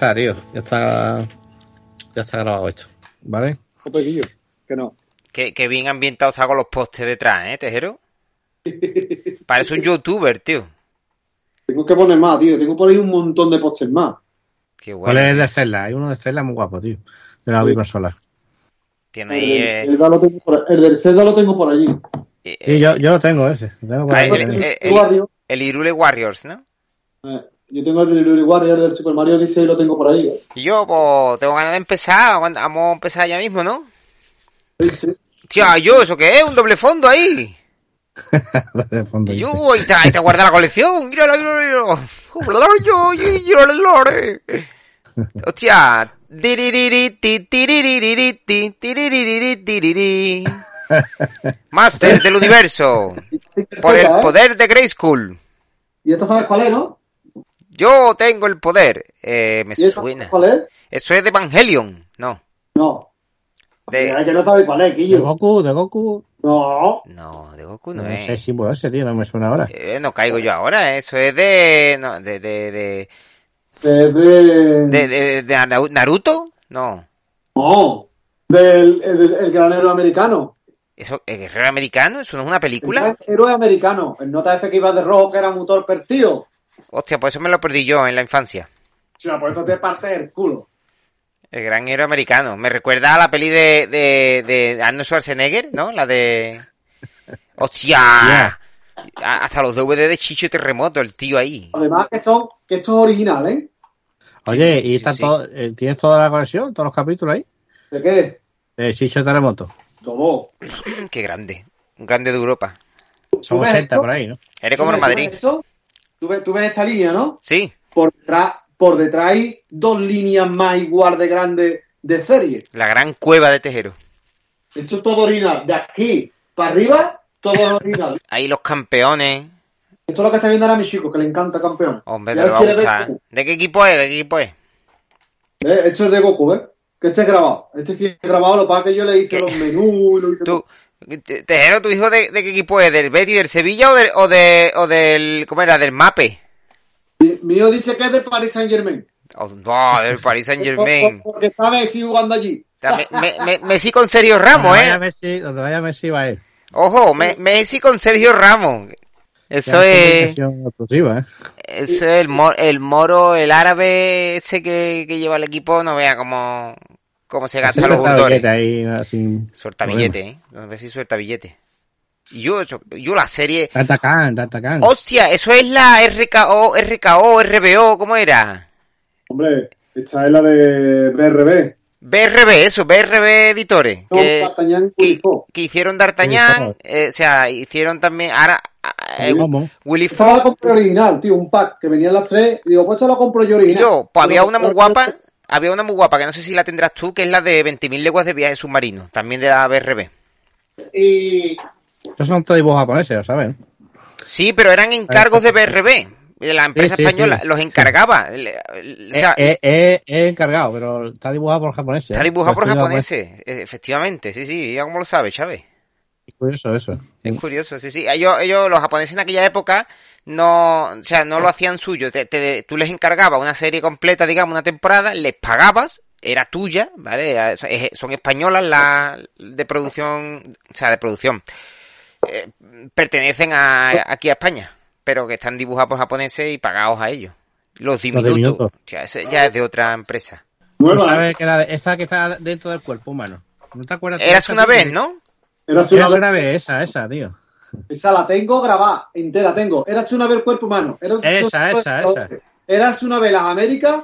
Speaker 2: Está, tío. Ya está. Ya está grabado esto. ¿Vale?
Speaker 6: Copequillo, que no.
Speaker 1: Qué, qué bien ambientado está con los postes detrás, ¿eh, Tejero? Parece un youtuber, tío.
Speaker 4: Tengo que poner más, tío. Tengo por ahí un montón de postes más.
Speaker 1: Qué
Speaker 2: ¿Cuál es el de Zelda? Hay uno de Zelda muy guapo, tío. De la consola.
Speaker 1: Tiene
Speaker 4: El
Speaker 1: ahí...
Speaker 4: del,
Speaker 1: eh,
Speaker 4: Zelda lo tengo por, el del Zelda lo tengo por allí.
Speaker 1: eh,
Speaker 2: Sí, yo, yo lo tengo ese. Lo tengo por
Speaker 1: Ah,
Speaker 2: ahí.
Speaker 1: el- el- el-
Speaker 4: Wario.
Speaker 1: el Irule Warriors, ¿no?
Speaker 4: Eh, yo tengo el del Warrior del Super Mario Odyssey y lo tengo por ahí. eh.
Speaker 1: Y yo, pues, tengo ganas de empezar. Vamos a empezar ya mismo, ¿no?
Speaker 4: Sí, sí.
Speaker 1: Tía, yo, ¿eso qué es? ¿Un doble fondo ahí?
Speaker 2: de fondo,
Speaker 1: Y yo, ahí te, ahí te guarda la colección. Míralo, míralo, míralo. Yo, yo, yo, lore. Hostia. Masters del universo. Por el
Speaker 4: ¿eh?
Speaker 1: poder de Grayskull.
Speaker 4: ¿Y esto sabes cuál es, no?
Speaker 1: Yo tengo el poder. Eh, me
Speaker 4: ¿Y esto
Speaker 1: suena.
Speaker 4: sabes cuál es?
Speaker 1: Eso es de Evangelion. No.
Speaker 4: No.
Speaker 1: De-
Speaker 4: Es que no sabes cuál es,
Speaker 2: De
Speaker 4: Quillo.
Speaker 2: Goku, de Goku.
Speaker 4: No.
Speaker 1: No, de Goku
Speaker 2: No
Speaker 1: no
Speaker 2: sé
Speaker 1: es.
Speaker 2: si puedo ese, tío. No me suena ahora.
Speaker 1: Eh, no caigo yo ahora. Eso es de. No, de. De. De.
Speaker 4: Se ve...
Speaker 1: de, de- de Naru- Naruto. No.
Speaker 4: No. Del el, el granero americano.
Speaker 1: Eso, ¿El guerrero americano? ¿Eso no es una película?
Speaker 4: El héroe americano. El nota ese que iba de rojo que era motor perdido.
Speaker 1: Hostia, por eso me lo perdí yo en la infancia.
Speaker 4: Sea, por eso te parte el culo.
Speaker 1: El gran héroe americano. Me recuerda a la peli de, de, de Arnold Schwarzenegger, ¿no? La de... ¡Hostia! Hasta los DVD de Chicho y Terremoto, el tío ahí.
Speaker 4: Además que son, que esto es original, ¿eh?
Speaker 2: Oye, ¿y
Speaker 1: Sí, sí.
Speaker 2: todo, eh, tienes toda la colección? ¿Todos los capítulos ahí?
Speaker 4: ¿De qué?
Speaker 2: Eh, Chicho Terremoto.
Speaker 4: Todo.
Speaker 1: Qué grande. Un grande de Europa.
Speaker 2: Son
Speaker 4: ves
Speaker 2: 80
Speaker 4: esto?
Speaker 2: por ahí, ¿no?
Speaker 1: Eres como
Speaker 4: ¿Tú
Speaker 1: en Madrid.
Speaker 4: ¿Tú ves esto? ¿Tú ves, tú ves esta línea, ¿no?
Speaker 1: Sí,
Speaker 4: Por detrás, por detrás hay dos líneas más igual de grandes de serie.
Speaker 1: la gran cueva de Tejero.
Speaker 4: Esto es todo original. De aquí para arriba, todo es original.
Speaker 1: Ahí los campeones.
Speaker 4: Esto es lo que está viendo ahora mi chico, que le encanta campeón.
Speaker 1: Hombre, te lo va a
Speaker 4: ver
Speaker 1: gustar. ¿De qué equipo es? ¿De qué equipo es?
Speaker 4: ¿Ves? Esto es de Goku, ¿ves? Que este es grabado. Este sí es grabado, lo que pasa que yo le hice
Speaker 1: ¿Qué?
Speaker 4: los menús y lo hice
Speaker 1: Tú, Tejero, ¿tu hijo de, de qué equipo es? ¿Del Betty, del Sevilla o, del o, de, o del... ¿Cómo era? ¿Del Mape?
Speaker 4: Mi, mi hijo dice que es del Paris Saint Germain.
Speaker 1: Oh, no, del Paris Saint Germain.
Speaker 4: Porque está Messi jugando allí.
Speaker 1: Messi con Sergio Ramos,
Speaker 2: Donde vaya
Speaker 1: ¿eh?
Speaker 2: Messi, donde vaya Messi va a ir.
Speaker 1: Ojo, Me- Messi con Sergio Ramos. Eso es,
Speaker 2: ¿eh?
Speaker 1: eso es el, mo- el moro, el árabe ese que, que lleva el equipo, no vea cómo, cómo se gasta los
Speaker 2: billete ahí, así.
Speaker 1: Suelta billete, ¿eh? No sé si suelta billete. Yo, yo, yo la serie...
Speaker 2: Tatacan, Tatacan.
Speaker 1: Hostia, eso es la RKO, RKO, RBO, ¿cómo era?
Speaker 4: Hombre, esta es la de BRB.
Speaker 1: BRB, eso, BRB Editores.
Speaker 4: No,
Speaker 1: que,
Speaker 4: D'Artagnan
Speaker 1: que, que hicieron D'Artagnan, eh, o sea, hicieron también... Ahora, eh,
Speaker 2: ¿Cómo?
Speaker 1: Willy
Speaker 4: Esta la
Speaker 1: Fogg,
Speaker 4: compré original, tío, un pack que venían las tres. Y digo, pues esta la compro yo original.
Speaker 1: yo, pues había una muy guapa, había una muy guapa, que no sé si la tendrás tú, que es la de 20.000 leguas de viaje submarino, también de la BRB.
Speaker 4: Y
Speaker 2: Estos son todos dibujos japoneses, ¿lo saben?
Speaker 1: Sí, pero eran encargos de BRB, de la empresa
Speaker 2: Sí, sí,
Speaker 1: española,
Speaker 2: sí.
Speaker 1: los encargaba. Le- o sea,
Speaker 2: Eh, eh, eh, he encargado, pero está dibujado por japoneses.
Speaker 1: está dibujado por
Speaker 2: Lo estoy
Speaker 1: japoneses, efectivamente, sí, sí, ya como lo sabes, Chávez.
Speaker 2: Es curioso eso.
Speaker 1: Es curioso, sí, sí. Ellos, ellos, los japoneses en aquella época, no, o sea, no lo hacían suyo. Te- te- tú les encargabas una serie completa, digamos, una temporada, les pagabas, era tuya, ¿vale? Era- Son españolas las de producción, o sea, de producción. Eh, pertenecen a, aquí a España, pero que están dibujados por japoneses y pagados a ellos. Los diminutos.
Speaker 2: diminutos.
Speaker 1: O sea, ese ya es de otra empresa.
Speaker 2: ¿Tú
Speaker 4: nueva.
Speaker 2: sabes que la, esa que está dentro del cuerpo humano? ¿No te acuerdas?
Speaker 1: Eras una vez, ¿no?
Speaker 2: Eras
Speaker 4: una
Speaker 2: vez, esa, esa, tío.
Speaker 4: Esa la tengo grabada, entera tengo. Érase una vez el cuerpo humano. Era
Speaker 2: Esa, esa, esa.
Speaker 4: Érase una vez las Américas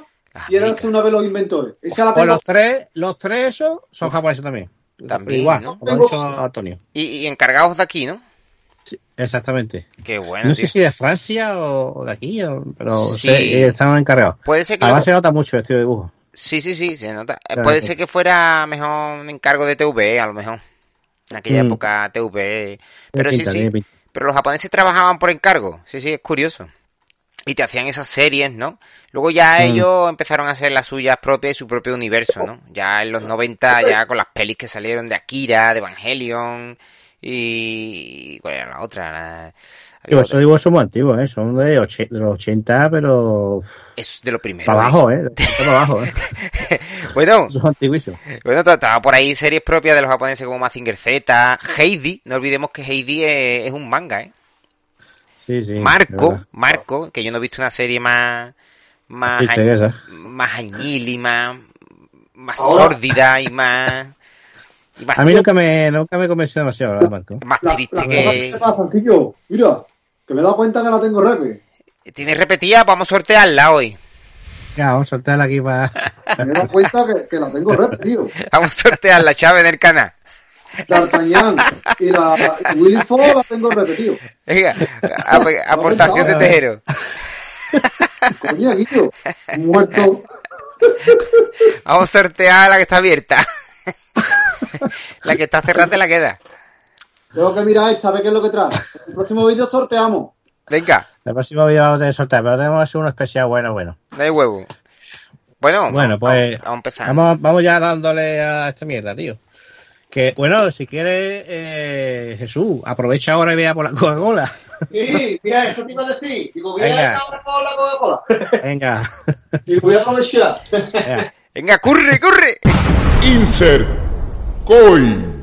Speaker 4: y érase una vez los inventores. Esa la
Speaker 2: Pues
Speaker 4: tengo.
Speaker 2: los tres, los tres esos son japoneses también.
Speaker 1: También,
Speaker 2: Igual,
Speaker 1: ¿no?
Speaker 2: como ha dicho Antonio.
Speaker 1: Y, y encargados de aquí, ¿no?
Speaker 2: Sí, exactamente.
Speaker 1: Qué bueno,
Speaker 2: No
Speaker 1: tío.
Speaker 2: sé si de Francia o de aquí, pero
Speaker 1: Sí.
Speaker 2: sé estaban encargados.
Speaker 1: Puede ser que...
Speaker 2: Además
Speaker 1: lo-
Speaker 2: se nota mucho el estilo de dibujo.
Speaker 1: Sí, sí, sí, se nota.
Speaker 2: Claro
Speaker 1: Puede ser que fuera mejor un encargo de TV, a lo mejor. En aquella
Speaker 2: Mm.
Speaker 1: época TV. Pero sí, sí. Pero los japoneses trabajaban por encargo. Sí, sí, es curioso. Y te hacían esas series, ¿no? Luego ya
Speaker 2: Mm.
Speaker 1: ellos empezaron a hacer las suyas propias y su propio universo, ¿no? Ya en los 90, ya con las pelis que salieron de Akira, de Evangelion y... ¿Cuál era la otra? La-
Speaker 2: Esos dibujos son muy antiguos, ¿eh? Son de, los 80, pero
Speaker 1: Es de lo primero.
Speaker 2: para
Speaker 1: ¿eh?
Speaker 2: abajo, ¿eh? De 80 para abajo, ¿eh?
Speaker 1: Bueno,
Speaker 2: Son antiguísimos.
Speaker 1: Bueno, estaba por ahí series propias de los japoneses como Mazinger Z, Heidi, no olvidemos que Heidi es, es un manga, ¿eh?
Speaker 2: Sí, sí.
Speaker 1: Marco. Marco, que yo no he visto una serie más más,
Speaker 2: Sí,
Speaker 1: añ- más añil y más, más sórdida y más,
Speaker 2: A mí nunca me, nunca me convenció demasiado, ¿verdad, Marco?
Speaker 1: más
Speaker 4: La,
Speaker 1: triste
Speaker 4: las cosas que tío. Mira, que me he dado cuenta que la tengo repe.
Speaker 1: Tiene repetida, vamos a sortearla hoy.
Speaker 2: Ya, vamos a soltarla aquí para...
Speaker 4: Me he dado cuenta que, que la tengo repe, tío.
Speaker 1: Vamos a sortearla, Chávez, en el canal.
Speaker 4: D'Artagnan y la y Willy la tengo repe, tío.
Speaker 1: Venga, ap- aportación de Tejero.
Speaker 4: Coño, Guillo. Muerto.
Speaker 1: Vamos a sortear la que está abierta. la que está cerrada te la queda.
Speaker 4: Tengo que mirar esta, a ver qué es lo que trae. El próximo vídeo sorteamos.
Speaker 1: Venga.
Speaker 2: El próximo vídeo vamos a tener pero tenemos que hacer uno especial bueno, bueno.
Speaker 1: No hay huevo. Bueno,
Speaker 2: Bueno,
Speaker 1: vamos-
Speaker 2: pues
Speaker 1: vamos, vamos a empezar.
Speaker 2: Vamos, vamos ya dándole a esta mierda, tío. Que, bueno, si quieres, eh, Jesús, aprovecha ahora y vea por la Coca-Cola.
Speaker 4: Sí, mira, eso te iba a decir. Digo, voy
Speaker 2: Venga.
Speaker 4: a echar por la Coca-Cola.
Speaker 2: Venga.
Speaker 4: Digo, voy a aprovechar.
Speaker 2: Venga.
Speaker 1: Venga, corre, corre.
Speaker 7: Insert coin.